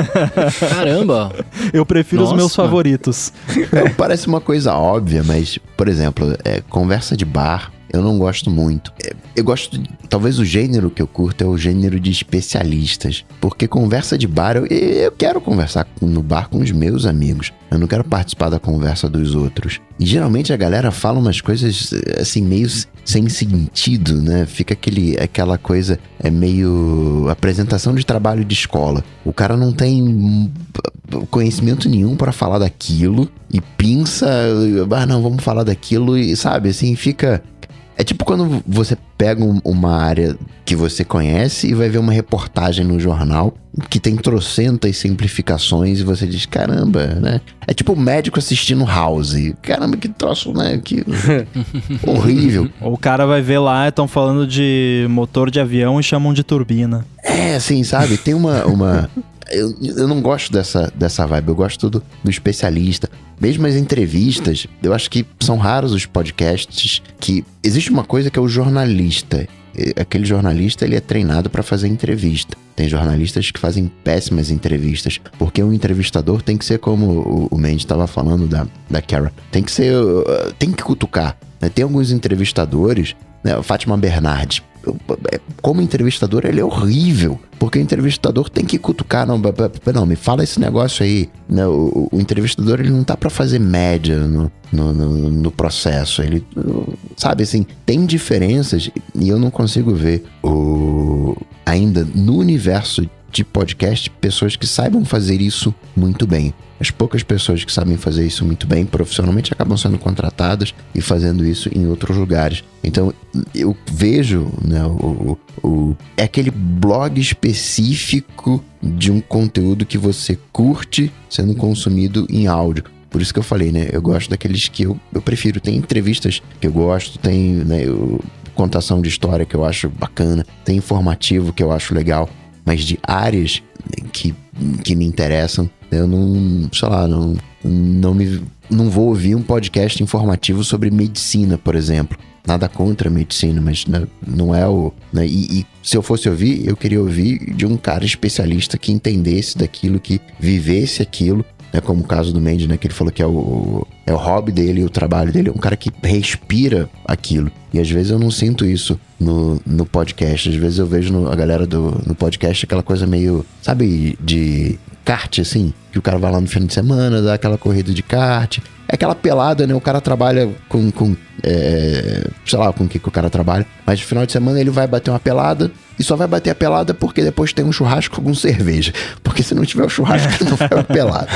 Caramba! Eu prefiro Nossa. os meus favoritos. É, parece uma coisa óbvia, mas, por exemplo, é, conversa de bar eu não gosto muito. É, eu gosto, talvez o gênero que eu curto é o gênero de especialistas, porque conversa de bar, eu, eu quero conversar no bar com os meus amigos. Eu não quero participar da conversa dos outros. E geralmente a galera fala umas coisas assim meio sem sentido, né? Fica aquele aquela coisa é meio apresentação de trabalho de escola. O cara não tem conhecimento nenhum para falar daquilo e pinça, ah, não, vamos falar daquilo e sabe, assim, fica é tipo quando você pega uma área que você conhece e vai ver uma reportagem no jornal que tem trocentas simplificações e você diz, caramba, né? É tipo o médico assistindo House. Caramba, que troço, né? Que horrível. O cara vai ver lá, estão falando de motor de avião e chamam de turbina. É, assim, sabe? Tem uma... uma... Eu, eu não gosto dessa, dessa vibe, eu gosto do, do especialista. Mesmo as entrevistas, eu acho que são raros os podcasts que. Existe uma coisa que é o jornalista. Aquele jornalista ele é treinado para fazer entrevista. Tem jornalistas que fazem péssimas entrevistas, porque um entrevistador tem que ser como o Mendes estava falando da, da Kara. Tem que ser. Tem que cutucar. Né? Tem alguns entrevistadores, né? Fátima Bernardes como entrevistador, ele é horrível. Porque o entrevistador tem que cutucar, não, não me fala esse negócio aí. Né? O, o entrevistador, ele não tá para fazer média no, no, no, no, processo. Ele, sabe, assim, tem diferenças e eu não consigo ver o, ainda no universo de podcast pessoas que saibam fazer isso muito bem. As poucas pessoas que sabem fazer isso muito bem profissionalmente acabam sendo contratadas e fazendo isso em outros lugares. Então eu vejo, né, o, o, é aquele blog específico de um conteúdo que você curte sendo consumido em áudio. Por isso que eu falei, né? Eu gosto daqueles que eu, eu prefiro. Tem entrevistas que eu gosto, tem né, eu, contação de história que eu acho bacana, tem informativo que eu acho legal mas de áreas que, que me interessam. Eu não, sei lá, não, não, me, não vou ouvir um podcast informativo sobre medicina, por exemplo. Nada contra a medicina, mas né, não é o. Né, e, e, se eu fosse ouvir, eu queria ouvir de um cara especialista que entendesse daquilo, que vivesse aquilo né? Como o caso do Mendes, né? Que ele falou que é o, é o hobby dele, o trabalho dele. É um cara que respira aquilo. E às vezes eu não sinto isso no, no podcast. Às vezes eu vejo no, a galera do, no podcast aquela coisa meio, sabe, de kart, assim. Que o cara vai lá no fim de semana, dá aquela corrida de kart. É aquela pelada, né? O cara trabalha com, com é, sei lá com o que, que o cara trabalha. Mas no final de semana ele vai bater uma pelada e só vai bater a pelada porque depois tem um churrasco com cerveja. Porque se não tiver o churrasco, não vai uma pelada.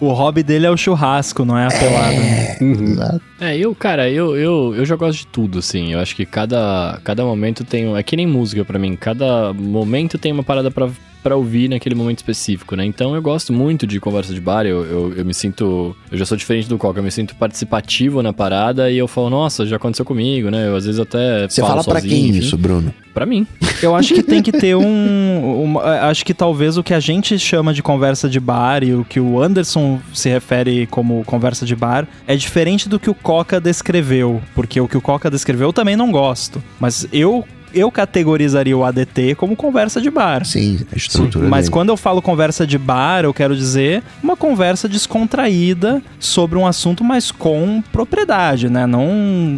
o hobby dele é o churrasco, não é a pelada. É, uhum. é eu, cara, eu, eu, eu já gosto de tudo, assim. Eu acho que cada, cada momento tem. É que nem música para mim. Cada momento tem uma parada pra, para ouvir naquele momento específico, né? Então eu gosto muito de conversa de bar, eu, eu, eu, me sinto. Eu já sou diferente do Coca, eu me sinto participativo na parada e eu falo, nossa, já aconteceu comigo, né? Eu às vezes até. Você fala para quem enfim. isso, Bruno? Para mim. Eu acho que tem que ter um, um, Acho que talvez o que a gente chama de conversa de bar e o que o Anderson se refere como conversa de bar é diferente do que o Coca descreveu. Porque o que o Coca descreveu eu também não gosto. Mas eu eu categorizaria o ADT como conversa de bar. Sim, a estrutura. Mas dele. quando eu falo conversa de bar, eu quero dizer uma conversa descontraída sobre um assunto, mas com propriedade, né? Não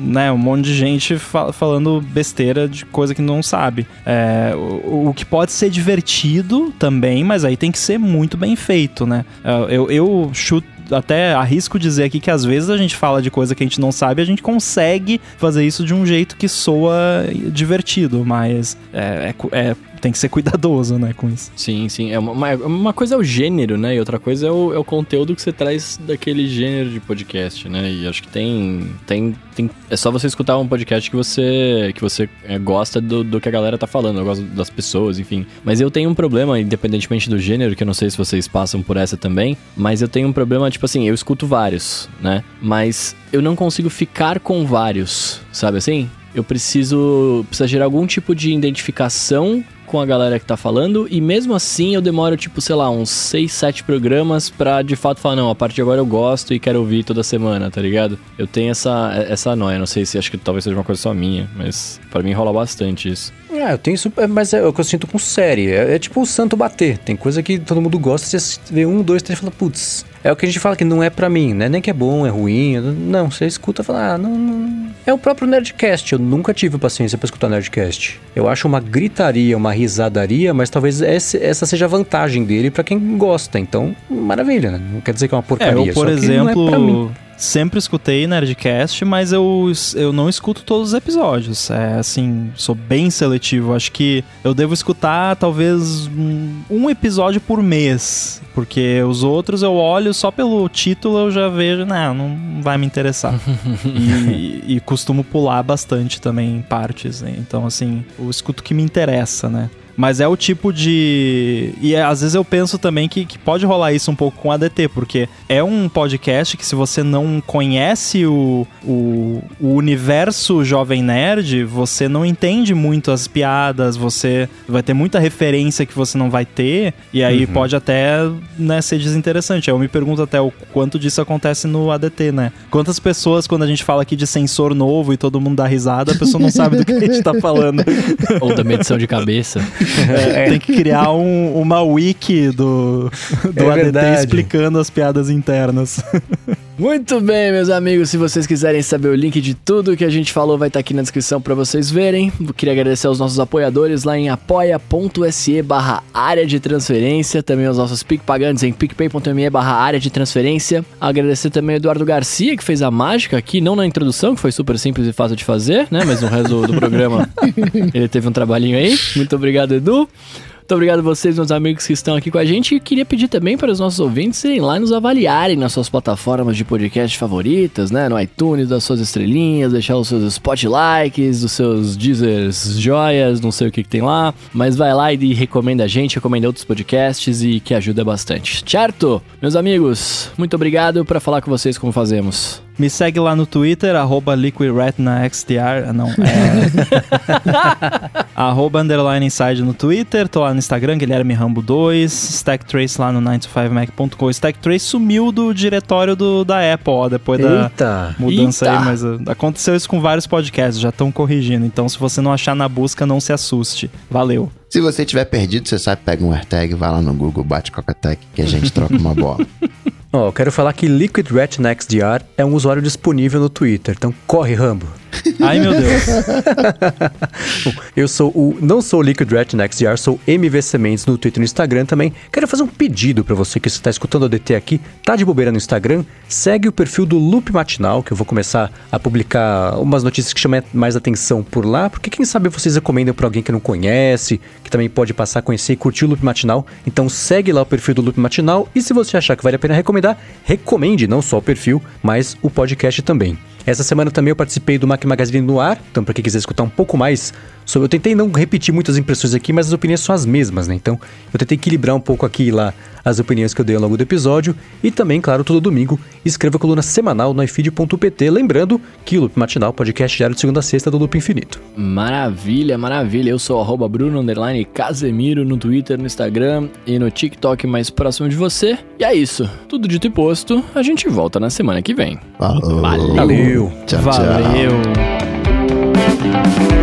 né, um monte de gente fal falando besteira de coisa que não sabe. É, o, o, que pode ser divertido também, mas aí tem que ser muito bem feito, né? É, eu, eu chuto, até arrisco dizer aqui que às vezes a gente fala de coisa que a gente não sabe, a gente consegue fazer isso de um jeito que soa divertido, mas é, é, é tem que ser cuidadoso, né, com isso. Sim, sim. É uma, uma coisa é o gênero, né? E outra coisa é o, é o conteúdo que você traz daquele gênero de podcast, né? E acho que tem, tem, tem. É só você escutar um podcast que você, que você é, gosta do, do que a galera tá falando, eu gosto das pessoas, enfim. Mas eu tenho um problema, independentemente do gênero, que eu não sei se vocês passam por essa também, mas eu tenho um problema, tipo assim, eu escuto vários, né? Mas eu não consigo ficar com vários, sabe assim? Eu preciso, precisa gerar algum tipo de identificação com a galera que tá falando, e mesmo assim eu demoro, tipo, sei lá, uns 6, 7 programas pra de fato falar, não, a partir de agora eu gosto e quero ouvir toda semana, tá ligado? Eu tenho essa, essa noia, não sei se acho que talvez seja uma coisa só minha, mas para mim rola bastante isso. É, eu tenho isso, mas é o que eu sinto com série. É, é tipo o santo bater. Tem coisa que todo mundo gosta, você vê um, dois, três e fala, putz, é o que a gente fala que não é para mim, né? Nem que é bom, é ruim. Não, você escuta e fala, ah, não, não, É o próprio Nerdcast. Eu nunca tive paciência para escutar Nerdcast. Eu acho uma gritaria, uma risadaria, mas talvez essa seja a vantagem dele para quem gosta. Então, maravilha, né? Não quer dizer que é uma porcaria. É, eu, por exemplo, sempre escutei Nerdcast, mas eu, eu não escuto todos os episódios. É assim, sou bem seletivo. Acho que eu devo escutar talvez um, episódio por mês. Porque os outros eu olho só pelo título, eu já vejo, não, não vai me interessar. e, e, costumo pular bastante também em partes. Né? Então, assim, eu escuto o que me interessa, né? Mas é o tipo de. E é, às vezes eu penso também que, que pode rolar isso um pouco com a ADT, porque é um podcast que, se você não conhece o, o, o universo Jovem Nerd, você não entende muito as piadas, você vai ter muita referência que você não vai ter, e aí uhum. pode até né, ser desinteressante. Eu me pergunto até o quanto disso acontece no ADT, né? Quantas pessoas, quando a gente fala aqui de sensor novo e todo mundo dá risada, a pessoa não sabe do que a gente tá falando. Ou da medição de cabeça. É, tem que criar um, uma wiki do, do é ADT verdade. explicando as piadas internas. Muito bem, meus amigos. Se vocês quiserem saber o link de tudo que a gente falou, vai estar aqui na descrição para vocês verem. Eu queria agradecer aos nossos apoiadores lá em apoia.se barra área de transferência. Também aos nossos PicPagantes em picpay.me barra área de transferência. Agradecer também ao Eduardo Garcia, que fez a mágica aqui, não na introdução, que foi super simples e fácil de fazer, né? Mas no resto do programa ele teve um trabalhinho aí. Muito Obrigado, Edu. Muito obrigado a vocês, meus amigos que estão aqui com a gente. E queria pedir também para os nossos ouvintes irem lá e nos avaliarem nas suas plataformas de podcast favoritas, né? No iTunes, das suas estrelinhas, deixar os seus spotlikes, os seus Deezers joias, não sei o que, que tem lá. Mas vai lá e recomenda a gente, recomenda outros podcasts e que ajuda bastante. Certo? Meus amigos, muito obrigado para falar com vocês como fazemos. Me segue lá no Twitter, arroba LiquidRetinaXTR. Ah, não, é. arroba underline inside no Twitter. Tô lá no Instagram, Guilherme Rambo 2. StackTrace lá no 925mac.com. StackTrace sumiu do diretório do, da Apple, ó, depois Eita. da mudança Eita. aí. Mas uh, aconteceu isso com vários podcasts, já estão corrigindo. Então, se você não achar na busca, não se assuste. Valeu. Se você tiver perdido, você sabe, pega um AirTag, vai lá no Google, bate Coca-Tech que a gente troca uma bola. Ó, oh, quero falar que Liquid XDR é um usuário disponível no Twitter, então corre, Rambo. Ai, meu Deus. eu sou o. Não sou o Liquid Retina XDR, sou MV Sementes no Twitter e no Instagram também. Quero fazer um pedido para você que está escutando o DT aqui, tá de bobeira no Instagram, segue o perfil do Loop Matinal, que eu vou começar a publicar umas notícias que chamem mais atenção por lá, porque quem sabe vocês recomendam para alguém que não conhece, que também pode passar a conhecer e curtir o Loop Matinal. Então segue lá o perfil do Loop Matinal e se você achar que vale a pena recomendar, recomende não só o perfil, mas o podcast também. Essa semana também eu participei do Mac Magazine no ar, então para quem quiser escutar um pouco mais sobre, eu tentei não repetir muitas impressões aqui, mas as opiniões são as mesmas, né? Então eu tentei equilibrar um pouco aqui e lá as opiniões que eu dei ao longo do episódio e também, claro, todo domingo escreva a coluna semanal no ifeed.pt, lembrando que o Loop Matinal, podcast diário de segunda a sexta do Loop Infinito. Maravilha, maravilha. Eu sou arroba Bruno Casemiro no Twitter, no Instagram e no TikTok mais próximo de você. E é isso. Tudo dito e posto, a gente volta na semana que vem. Valeu. Valeu. Tchau, Valeu. Tchau.